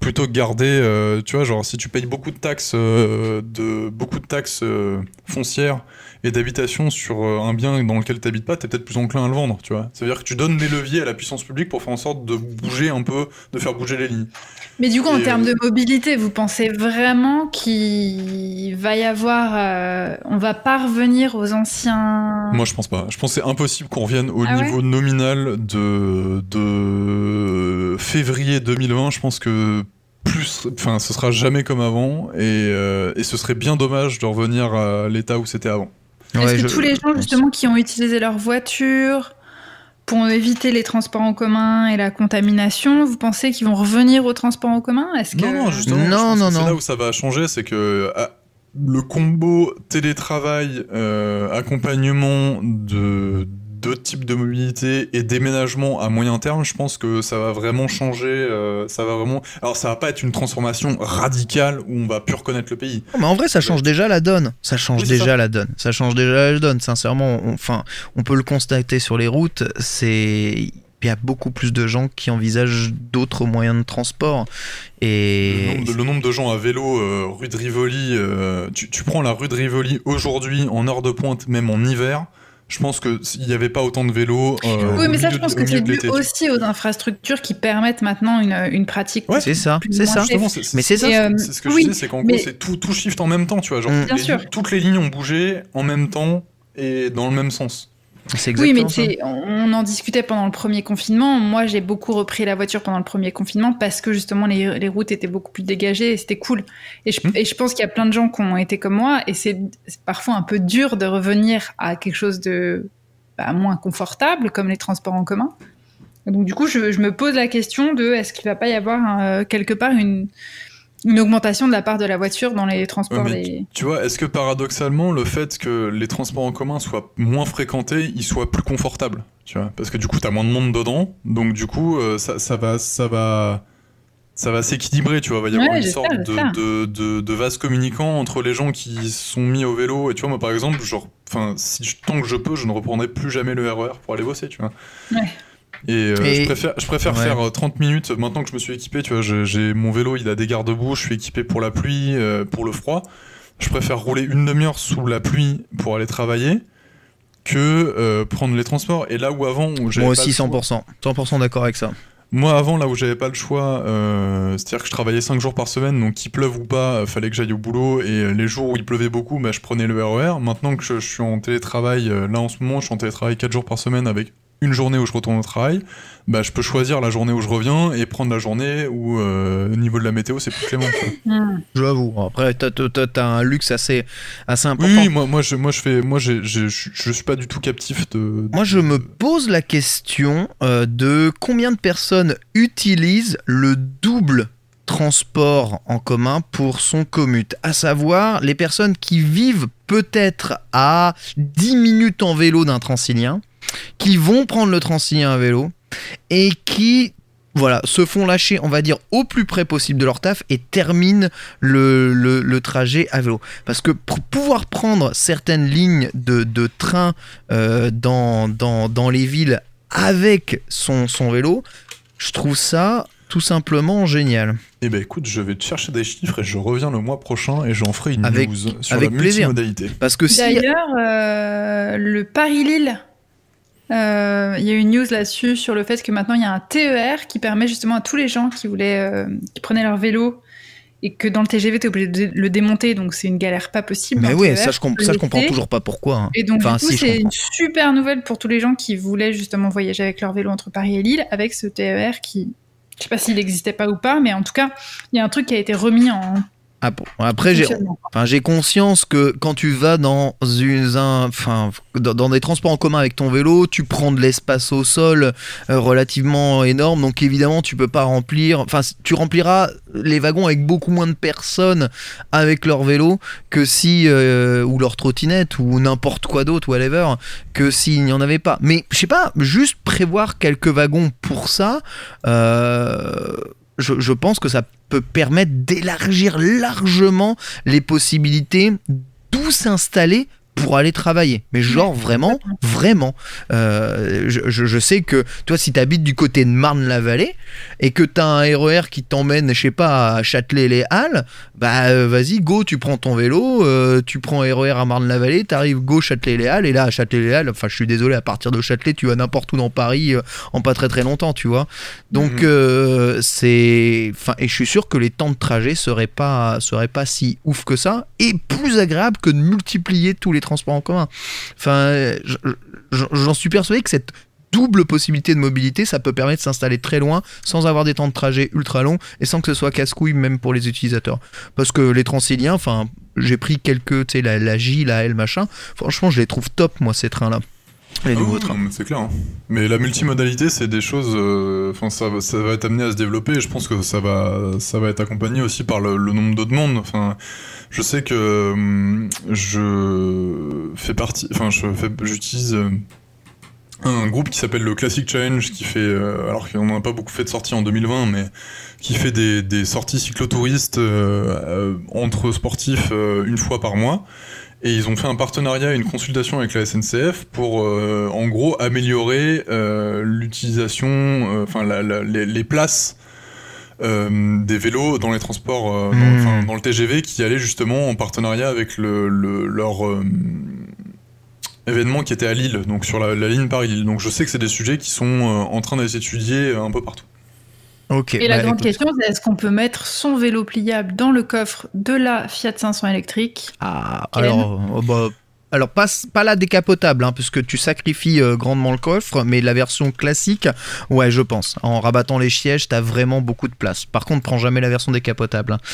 plutôt que garder euh, tu vois genre si tu payes beaucoup de taxes euh, de beaucoup de taxes euh, foncières et d'habitation sur euh, un bien dans lequel tu n'habites pas, tu es peut-être plus enclin à le vendre, tu vois. Ça veut dire que tu donnes des leviers à la puissance publique pour faire en sorte de bouger un peu, de faire bouger les lignes. Mais du coup, en termes euh, de mobilité, vous pensez vraiment qu'il va y avoir. euh, on va pas revenir aux anciens. Moi, je pense pas. Je pense que c'est impossible qu'on revienne au Ah ouais niveau nominal de, de février 2020. Je pense que plus, enfin, ce sera jamais comme avant, et, euh, et ce serait bien dommage de revenir à l'état où c'était avant. Est-ce Ouais, que je- tous les gens justement qui ont utilisé leur voiture pour éviter les transports en commun et la contamination, vous pensez qu'ils vont revenir aux transports en commun? Est-ce que Non, non, justement. Non, non. C'est là où ça va changer, c'est que ah, le combo télétravail, euh, accompagnement de d'autres types de mobilité et déménagement à moyen terme, je pense que ça va vraiment changer. euh, ça va vraiment. Alors, ça va pas être une transformation radicale où on va plus reconnaître le pays. Mais en vrai, ça change déjà la donne. Ça change Oui, déjà ça. la donne. Ça change déjà la donne. Sincèrement, on- enfin, on peut le constater sur les routes. C'est il y a beaucoup plus de gens qui envisagent d'autres moyens de transport. Le Et nombre, de, le nombre de gens à vélo euh, rue de Rivoli, euh, tu, tu prends la rue de Rivoli aujourd'hui en heure de pointe, même en hiver. Je pense que s'il n'y avait pas autant de vélos. euh, Oui, mais ça, milieu je pense de- que c'est dû aussi aux infrastructures qui permettent maintenant une, une pratique. Ouais. c'est ça, c'est ça. moins Justement, c'est- Mais c'est ça. Euh, C'est ce que oui, je disais, c'est qu'en mais- gros, c'est tout, tout shift en même temps, tu vois. Genre, Bien les sûr. lignes- toutes les lignes ont bougé en même temps et dans le même sens. Oui, mais ça. on en discutait pendant le premier confinement. Moi, j'ai beaucoup repris la voiture pendant le premier confinement parce que justement les, les routes étaient beaucoup plus dégagées et c'était cool. Et je, Hmm. et je pense qu'il y a plein de gens qui ont été comme moi et c'est parfois un peu dur de revenir à quelque chose de bah, moins confortable comme les transports en commun. Donc du coup, je, je me pose la question de est-ce qu'il va pas y avoir euh, quelque part une, une augmentation de la part de la voiture dans les transports Ouais, des- Tu vois, est-ce que paradoxalement, le fait que les transports en commun soient moins fréquentés, ils soient plus confortables Tu vois, parce que du coup, t'as moins de monde dedans, donc du coup, euh, ça, ça va, ça va, ça va s'équilibrer. Tu vois, il va y avoir Ouais, une sorte de, de, de, de vase communicant entre les gens qui sont mis au vélo. Et tu vois, moi, par exemple, genre, si tant que je peux, je ne reprendrai plus jamais le RER pour aller bosser. Tu vois. Ouais. Et, euh, Et- je préfère, je préfère Ouais. faire euh, 30 minutes maintenant que je me suis équipé. Tu vois, j'ai mon vélo, il a des garde-boue. Je suis équipé pour la pluie, euh, pour le froid. Je préfère rouler une demi-heure sous la pluie pour aller travailler que euh, prendre les transports. Et là où avant, où j'avais Moi pas aussi, le choix- 100%. 100% d'accord avec ça. Moi avant, là où j'avais pas le choix, euh, c'est-à-dire que je travaillais 5 jours par semaine, donc qu'il pleuve ou pas, euh, fallait que j'aille au boulot. Et euh, les jours où il pleuvait beaucoup, bah, je prenais le RER. Maintenant que je, je suis en télétravail, euh, là en ce moment, je suis en télétravail 4 jours par semaine avec une journée où je retourne au travail, bah, je peux choisir la journée où je reviens et prendre la journée où, euh, au niveau de la météo, c'est plus clément. Hmm. J'avoue. Après, t'as- t'as un luxe assez, assez important. Oui, moi, moi, je, moi, je fais, je je suis pas du tout captif de. Moi, je me pose la question euh, de combien de personnes utilisent le double transport en commun pour son commute, à savoir les personnes qui vivent peut-être à 10 minutes en vélo d'un transilien, qui vont prendre le transilien à vélo et qui voilà, se font lâcher, on va dire, au plus près possible de leur taf et terminent le, le- le trajet à vélo. Parce que pour pouvoir prendre certaines lignes de, de train euh, dans, dans, dans les villes avec son, son vélo, je trouve ça tout simplement génial. Eh ben écoute, je vais te chercher des chiffres et je reviens le mois prochain et j'en ferai une Avec- news sur avec la plaisir. multimodalité. Parce que si. D'ailleurs, euh, le Paris-Lille, euh, il y a eu une news là-dessus sur le fait que maintenant il y a un TER qui permet justement à tous les gens qui voulaient, euh, qui prenaient leur vélo et que dans le TGV t'es obligé de le démonter, donc c'est une galère pas possible. Mais ouais, TER, ça je, com- tu peux ça, je le comprends toujours pas pourquoi. hein. Et donc Enfin, du coup, si, c'est une super nouvelle pour tous les gens qui voulaient justement voyager avec leur vélo entre Paris et Lille, avec ce TER qui, je sais pas s'il n'existait pas ou pas, mais en tout cas, il y a un truc qui a été remis en Ah bon. Après, j'ai enfin, conscience que quand tu vas dans, une, un- enfin, dans, dans des transports en commun avec ton vélo, tu prends de l'espace au sol euh, relativement énorme. Donc évidemment, tu peux pas remplir. Enfin, tu rempliras les wagons avec beaucoup moins de personnes avec leur vélo que si euh, ou leur trottinette ou n'importe quoi d'autre, whatever, que s'il n'y en avait pas. Mais je sais pas, juste prévoir quelques wagons pour ça. euh, je, pense que ça peut permettre d'élargir largement les possibilités d'où s'installer pour aller travailler. Mais genre vraiment, vraiment. Euh, je, je- sais que toi, si tu habites du côté de Marne-la-Vallée et que tu as un RER qui t'emmène, je sais pas, à Châtelet-les-Halles, bah euh, vas-y, go, tu prends ton vélo, euh, tu prends RER à Marne-la-Vallée, t'arrives go Châtelet-les-Halles, et là, à Châtelet-les-Halles, enfin, je suis désolé, à partir de Châtelet, tu vas n'importe où dans Paris euh, en pas très très longtemps, tu vois. Donc, Mhm. c'est. Enfin, et je suis sûr que les temps de trajet seraient pas, seraient pas si ouf que ça, et plus agréable que de multiplier tous les transports en commun. Enfin, je- je- j'en suis persuadé que cette double possibilité de mobilité, ça peut permettre de s'installer très loin sans avoir des temps de trajet ultra longs et sans que ce soit casse-couille même pour les utilisateurs. Parce que les transiliens, enfin, j'ai pris quelques, tu sais, la, la J, la L, machin. Franchement, je les trouve top, moi, ces trains-là. Les Ah oui, c'est clair. hein. Mais la multimodalité, c'est des choses. euh, Enfin, ça, va- ça va être amené à se développer. Et je pense que ça va, ça va être accompagné aussi par le, le nombre de demandes. Enfin, je sais que hum, je fais partie. Enfin, je fais, j'utilise. euh, un groupe qui s'appelle le Classic Challenge qui fait, euh, alors qu'on n'a pas beaucoup fait de sorties en 2020, mais qui fait des, des sorties cyclotouristes euh, euh, entre sportifs euh, une fois par mois. Et ils ont fait un partenariat et une consultation avec la SNCF pour, euh, en gros, améliorer euh, l'utilisation, euh, enfin, la- la- les, les places des vélos dans les transports, euh, dans, enfin, dans le TGV, qui allait justement en partenariat avec le, le- leur événement qui était à Lille, donc sur la, la ligne Paris-Lille. Donc je sais que c'est des sujets qui sont en train d'être étudiés un peu partout. Et la bah, grande écoute. question, c'est est-ce qu'on peut mettre son vélo pliable dans le coffre de la Fiat 500 électrique? Ah, Ken alors, euh, bah, alors pas, pas la décapotable, hein, puisque tu sacrifies euh, grandement le coffre, mais la version classique, ouais, je pense. En rabattant les sièges, t'as vraiment beaucoup de place. Par contre, prends jamais la version décapotable. hein.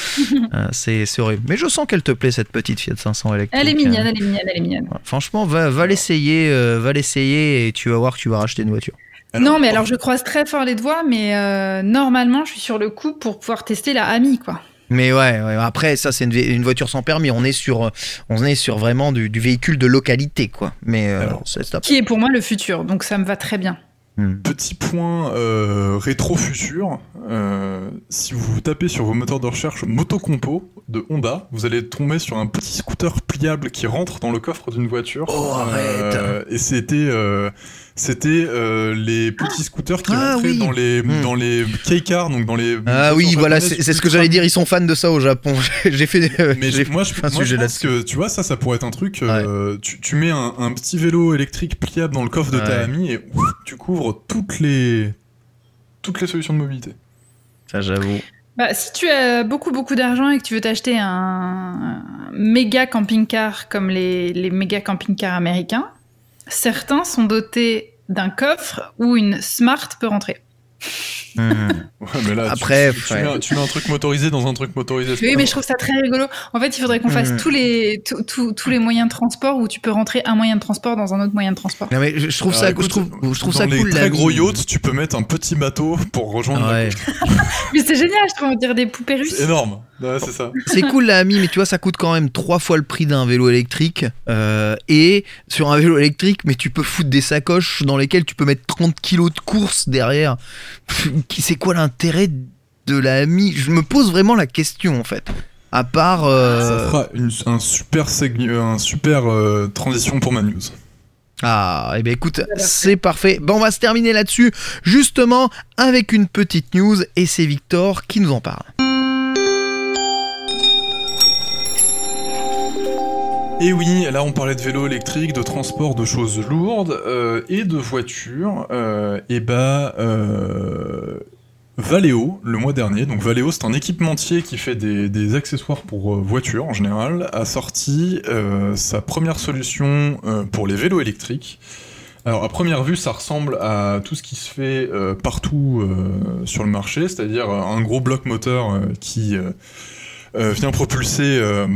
Euh, c'est horrible. Mais je sens qu'elle te plaît, cette petite Fiat 500 électrique. Elle est euh. mignonne, elle est mignonne, elle est mignonne. Ouais, Franchement, va, va l'essayer, euh, va l'essayer et tu vas voir que tu vas racheter une voiture. Non, mais alors je croise très fort les doigts, mais euh, normalement, je suis sur le coup pour pouvoir tester la Ami, quoi. Mais ouais, ouais, après ça c'est une, voiture sans permis. On est sur, euh, on est sur vraiment du, du véhicule de localité, quoi. Mais euh, Alors, c'est top. Qui est pour moi le futur, donc ça me va très bien. Hmm. Petit point euh, rétro futur, euh, si vous tapez sur vos moteurs de recherche Motocompo de Honda, vous allez tomber sur un petit scooter pliable qui rentre dans le coffre d'une voiture. Oh, arrête. Euh, Et c'était euh, c'était euh, les petits scooters qui Ah, rentraient oui. dans les Hmm. dans les K-cars, donc dans les Ah oui, voilà, c'est c'est ce que j'allais dire. Ils sont fans de ça au Japon. j'ai fait, euh, mais moi, je, un moi, je sujet pense que tu vois ça, ça pourrait être un truc. euh, tu, tu mets un, un petit vélo électrique pliable dans le coffre de ta amie et ouf, tu couvres toutes les toutes les solutions de mobilité. Ça, j'avoue. Bah, si tu as beaucoup beaucoup d'argent et que tu veux t'acheter un, un méga camping-car comme les, les méga camping-cars américains, certains sont dotés d'un coffre où une Smart peut rentrer. Hmm. Ouais, mais là, tu- Après, tu, tu ouais. mets, un- tu mets un truc motorisé dans un truc motorisé. Oui, mais je trouve ça très rigolo. En fait, il faudrait qu'on fasse Mhm. tous les tous- tous- tous les moyens de transport où tu peux rentrer un moyen de transport dans un autre moyen de transport. Non, mais je, je trouve Alors, ça, écoute, je trouve, je trouve dans ça les cool. très la gros yachts, tu peux mettre un petit bateau pour rejoindre. la Ouais. côte. Mais c'est génial, je trouve, on dirait des poupées russes. C'est énorme. Ouais, c'est ça. C'est cool la Ami, mais tu vois, ça coûte quand même trois fois le prix d'un vélo électrique. euh, et sur un vélo électrique, mais tu peux foutre des sacoches dans lesquelles tu peux mettre 30 kilos de course derrière. C'est quoi l'intérêt de la Ami Je me pose vraiment la question en fait. À part. euh, Ça fera une, un super, un super euh, transition pour ma news. Ah, et eh bien écoute, c'est parfait. Bon, on va se terminer là-dessus, justement, avec une petite news, et c'est Victor qui nous en parle. Et oui, là on parlait de vélo électrique, de transport de choses lourdes euh, et de voitures. Euh, et bah, euh, Valeo, le mois dernier, donc Valeo c'est un équipementier qui fait des, accessoires pour voitures en général, a sorti sa première solution pour les vélos électriques. Alors à première vue, ça ressemble à tout ce qui se fait partout sur le marché, c'est-à-dire un gros bloc moteur qui euh, vient propulser euh,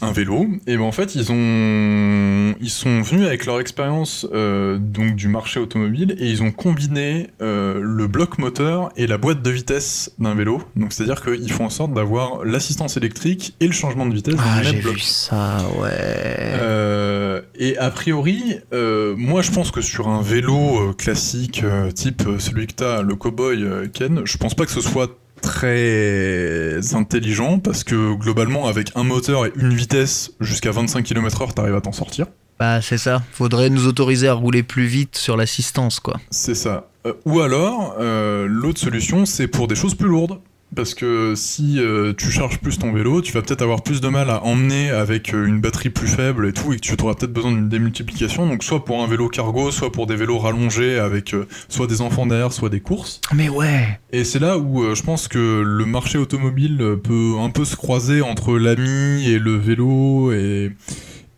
un vélo. Et ben en fait, ils ont ils sont venus avec leur expérience euh, donc du marché automobile et ils ont combiné le bloc moteur et la boîte de vitesse d'un vélo. Donc c'est-à-dire qu'ils font en sorte d'avoir l'assistance électrique et le changement de vitesse ah, j'ai vu ça, ouais. et a priori, moi je pense que sur un vélo classique type celui que t'as, le cowboy Ken, je pense pas que ce soit très intelligent parce que globalement avec un moteur et une vitesse jusqu'à 25 km/h t'arrives à t'en sortir. Bah c'est ça, faudrait nous autoriser à rouler plus vite sur l'assistance quoi. C'est ça. Euh, ou alors euh, l'autre solution c'est pour des choses plus lourdes parce que si euh, tu charges plus ton vélo, tu vas peut-être avoir plus de mal à emmener avec euh, une batterie plus faible et tout, et que tu auras peut-être besoin d'une démultiplication. Donc soit pour un vélo cargo, soit pour des vélos rallongés avec euh, soit des enfants derrière, soit des courses. Mais ouais. Et c'est là où je pense que le marché automobile peut un peu se croiser entre l'ami et le vélo et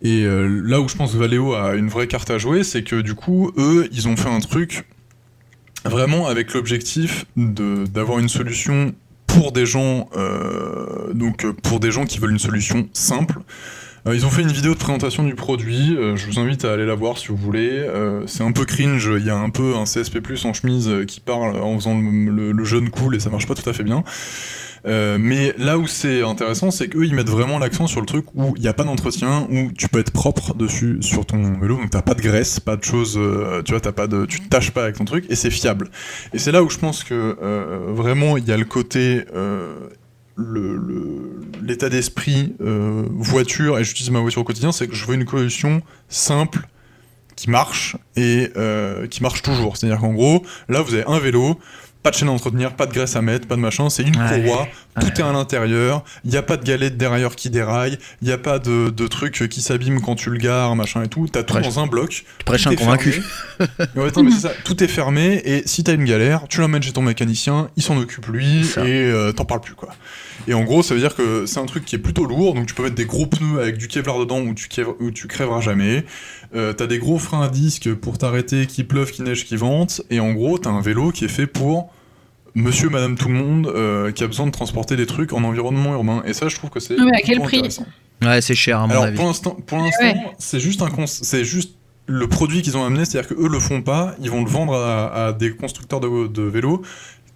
et là où je pense que Valeo a une vraie carte à jouer, c'est que du coup, eux, ils ont fait un truc vraiment avec l'objectif d'avoir une solution pour des gens, euh, donc euh, pour des gens qui veulent une solution simple. Euh, ils ont fait une vidéo de présentation du produit. je vous invite à aller la voir si vous voulez. c'est un peu cringe. Il y a un peu un CSP+ en chemise qui parle en faisant le, jeune cool et ça marche pas tout à fait bien. Euh, mais là où c'est intéressant, c'est qu'eux ils mettent vraiment l'accent sur le truc où il n'y a pas d'entretien, où tu peux être propre dessus sur ton vélo, donc t'as pas de graisse, pas de choses, euh, tu vois, t'as pas de, tu tâches pas avec ton truc, et c'est fiable. Et c'est là où je pense que euh, vraiment il y a le côté l'état d'esprit voiture et j'utilise ma voiture au quotidien c'est que je veux une solution simple qui marche et qui marche toujours c'est à dire qu'en gros là vous avez un vélo pas de chaîne à entretenir, pas de graisse à mettre, pas de machin, c'est une courroie, tout est à l'intérieur, il n'y a pas de galette derrière qui déraille, il n'y a pas de, de truc qui s'abîme quand tu le gares, machin et tout, t'as tout dans un bloc. Tu prêches un convaincu. ouais, attends, mais ça, tout est fermé et si t'as une galère, tu l'emmènes chez ton mécanicien, il s'en occupe lui et euh, t'en parles plus quoi. Et en gros, ça veut dire que c'est un truc qui est plutôt lourd, donc tu peux mettre des gros pneus avec du Kevlar dedans où tu, où tu crèveras jamais. Euh, t'as des gros freins à disque pour t'arrêter, qui pleuve, qui neige, qui vente, et en gros, t'as un vélo qui est fait pour monsieur, madame, tout le monde euh, qui a besoin de transporter des trucs en environnement urbain. Et ça, je trouve que c'est. Mais à quel prix Ouais, c'est cher à mon Alors, pour l'instant, pour l'instant, c'est juste un c'est juste le produit qu'ils ont amené, c'est-à-dire qu'eux le font pas, ils vont le vendre à, des constructeurs de, vélos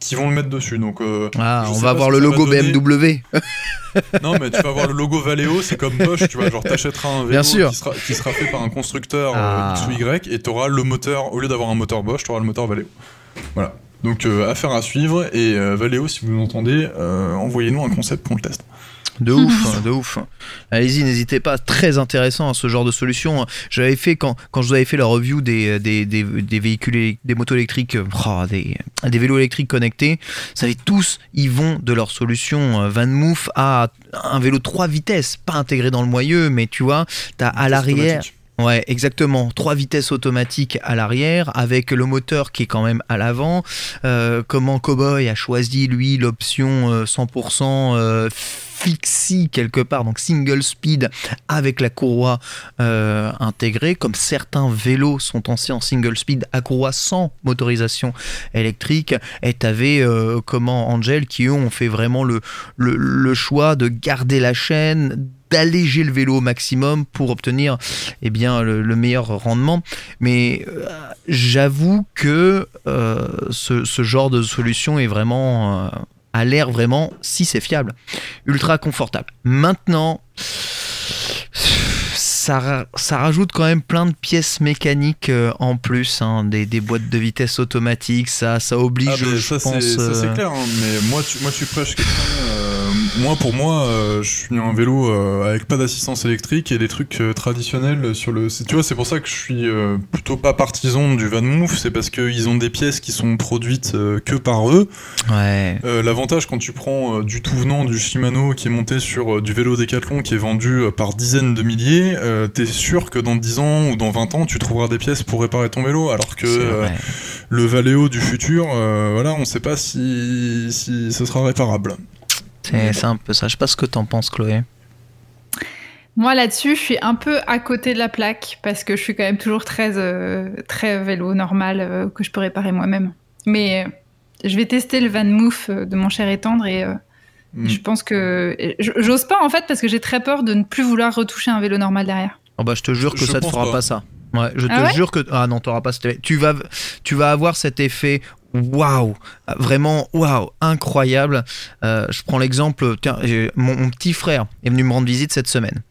qui vont le mettre dessus. Donc, euh, ah, on va avoir le logo BMW. non, mais tu vas avoir le logo Valeo, c'est comme Bosch, tu vois, genre t'achèteras un vélo Qui, sera, qui, sera, fait par un constructeur euh, ah. X ou Y et t'auras le moteur, au lieu d'avoir un moteur Bosch, t'auras le moteur Valeo. Voilà. Donc euh, affaire à suivre et euh, Valéo si vous m'entendez, euh, envoyez-nous un concept pour le test. De ouf, de ouf. Allez-y, n'hésitez pas. Très intéressant hein, ce genre de solution. J'avais fait quand, quand je vous avais fait la review des, des, des, véhicules, des motos électriques, oh, des, des vélos électriques connectés. Vous savez, tous, ils vont de leur solution Van Moof à un vélo 3 vitesses, pas intégré dans le moyeu, mais tu vois, t'as à l'arrière. Ouais, exactement. Trois vitesses automatiques à l'arrière, avec le moteur qui est quand même à l'avant. Euh, comment Cowboy a choisi, lui, l'option 100% euh, euh, fixie quelque part, donc single speed avec la courroie intégrée, comme certains vélos sont anciens en single speed à courroie sans motorisation électrique. Et t'avais comment Angel qui eux ont fait vraiment le, le, choix de garder la chaîne, d'alléger le vélo au maximum pour obtenir eh bien, le, meilleur rendement. Mais euh, j'avoue que euh, ce, genre de solution est vraiment, euh, a l'air vraiment, si c'est fiable, ultra confortable. Maintenant, ça, ça, rajoute quand même plein de pièces mécaniques en plus, hein, des, boîtes de vitesse automatiques, ça, ça oblige, ah, je ça, pense... Ça c'est clair, hein, mais moi tu, moi tu prêches quelqu'un moi, pour moi, euh, je suis un vélo euh, avec pas d'assistance électrique et des trucs euh, traditionnels sur le. Tu vois, c'est pour ça que je suis plutôt pas partisan du Van Moof, c'est parce qu'ils ont des pièces qui sont produites que par eux. Ouais. L'avantage quand tu prends du tout venant du Shimano qui est monté sur du vélo Decathlon qui est vendu par dizaines de milliers, t'es sûr que dans 10 ans ou dans 20 ans, tu trouveras des pièces pour réparer ton vélo, alors que le Valeo du futur, voilà, on sait pas si, si ce sera réparable. C'est un peu ça. Je sais pas ce que t'en penses, Chloé. Moi là-dessus, je suis un peu à côté de la plaque parce que je suis quand même toujours très, euh, très vélo normal euh, que je peux réparer moi-même. Mais euh, je vais tester le Van Moof de mon cher étendre et euh, Mm. je pense que j'ose pas en fait parce que j'ai très peur de ne plus vouloir retoucher un vélo normal derrière. Oh bah je te jure que Je ça te fera pas, pas. ça. Ouais, je te Ah ouais? jure que ah non, t'auras pas cet effet. Tu vas tu vas avoir cet effet waouh, vraiment waouh, incroyable. Euh, je prends l'exemple mon, mon petit frère est venu me rendre visite cette semaine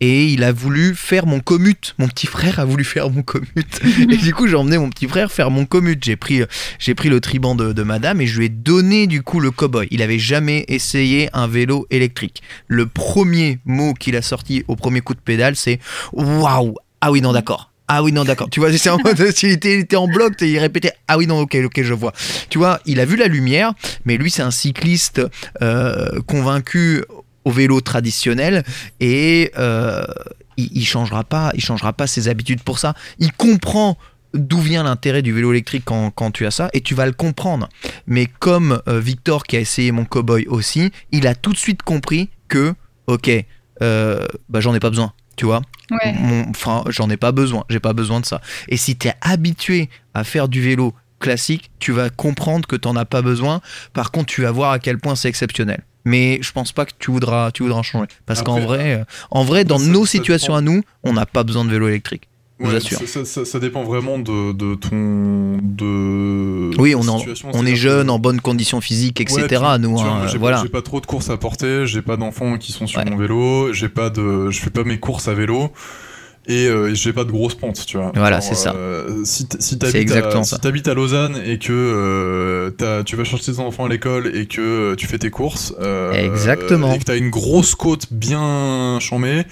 et il a voulu faire mon commute. Mon petit frère a voulu faire mon commute et du coup j'ai emmené mon petit frère faire mon commute. J'ai pris j'ai pris le triban de, de madame et je lui ai donné du coup le cowboy. Il avait jamais essayé un vélo électrique. Le premier mot qu'il a sorti au premier coup de pédale, c'est waouh. Ah oui, non, d'accord. Ah oui, non, d'accord. Tu vois, c'est en mode, s'il était, il était en bloc, il répétait Ah oui, non, ok, ok, je vois. Tu vois, il a vu la lumière, mais lui, c'est un cycliste euh, convaincu au vélo traditionnel et euh, il, il changera pas, il changera pas ses habitudes pour ça. Il comprend d'où vient l'intérêt du vélo électrique quand, quand tu as ça et tu vas le comprendre. Mais comme euh, Victor qui a essayé mon cowboy aussi, il a tout de suite compris que, ok, bah, j'en ai pas besoin, tu vois. Ouais. Mon- Enfin, j'en ai pas besoin, j'ai pas besoin de ça. Et si tu es habitué à faire du vélo classique, tu vas comprendre que t'en as pas besoin. Par contre, tu vas voir à quel point c'est exceptionnel. Mais je pense pas que tu voudras, tu voudras changer. Parce qu'en vrai, euh, en vrai, dans nos situations à nous, on n'a pas besoin de vélo électrique. Ouais, ça, ça- ça- ça dépend vraiment de, de ton. De Oui, on, en- situation, on est jeune, que- en bonne condition physique, etc. Ouais, puis, nous, hein, j'ai voilà. J'ai pas trop de courses à porter, j'ai pas d'enfants qui sont sur Ouais. mon vélo, j'ai pas de, je fais pas mes courses à vélo. Et euh, j'ai pas de grosses pentes, tu vois. Voilà, c'est ça. euh, si t'habites à, ça. si t'habites à Lausanne et que euh, tu vas chercher tes enfants à l'école et que tu fais tes courses, Exactement. et que t'as une grosse côte bien chamée,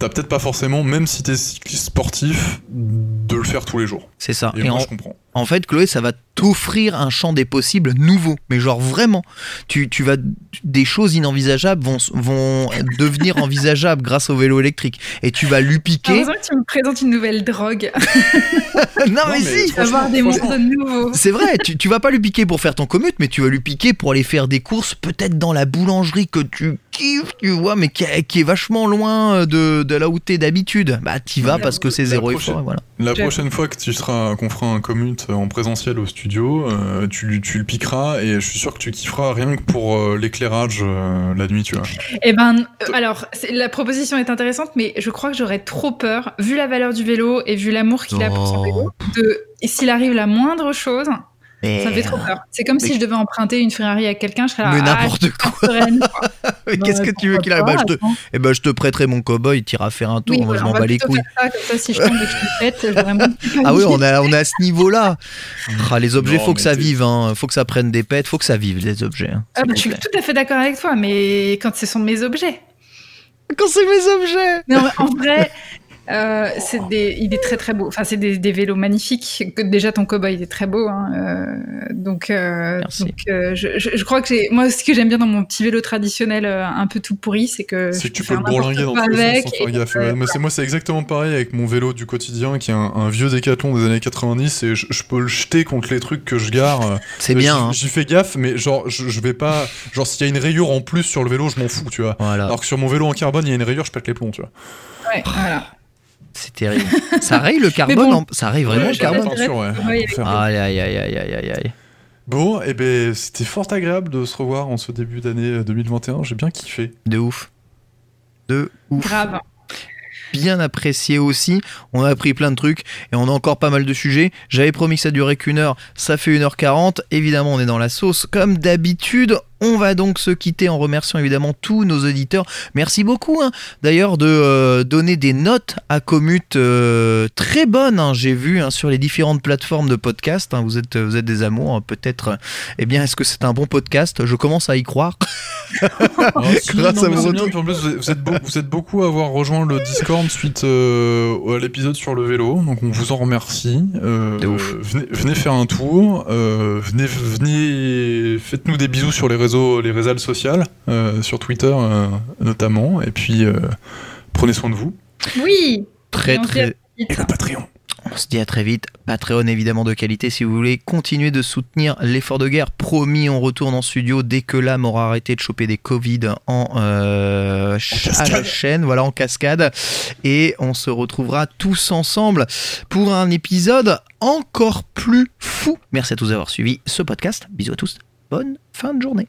t'as peut-être pas forcément, même si t'es cycliste sportif, de le faire tous les jours. C'est ça. Et, Et moi, en, je comprends. En fait, Chloé, ça va t'offrir un champ des possibles nouveau. Mais genre vraiment, tu, tu vas, des choses inenvisageables vont, vont devenir envisageables grâce au vélo électrique. Et tu vas lui J'ai piquer. que tu me présentes une nouvelle drogue. non, Non, mais, mais si! Avoir des mondes nouveaux. C'est vrai, tu, tu vas pas lui piquer pour faire ton commute, mais tu vas lui piquer pour aller faire des courses, peut-être dans la boulangerie que tu kiffes, tu vois, mais qui, est- qui est vachement loin de, de là où t'es d'habitude. Bah, t'y vas parce que c'est zéro effort, voilà. La prochaine fois que tu seras, qu'on fera un commute en présentiel au studio, euh, tu, le piqueras et je suis sûr que tu kifferas rien que pour euh, l'éclairage euh, la nuit, tu vois. Eh ben, euh, alors, la proposition est intéressante, mais je crois que j'aurais trop peur, vu la valeur du vélo et vu l'amour qu'il a pour son Oh. vélo, de s'il arrive la moindre chose, ça me fait trop peur. C'est comme Mais- si je devais emprunter une Ferrari à quelqu'un, je serais là. Mais ah, n'importe quoi. Qu'est-ce que tu veux qu'il arrive bah, je, te, eh ben, je te prêterai mon cowboy, t'iras faire un tour, Oui, moi je m'en bats les couilles. faire ça, comme ça, si je tombe et que je me pète, vraiment Ah oui, on a, on est à ce niveau-là. Ah, les objets, Non, faut que ça vive, hein. faut que ça prenne des pètes, faut que ça vive les objets. hein. Ah, bah, je suis tout à fait d'accord avec toi, mais quand ce sont mes objets. Quand c'est mes objets Non, mais en vrai, euh, c'est des, il est très très beau. Enfin, c'est des, des vélos magnifiques. Que Déjà, ton cowboy il est très beau. hein, euh, donc, euh, Merci. donc euh, je, je, je crois que j'ai, moi, ce que j'aime bien dans mon petit vélo traditionnel, un peu tout pourri, c'est que C'est que tu peux le bourlinguer dans tous les sens avec. sans faire gaffe. Ouais, mais c'est moi, c'est exactement pareil avec mon vélo du quotidien qui est un, un vieux décathlon des années 90 et je, je peux le jeter contre les trucs que je gare. C'est bien, hein. J'y fais gaffe, mais genre, je, je vais pas. Genre, s'il y a une rayure en plus sur le vélo, je m'en fous, tu vois. Voilà, Alors que sur mon vélo en carbone, il y a une rayure, je pète les plombs, tu vois. ouais, voilà. C'est terrible. ça raye le carbone, bon. en- ça raye vraiment Ouais, le carbone. peinture, ouais. Oui, Faire. Aïe aïe aïe aïe aïe aïe aïe. Bon, et ben c'était fort agréable de se revoir en ce début d'année euh, 2021. J'ai bien kiffé. De ouf. De ouf. grave. bien apprécié aussi. On a appris plein de trucs et on a encore pas mal de sujets. J'avais promis que ça durait qu'une heure, ça fait 1h40. Évidemment, on est dans la sauce comme d'habitude. On va donc se quitter en remerciant évidemment tous nos auditeurs. Merci beaucoup hein, d'ailleurs de euh, donner des notes à Commute euh, très bonnes. hein, J'ai vu hein, sur les différentes plateformes de podcast. hein, vous, êtes, vous êtes des amours. hein, Peut-être, euh, eh bien, est-ce que c'est un bon podcast? Je commence à y croire. Si, Grâce non, à vos bien, en plus, vous êtes, vous êtes beau- vous êtes beaucoup à avoir rejoint le Discord suite euh, à l'épisode sur le vélo, donc on vous en remercie. Euh. Venez, venez faire un tour, euh, venez, venez, faites-nous des bisous sur les réseaux, les réseaux sociaux, euh, sur Twitter euh, notamment, et puis euh, prenez soin de vous. Oui. Très très. Et le Patreon. On se dit à très vite. Patreon évidemment de qualité si vous voulez continuer de soutenir l'effort de guerre. Promis, on retourne en studio dès que l'âme aura arrêté de choper des Covid en, euh, ch- à la cascade. chaîne, voilà en cascade. Et on se retrouvera tous ensemble pour un épisode encore plus fou. Merci à tous d'avoir suivi ce podcast. Bisous à tous bonne fin de journée.